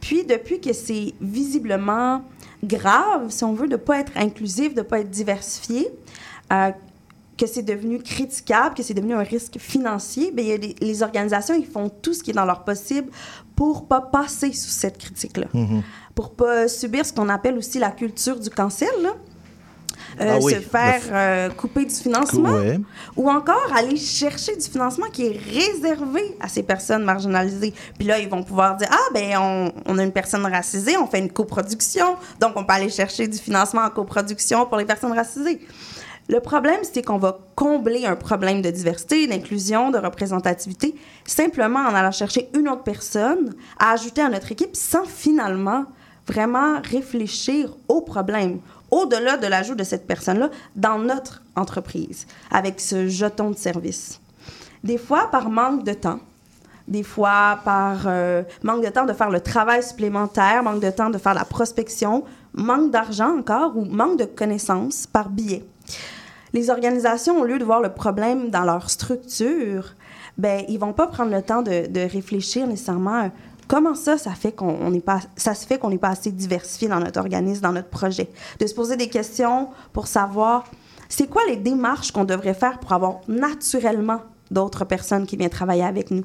Puis, depuis que c'est visiblement grave, si on veut, de ne pas être inclusif, de ne pas être diversifié, euh, que c'est devenu critiquable, que c'est devenu un risque financier, bien, il y a des- les organisations, ils font tout ce qui est dans leur possible pour pas passer sous cette critique-là, pour pas subir ce qu'on appelle aussi la culture du cancel, là. Euh,
Ah oui,
se faire euh, couper du financement
Ouais.
ou encore aller chercher du financement qui est réservé à ces personnes marginalisées. Puis là, ils vont pouvoir dire Ah, ben, on, on a une personne racisée, on fait une coproduction, donc on peut aller chercher du financement en coproduction pour les personnes racisées. Le problème, c'est qu'on va combler un problème de diversité, d'inclusion, de représentativité, simplement en allant chercher une autre personne à ajouter à notre équipe sans finalement vraiment réfléchir au problème, au-delà de l'ajout de cette personne-là dans notre entreprise, avec ce jeton de service. Des fois, par manque de temps, des fois par euh, manque de temps de faire le travail supplémentaire, manque de temps de faire la prospection, manque d'argent encore ou manque de connaissances par biais. Les organisations, au lieu de voir le problème dans leur structure, ben ils vont pas prendre le temps de, réfléchir nécessairement à comment ça, fait qu'on on n'est pas, ça se fait qu'on n'est pas assez diversifié dans notre organisme, dans notre projet. De se poser des questions pour savoir c'est quoi les démarches qu'on devrait faire pour avoir naturellement d'autres personnes qui viennent travailler avec nous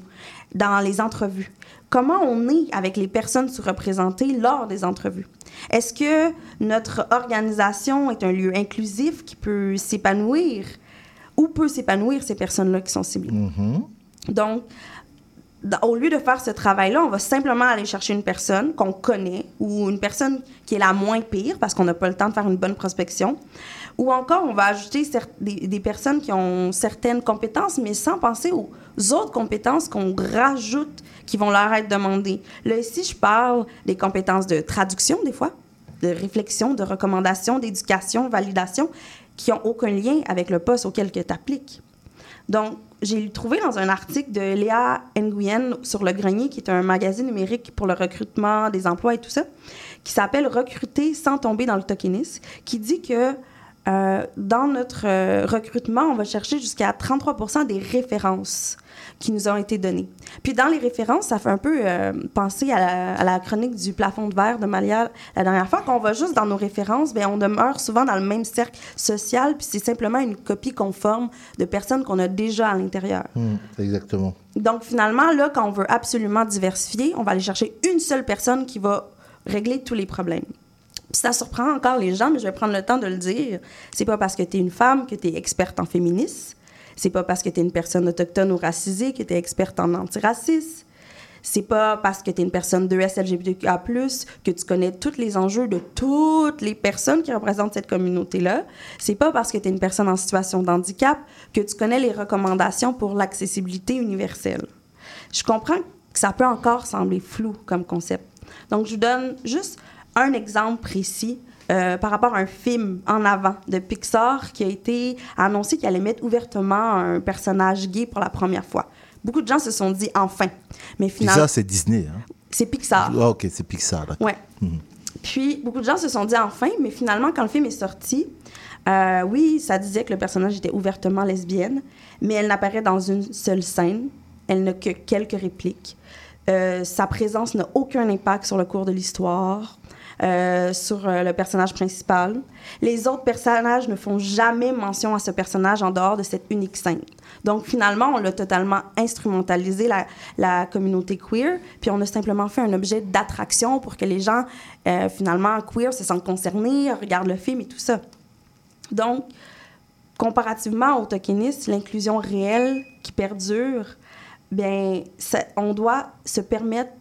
dans les entrevues? Comment on est avec les personnes sous-représentées lors des entrevues? Est-ce que notre organisation est un lieu inclusif qui peut s'épanouir? Où peut s'épanouir ces personnes-là qui sont ciblées? Donc, dans- au lieu de faire ce travail-là, on va simplement aller chercher une personne qu'on connaît ou une personne qui est la moins pire parce qu'on n'a pas le temps de faire une bonne prospection. Ou encore, on va ajouter des, des personnes qui ont certaines compétences, mais sans penser aux autres compétences qu'on rajoute qui vont leur être demandées. Là, ici, je parle des compétences de traduction, des fois, de réflexion, de recommandation, d'éducation, validation, qui n'ont aucun lien avec le poste auquel tu appliques. Donc, j'ai trouvé dans un article de Léa Nguyen sur Le Grenier, qui est un magazine numérique pour le recrutement des emplois et tout ça, qui s'appelle Recruter sans tomber dans le tokenisme, qui dit que euh, dans notre euh, recrutement, on va chercher jusqu'à 33% des références qui nous ont été données. Puis dans les références, ça fait un peu euh, penser à la, à la chronique du plafond de verre de Malia la dernière fois, qu'on va juste dans nos références, bien, on demeure souvent dans le même cercle social, puis c'est simplement une copie conforme de personnes qu'on a déjà à l'intérieur.
Hmm, exactement.
Donc, finalement, là, quand on veut absolument diversifier, on va aller chercher une seule personne qui va régler tous les problèmes. Ça surprend encore les gens, mais je vais prendre le temps de le dire. C'est pas parce que tu es une femme que tu es experte en féminisme. C'est pas parce que tu es une personne autochtone ou racisée que tu es experte en antiracisme. C'est pas parce que tu es une personne de SLGBTQA+, que tu connais tous les enjeux de toutes les personnes qui représentent cette communauté-là. C'est pas parce que tu es une personne en situation de handicap que tu connais les recommandations pour l'accessibilité universelle. Je comprends que ça peut encore sembler flou comme concept. Donc, je vous donne juste un exemple précis euh, par rapport à un film en avant de Pixar qui a été annoncé qu'il allait mettre ouvertement un personnage gay pour la première fois. Beaucoup de gens se sont dit enfin. Mais finalement.
Pixar, c'est Disney. Hein?
C'est Pixar.
Ah, ok, c'est Pixar.
Ouais.
Mhm.
Puis, beaucoup de gens se sont dit enfin, mais finalement, quand le film est sorti, euh, oui, ça disait que le personnage était ouvertement lesbienne, mais elle n'apparaît dans une seule scène. Elle n'a que quelques répliques. Euh, sa présence n'a aucun impact sur le cours de l'histoire, euh, sur euh, le personnage principal. Les autres personnages ne font jamais mention à ce personnage en dehors de cette unique scène. Donc finalement, on l'a totalement instrumentalisé, la, la communauté queer, puis on a simplement fait un objet d'attraction pour que les gens, euh, finalement, queer, se sentent concernés, regardent le film et tout ça. Donc, comparativement au tokenisme, l'inclusion réelle qui perdure, bien, on doit se permettre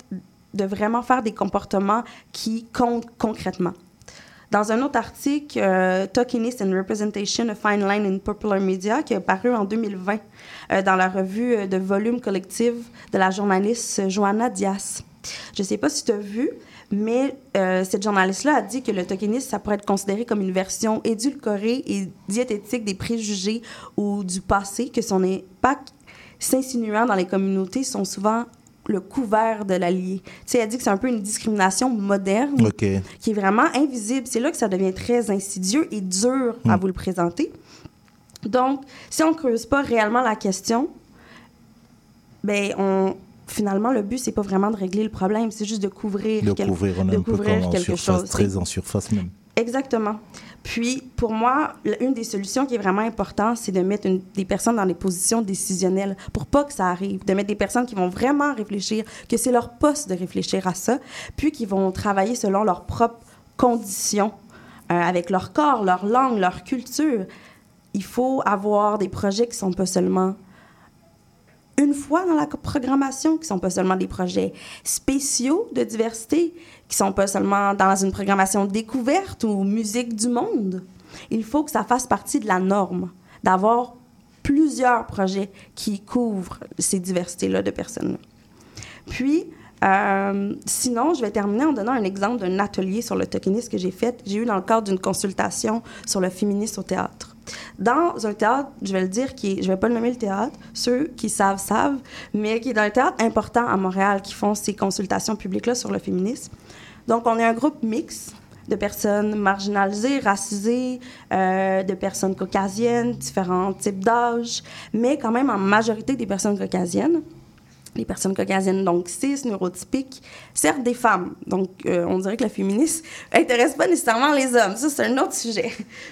de vraiment faire des comportements qui comptent concrètement. Dans un autre article, euh, and Representation, a Fine Line in Popular Media, qui est paru en 2020 euh, dans la revue euh, de volume collective de la journaliste Joanna Diaz. Je ne sais pas si tu as vu, mais euh, cette journaliste-là a dit que le tokenisme, ça pourrait être considéré comme une version édulcorée et diététique des préjugés ou du passé, que son impact s'insinuant dans les communautés sont souvent le couvert de l'allié. Tu sais, elle dit que c'est un peu une discrimination moderne qui est vraiment invisible. C'est là que ça devient très insidieux et dur à
Mm.
vous le présenter. Donc, si on creuse pas réellement la question, ben on finalement le but c'est pas vraiment de régler le problème, c'est juste de couvrir
De
quel-
couvrir, on
de
un peu
couvrir quelque
surface,
chose.
très en surface même.
Exactement. Puis, pour moi, une des solutions qui est vraiment importante, c'est de mettre des personnes dans des positions décisionnelles pour pas que ça arrive. De mettre des personnes qui vont vraiment réfléchir, que c'est leur poste de réfléchir à ça, puis qui vont travailler selon leurs propres conditions, euh, avec leur corps, leur langue, leur culture. Il faut avoir des projets qui sont pas seulement une fois dans la programmation, qui sont pas seulement des projets spéciaux de diversité, qui sont pas seulement dans une programmation découverte ou musique du monde. Il faut que ça fasse partie de la norme, d'avoir plusieurs projets qui couvrent ces diversités-là de personnes. Puis, euh, sinon, je vais terminer en donnant un exemple d'un atelier sur le tokenisme que j'ai fait. J'ai eu dans le cadre d'une consultation sur le féminisme au théâtre. Dans un théâtre, je vais le dire, qui est, je vais pas le nommer le théâtre, ceux qui savent savent, mais qui est dans un théâtre important à Montréal qui font ces consultations publiques-là sur le féminisme. Donc, on est un groupe mixte de personnes marginalisées, racisées, euh, de personnes caucasiennes, différents types d'âge, mais quand même en majorité des personnes caucasiennes. Les personnes caucasiennes, donc cis, neurotypiques, certes des femmes. Donc, euh, on dirait que le féminisme intéresse pas nécessairement les hommes. Ça, c'est un autre sujet.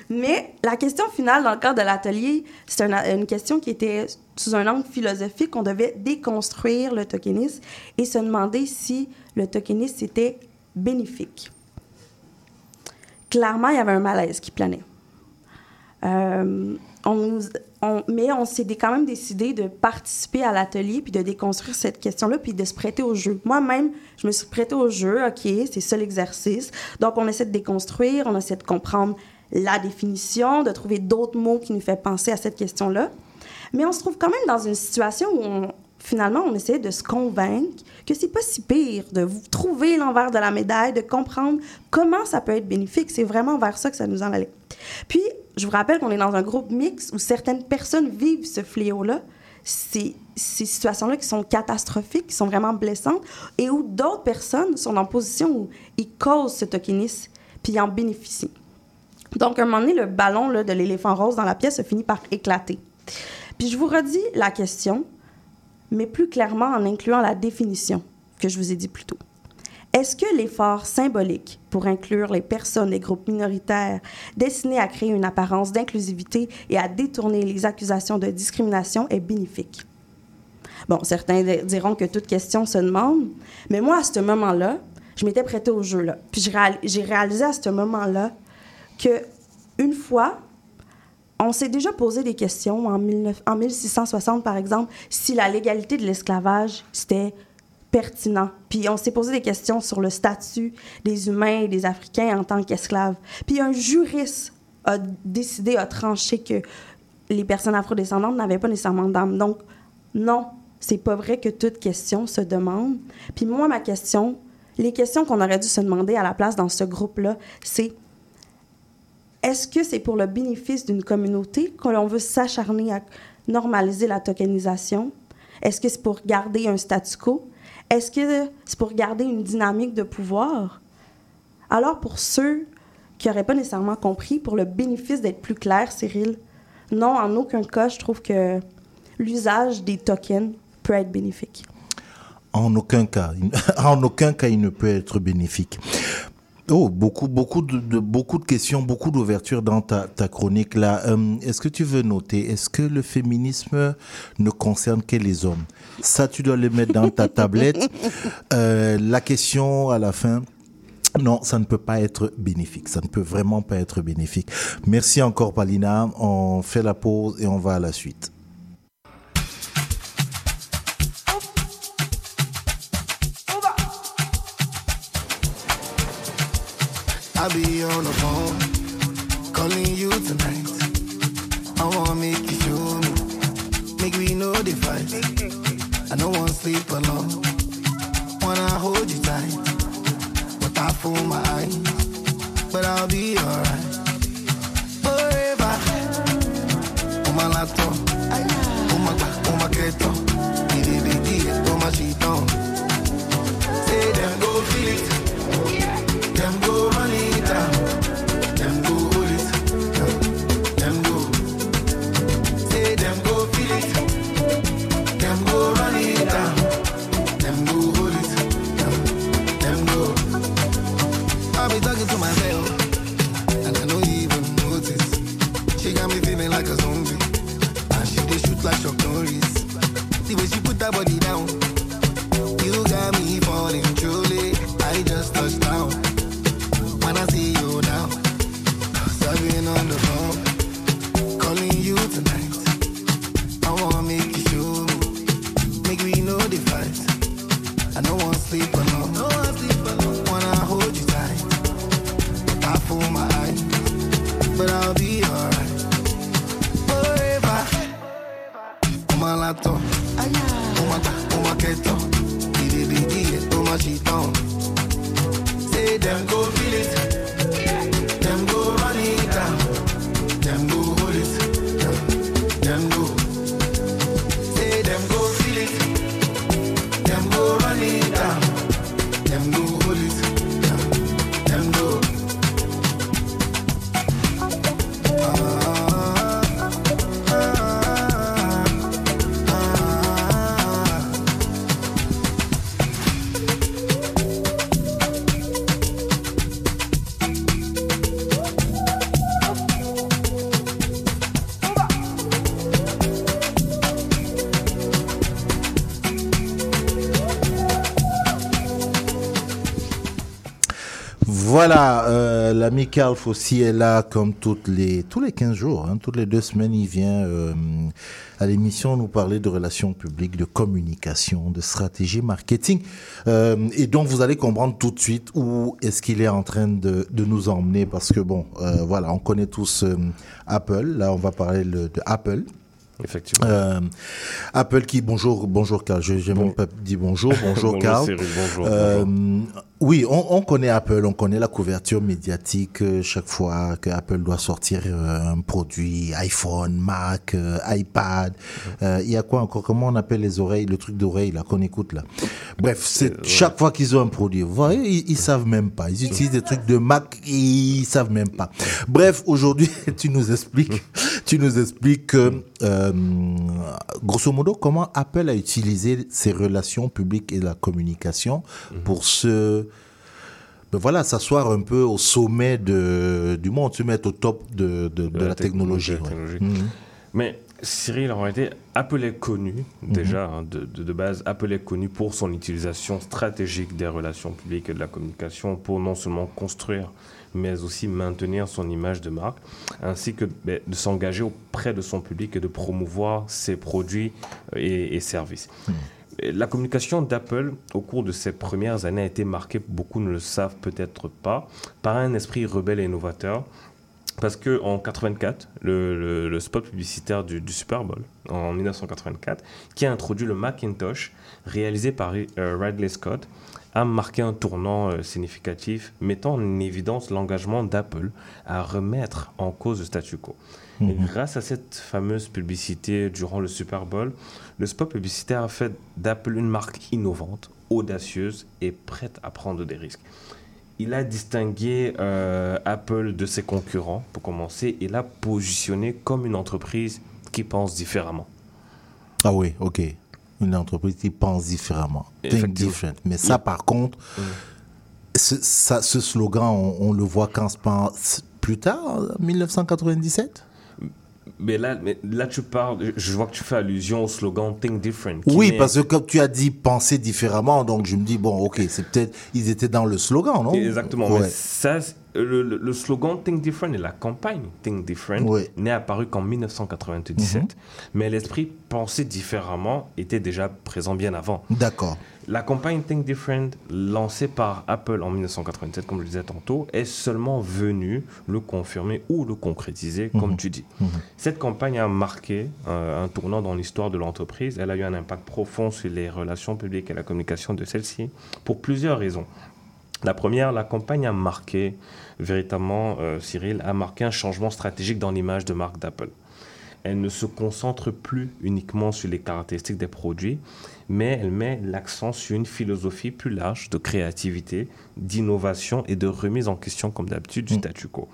Mais la question finale dans le cadre de l'atelier, c'est un- une question qui était sous un angle philosophique. On devait déconstruire le tokenisme et se demander si le tokenisme était bénéfique. Clairement, il y avait un malaise qui planait. Euh, on nous- mais on s'est quand même décidé de participer à l'atelier puis de déconstruire cette question-là puis de se prêter au jeu. Moi-même, je me suis prêtée au jeu. OK, c'est ça l'exercice. Donc, on essaie de déconstruire, on essaie de comprendre la définition, de trouver d'autres mots qui nous fait penser à cette question-là. Mais on se trouve quand même dans une situation où on- finalement on essaie de se convaincre que c'est pas si pire de trouver l'envers de la médaille, de comprendre comment ça peut être bénéfique. C'est vraiment vers ça que ça nous en allait. Puis, je vous rappelle qu'on est dans un groupe mix où certaines personnes vivent ce fléau-là, ces, ces situations-là qui sont catastrophiques, qui sont vraiment blessantes, et où d'autres personnes sont en position où ils causent ce tokenisme, puis ils en bénéficient. Donc, à un moment donné, le ballon là, de l'éléphant rose dans la pièce a fini par éclater. Puis je vous redis la question, mais plus clairement en incluant la définition que je vous ai dit plus tôt. Est-ce que l'effort symbolique pour inclure les personnes des groupes minoritaires destiné à créer une apparence d'inclusivité et à détourner les accusations de discrimination est bénéfique? Bon, certains di- diront que toute question se demande, mais moi, à ce moment-là, je m'étais prêtée au jeu. Là. Puis j'ai réalisé à ce moment-là que une fois, on s'est déjà posé des questions en, 19 en 1660, par exemple, si la légalité de l'esclavage, c'était pertinent. Puis on s'est posé des questions sur le statut des humains et des Africains en tant qu'esclaves. Puis un juriste a décidé, a tranché que les personnes afrodescendantes n'avaient pas nécessairement d'âme. Donc, non, c'est pas vrai que toute question se demande. Puis moi, ma question, les questions qu'on aurait dû se demander à la place dans ce groupe-là, c'est est-ce que c'est pour le bénéfice d'une communauté que l'on veut s'acharner à normaliser la tokenisation? Est-ce que c'est pour garder un statu quo? Est-ce que c'est pour garder une dynamique de pouvoir? Alors, pour ceux qui n'auraient pas nécessairement compris, pour le bénéfice d'être plus clair, Cyril, non, en aucun cas, je trouve que l'usage des tokens peut être bénéfique.
En aucun cas, en aucun cas, il ne peut être bénéfique. Oh, beaucoup, beaucoup de, de- beaucoup de questions, beaucoup d'ouverture dans ta, ta chronique là. Euh, est-ce que tu veux noter, est-ce que le féminisme ne concerne que les hommes? Ça, tu dois le mettre dans ta tablette. Euh, la question à la fin. Non, ça ne peut pas être bénéfique. Ça ne peut vraiment pas être bénéfique. Merci encore, Palina. On fait la pause et on va à la suite.
I'll be on the phone, calling you tonight. I wanna make you show me, make we know the fight. I don't wanna sleep alone, wanna hold you tight. But I fool my eyes, but I'll be alright. Forever, on my laptop, on my on oh, my keto, on my sheet on. Say them go feel it.
L'ami Carl Fossi est là comme toutes les, tous les 15 jours, hein, toutes les deux semaines, il vient euh, à l'émission nous parler de relations publiques, de communication, de stratégie marketing. Euh, et donc vous allez comprendre tout de suite où est-ce qu'il est en train de, de nous emmener parce que bon, euh, voilà, on connaît tous Apple, là on va parler le- de Apple.
Effectivement.
Euh, Apple qui bonjour bonjour Carl, je n'ai même pas dit bonjour bonjour
Bonjour,
Carl.
Cyril, bonjour,
Euh, oui, on, on connaît Apple, on connaît la couverture médiatique euh, chaque fois que Apple doit sortir euh, un produit, iPhone, Mac, euh, iPad. Euh, Il y a quoi encore? Comment on appelle les oreilles, le truc d'oreille là qu'on écoute là? Bref, c'est chaque fois qu'ils ont un produit. Vous voyez, ils, ils savent même pas. Ils utilisent des trucs de Mac, ils savent même pas. Bref, aujourd'hui, tu nous expliques, tu nous expliques que euh, grosso modo comment Apple a utilisé ses relations publiques et la communication pour se ben voilà, s'asseoir un peu au sommet de, du monde, se mettre au top de, de, de la, technologie. ouais. Mhm.
Mais Cyril, en réalité, Apple est connu, déjà, hein, de, de- de base, Apple est connu pour son utilisation stratégique des relations publiques et de la communication pour non seulement construire, mais aussi maintenir son image de marque, ainsi que ben, de s'engager auprès de son public et de promouvoir ses produits euh, et, et services. Et La communication d'Apple au cours de ces premières années a été marquée, beaucoup ne le savent peut-être pas, par un esprit rebelle et innovateur. Parce que en 84, le, le- le spot publicitaire du, du Super Bowl, en 1984, qui a introduit le Macintosh, réalisé par euh, Ridley Scott, a marqué un tournant euh, significatif, mettant en évidence l'engagement d'Apple à remettre en cause le statu quo. Et
Mhm.
grâce à cette fameuse publicité durant le Super Bowl, le spot publicitaire a fait d'Apple une marque innovante, audacieuse et prête à prendre des risques. Il a distingué euh, Apple de ses concurrents, pour commencer, et l'a positionné comme une entreprise qui pense différemment.
Ah oui, ok. Une entreprise qui pense différemment. Think different. Mais ça, par contre, ce, ça, ce slogan, on, on le voit quand se plus tard, en 1997
Mais là, mais là, tu parles, je vois que tu fais allusion au slogan Think Different.
Oui, parce que comme tu as dit penser différemment, donc je me dis, bon, ok, c'est peut-être, ils étaient dans le slogan, non?
Exactement.
Ouais.
Mais ça, c'est- le, le- le slogan Think Different et la campagne Think Different n'est apparu qu'en 1997.
Mhm.
Mais l'esprit penser différemment était déjà présent bien avant.
D'accord.
La campagne Think Different, lancée par Apple en 1987, comme je le disais tantôt, est seulement venue le confirmer ou le concrétiser, comme
Mhm.
tu dis.
Mhm.
Cette campagne a marqué euh, un tournant dans l'histoire de l'entreprise. Elle a eu un impact profond sur les relations publiques et la communication de celle-ci pour plusieurs raisons. La première, la campagne a marqué, véritablement, euh, Cyril, a marqué un changement stratégique dans l'image de marque d'Apple. Elle ne se concentre plus uniquement sur les caractéristiques des produits, mais elle met l'accent sur une philosophie plus large de créativité, d'innovation et de remise en question, comme d'habitude, du statu quo.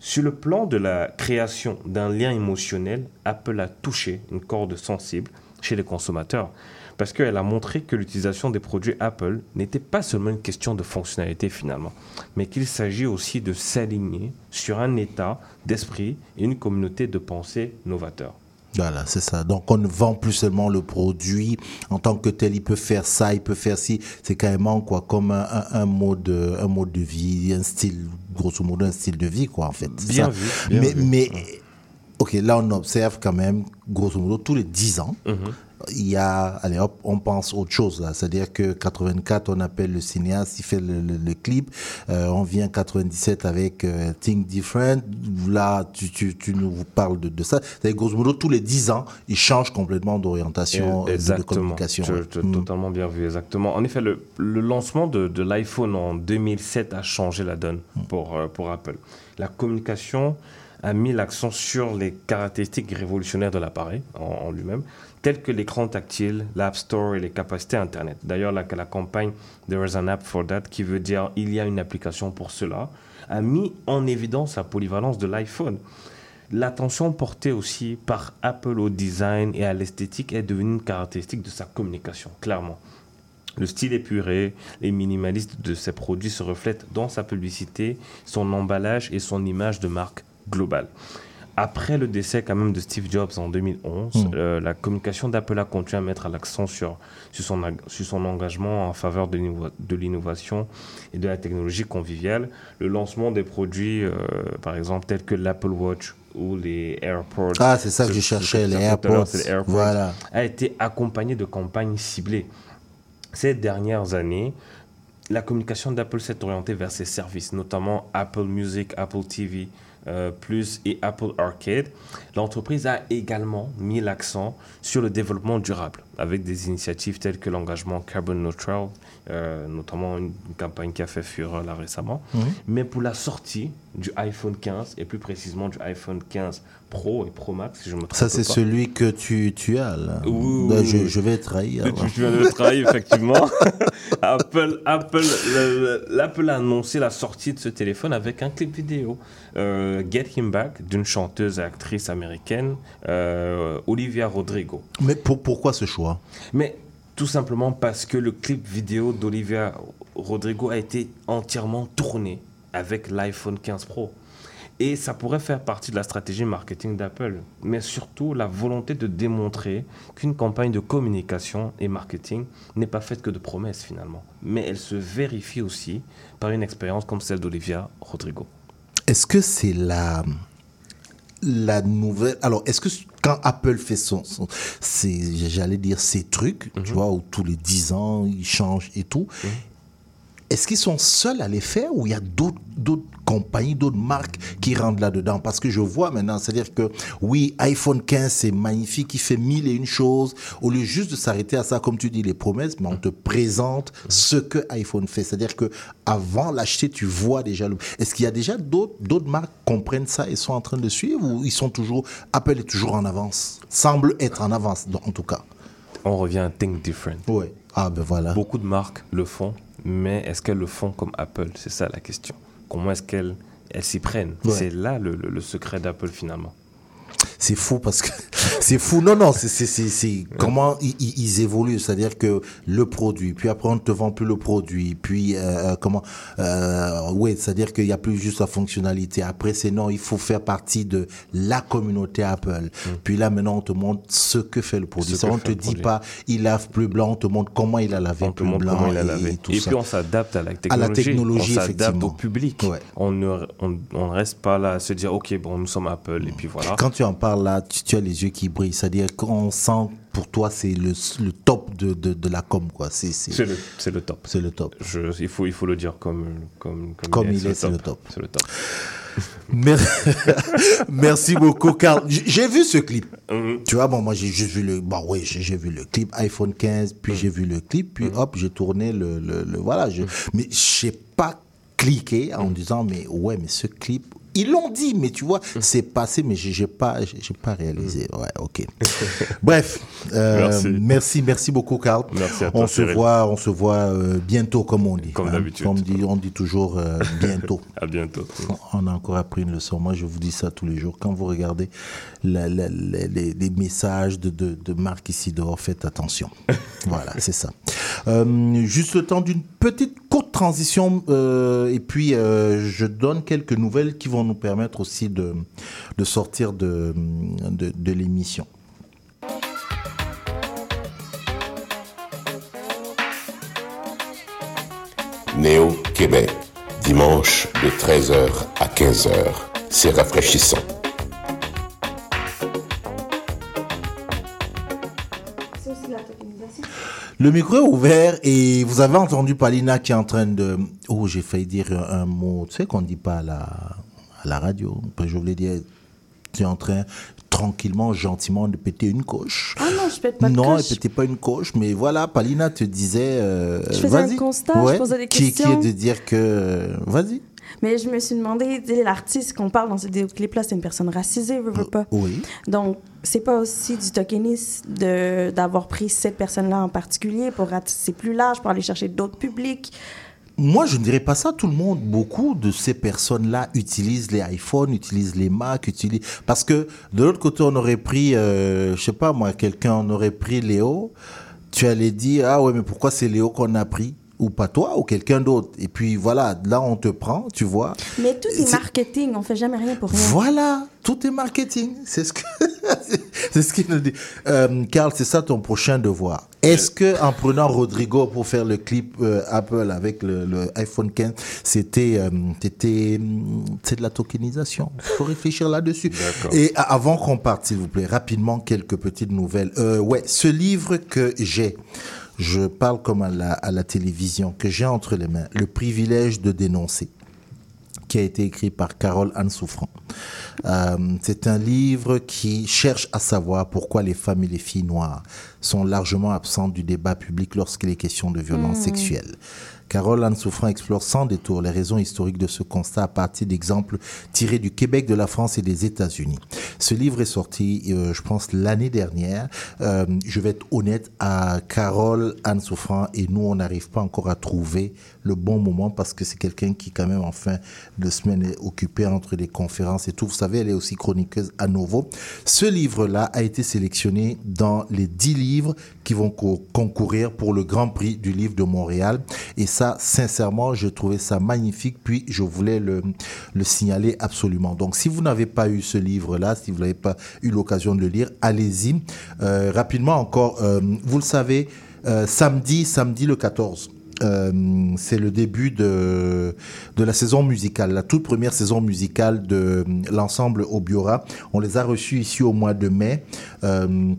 Sur le plan de la création d'un lien émotionnel, Apple a touché une corde sensible chez les consommateurs parce qu'elle a montré que l'utilisation des produits Apple n'était pas seulement une question de fonctionnalité finalement, mais qu'il s'agit aussi de s'aligner sur un état d'esprit et une communauté de pensée novateur.
Voilà, c'est ça. Donc, on ne vend plus seulement le produit en tant que tel. Il peut faire ça, il peut faire ci. C'est carrément quoi, comme un, un, un mode, un mode de vie, un style, grosso modo, un style de vie, quoi, en fait.
Bien
ça.
vu, bien
mais,
vu.
mais, ok, là, on observe quand même, grosso modo, tous les 10 ans,
Mhm.
Il y a, allez hop, on pense autre chose là. C'est-à-dire que 84, on appelle le cinéaste, il fait le, le- le clip. Euh, on vient 97 avec euh, Think Different. Là, tu, tu, tu nous parles de, de ça. C'est-à-dire, grosso modo, tous les 10 ans, il change complètement d'orientation euh, de- communication.
Tu- tu- Totalement bien vu, exactement. En effet, le, le lancement de, de l'iPhone en 2007 a changé la donne pour, euh, pour Apple. La communication a mis l'accent sur les caractéristiques révolutionnaires de l'appareil en, en lui-même, telles que l'écran tactile, l'App Store et les capacités Internet. D'ailleurs, la, la campagne There is an app for that, qui veut dire il y a une application pour cela, a mis en évidence la polyvalence de l'iPhone. L'attention portée aussi par Apple au design et à l'esthétique est devenue une caractéristique de sa communication, clairement. Le style épuré et minimaliste de ses produits se reflète dans sa publicité, son emballage et son image de marque globale. Après le décès quand même de Steve Jobs en 2011,
Mm.
euh, la communication d'Apple a continué à mettre l'accent sur, sur, son, sur son engagement en faveur de l'innova- de l'innovation et de la technologie conviviale. Le lancement des produits, euh, par exemple, tels que l'Apple Watch ou les AirPods.
Ah, c'est ça que je cherchais, les AirPods.
les AirPods,
Voilà.
a été accompagné de campagnes ciblées. Ces dernières années, la communication d'Apple s'est orientée vers ses services, notamment Apple Music, Apple TV, euh, Plus et Apple Arcade, l'entreprise a également mis l'accent sur le développement durable avec des initiatives telles que l'engagement Carbon Neutral, euh, notamment une, une campagne qui a fait fureur là récemment. Mais pour la sortie du iPhone 15 et plus précisément du iPhone 15 Pro et Pro Max, si je me trompe
Ça, c'est celui que tu, tu as, là.
Oui,
je, je vais trahir.
Tu, tu viens de le trahir, effectivement. Apple, Apple, le- le- l'Apple a annoncé la sortie de ce téléphone avec un clip vidéo. euh, Get Him Back d'une chanteuse et actrice américaine, euh, Olivia Rodrigo.
Mais pour- pourquoi ce choix?
Mais tout simplement parce que le clip vidéo d'Olivia Rodrigo a été entièrement tourné avec l'iPhone 15 Pro. Et ça pourrait faire partie de la stratégie marketing d'Apple, mais surtout la volonté de démontrer qu'une campagne de communication et marketing n'est pas faite que de promesses finalement, mais elle se vérifie aussi par une expérience comme celle d'Olivia Rodrigo.
Est-ce que c'est la, la nouvelle. Alors, est-ce que quand Apple fait son. J'allais dire ses trucs, tu vois, où tous les 10 ans, ils changent et tout. Est-ce qu'ils sont seuls à les faire ou il y a d'autres compagnies, d'autres marques qui rentrent là-dedans? Parce que je vois maintenant, c'est-à-dire que oui, iPhone 15, c'est magnifique, il fait mille et une choses. Au lieu juste de s'arrêter à ça, comme tu dis, les promesses, mais on te présente ce que iPhone fait. C'est-à-dire que avant l'acheter, tu vois déjà le. Est-ce qu'il y a déjà d'autres d'autres marques qui comprennent ça et sont en train de suivre ou ils sont toujours. Apple est toujours en avance Semble être en avance, en tout cas?
On revient à Think Different.
Oui. Ah ben voilà.
Beaucoup de marques le font, mais est-ce qu'elles le font comme Apple? C'est ça la question. Comment est-ce qu'elles elles s'y prennent?
Ouais.
C'est là le, le- le secret d'Apple finalement.
C'est fou parce que c'est fou. Non, non, c'est c'est- c'est- c'est comment ils, ils- évoluent. C'est-à-dire que le produit, puis après on ne te vend plus le produit, puis euh, comment, euh, oui, c'est-à-dire qu'il n'y a plus juste la fonctionnalité. Après c'est non, il faut faire partie de la communauté Apple. Puis là maintenant on te montre ce que fait le produit. Ça, on
fait
te dit
produit.
pas, il lave plus blanc, on te montre comment il a lavé
On
plus blanc
comment il a
et,
lavé.
et tout
Et
ça.
puis on s'adapte à la
À
technologie.
la technologie,
on s'adapte au public. On ne on, on reste pas là à se dire ok bon nous sommes Apple et puis voilà.
Quand tu en parles là, tu, tu as les yeux qui brillent. C'est-à-dire qu'on sent pour toi c'est le, le top de, de, de la com quoi. C'est
le, le top.
C'est le top.
Je, il, faut, il faut le dire comme, comme,
Comme il est, c'est le top.
C'est le top.
Mer- Merci beaucoup, Carl. J'ai vu ce clip.
Mhm.
Tu vois, bon, moi, j'ai juste vu le. Bon, oui, j'ai vu le clip iPhone 15, puis j'ai vu le clip, puis hop, j'ai tourné le. le, le- voilà. je- Mais je n'ai pas cliqué en disant, mais ouais, mais ce clip. Ils l'ont dit, mais tu vois, c'est passé, mais j'ai pas, j'ai pas réalisé. Ouais, ok. Bref, euh,
Merci.
merci, merci beaucoup, Carl.
Merci à toi,
On se voit, on se voit euh, bientôt, comme on dit.
Comme
hein.
d'habitude.
On dit, on dit toujours euh, bientôt.
À bientôt.
On a encore appris une leçon. Moi, je vous dis ça tous les jours. Quand vous regardez la- la- la- les, les messages de, de, de Marc ici dehors, faites attention. voilà, c'est ça. Juste le temps d'une petite transition euh, et puis euh, je donne quelques nouvelles qui vont nous permettre aussi de, de sortir de, de, de l'émission.
Néo Québec, dimanche de 13h à 15h. C'est rafraîchissant.
Le micro est ouvert et vous avez entendu Palina qui est en train de... Oh, j'ai failli dire un, mot, tu sais qu'on ne dit pas à la, à la radio. Enfin, Je voulais dire, tu es en train tranquillement, gentiment de péter une coche.
Ah non, je pète pas de
non,
coche.
elle pétait pas une coche, mais voilà, Palina te disait... euh,
Je faisais un constat, je posais des
qui, Qui
questions.
est de dire que... Vas-y.
Mais je me suis demandé, l'artiste qu'on parle dans ce vidéoclip-là, c'est une personne racisée, veut, veut pas.
Oui.
Donc, c'est pas aussi du tokenisme d'avoir pris cette personne-là en particulier pour ratisser plus large, pour aller chercher d'autres publics.
Moi, je ne dirais pas ça. Tout le monde, beaucoup de ces personnes-là utilisent les iPhones, utilisent les Mac, utilisent. Parce que de l'autre côté, on aurait pris, euh, je sais pas moi, quelqu'un, on aurait pris Léo. Tu allais dire, ah ouais, mais pourquoi c'est Léo qu'on a pris? Ou pas toi, ou quelqu'un d'autre. Et puis voilà, là on te prend, tu vois.
Mais tout est marketing, on fait jamais rien pour rien.
Voilà, tout est marketing. C'est ce que c'est ce qu'il nous dit. Euh, Carl, c'est ça ton prochain devoir. Est-ce que en prenant Rodrigo pour faire le clip euh, Apple avec le, le iPhone 15, c'était euh, c'était c'est de la tokenisation? Faut réfléchir là-dessus. Et avant qu'on parte, s'il vous plaît, rapidement quelques petites nouvelles. Euh, ouais, ce livre que j'ai. Je parle comme à la, à la télévision, que j'ai entre les mains, Le privilège de dénoncer qui a été écrit par Carole Anne Souffrant. Euh, c'est un livre qui cherche à savoir pourquoi les femmes et les filles noires sont largement absentes du débat public lorsqu'il est question de violence
Mm.
sexuelle. Carole Anne Souffrant explore sans détour les raisons historiques de ce constat à partir d'exemples tirés du Québec, de la France et des États-Unis. Ce livre est sorti, euh, je pense, l'année dernière. Euh, je vais être honnête à Carole Anne Souffrant et nous, on n'arrive pas encore à trouver le bon moment parce que c'est quelqu'un qui, quand même, en fin de semaine est occupé entre les conférences et tout. Vous savez, elle est aussi chroniqueuse à nouveau. Ce livre-là a été sélectionné dans les 10 livres qui vont co- concourir pour le Grand Prix du livre de Montréal. Et ça, sincèrement, je trouvais ça magnifique. Puis, je voulais le, le signaler absolument. Donc, si vous n'avez pas eu ce livre-là, si vous n'avez pas eu l'occasion de le lire, allez-y. Euh, rapidement encore, euh, vous le savez, euh, samedi, samedi le 14. Euh, c'est le début de, de la saison musicale, la toute première saison musicale de l'ensemble Obiora. On les a reçus ici au mois de mai. Euh,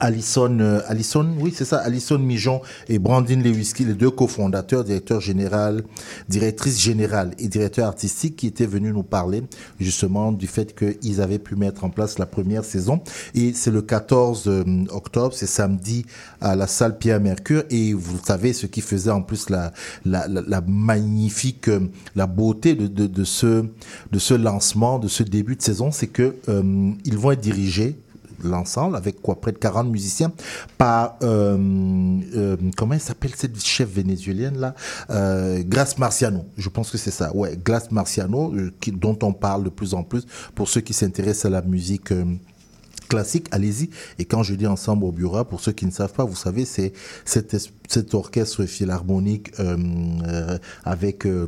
Alison, euh, Alison, oui, c'est ça, Alison Mijon et Brandine Lewiski, les deux cofondateurs, directeur général, directrice générale et directeur artistique qui étaient venus nous parler justement du fait qu'ils avaient pu mettre en place la première saison. Et c'est le 14 euh, octobre, c'est samedi à la salle Pierre Mercure. Et vous savez, ce qui faisait en plus la, la, la, la magnifique, euh, la beauté de, de, de, ce, de ce lancement, de ce début de saison, c'est que euh, ils vont être dirigés l'ensemble, avec quoi près de 40 musiciens, par, euh, euh, comment elle s'appelle cette chef vénézuélienne là euh, Marciano, je pense que c'est ça, ouais, Grace Marciano, euh, dont on parle de plus en plus, pour ceux qui s'intéressent à la musique euh, classique, allez-y. Et quand je dis ensemble au bureau, pour ceux qui ne savent pas, vous savez, c'est cet, es- cet orchestre philharmonique euh, euh, avec euh,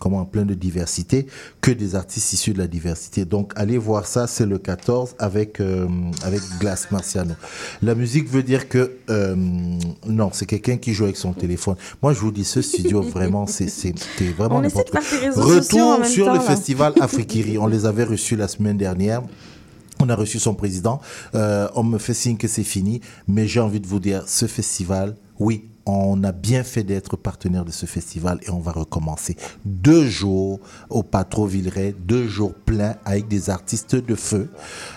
comment plein de diversité, que des artistes issus de la diversité. Donc allez voir ça, c'est le 14 avec euh, avec Glass Marciano. La musique veut dire que euh, non, c'est quelqu'un qui joue avec son téléphone. Moi, je vous dis, ce studio vraiment, c'est c'est vraiment n'importe quoi. Retour sur
temps,
le
là.
festival Afrikiri. On les avait reçus la semaine dernière. On a reçu son président. Euh, on me fait signe que c'est fini. Mais j'ai envie de vous dire, ce festival, oui, on a bien fait d'être partenaire de ce festival et on va recommencer. Deux jours au Patro Villeray, deux jours pleins avec des artistes de feu.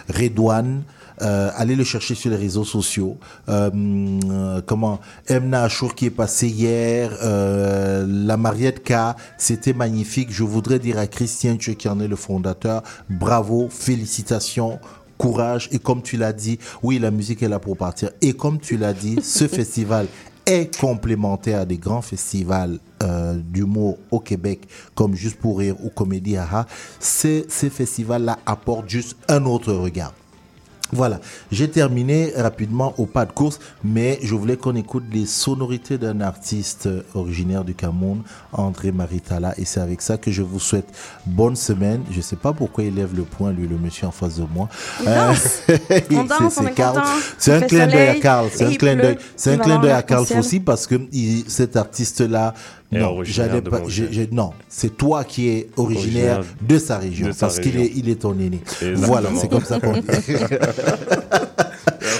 Redouane, euh, allez le chercher sur les réseaux sociaux. Euh, euh, comment Emna Achour qui est passé hier, euh, la Mariette K, c'était magnifique. Je voudrais dire à Christian Tchou, qui en est le fondateur, bravo, félicitations. Courage et comme tu l'as dit, oui la musique est là pour partir et comme tu l'as dit, ce festival est complémentaire à des grands festivals euh, d'humour au Québec comme Juste pour rire ou Comédie Haha. Ces, ces festivals-là apportent juste un autre regard. Voilà, j'ai terminé rapidement au pas de course, mais je voulais qu'on écoute les sonorités d'un artiste euh, originaire du Cameroun, André Maritala, et c'est avec ça que je vous souhaite bonne semaine. Je ne sais pas pourquoi il lève le poing, lui, le monsieur en face de moi.
Il danse. On danse,
c'est un clin d'œil à Carl. C'est un clin d'œil. C'est
Il
un
va
clin
avoir
d'œil à. Carl aussi parce que il- cet artiste-là, non, j'allais pas. Non, c'est toi qui es originaire,
Originaire
de sa région
de sa
parce qu'il est, il est ton aîné. Voilà, c'est comme ça qu'on dit.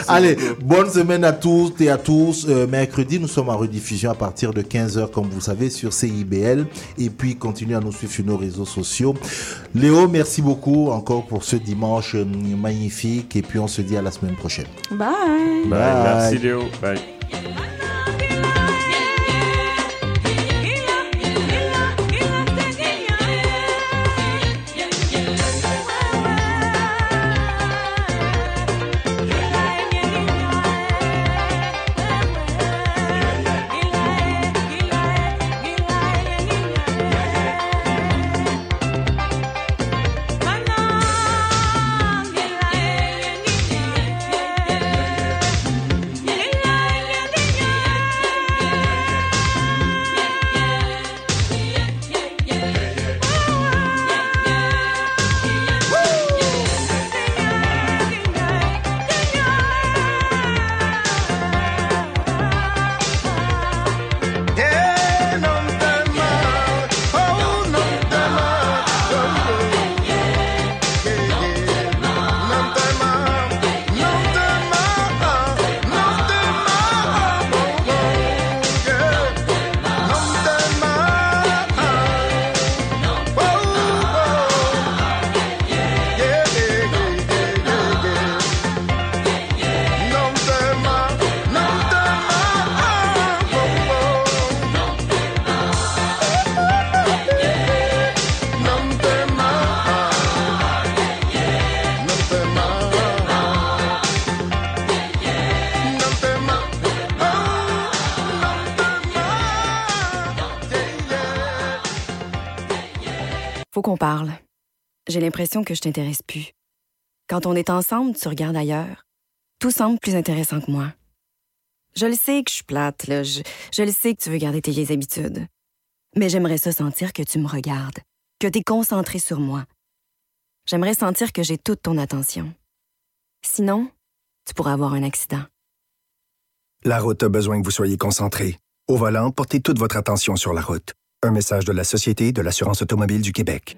Allez, bonne semaine à tous et à tous. Euh, mercredi, nous sommes en rediffusion à partir de 15h, comme vous savez, sur CIBL. Et puis, continuez à nous suivre sur nos réseaux sociaux. Léo, merci beaucoup encore pour ce dimanche euh, magnifique. Et puis, on se dit à la semaine prochaine.
Bye.
Bye. Merci Léo. Bye.
L'impression que je t'intéresse plus. Quand on est ensemble, tu regardes ailleurs. Tout semble plus intéressant que moi. Je le sais que je suis plate. Je, je le sais que tu veux garder tes vieilles habitudes. Mais j'aimerais ça sentir que tu me regardes, que tu es concentré sur moi. J'aimerais sentir que j'ai toute ton attention. Sinon, tu pourrais avoir un accident.
La route a besoin que vous soyez concentré. Au volant, portez toute votre attention sur la route. Un message de la Société de l'assurance automobile du Québec.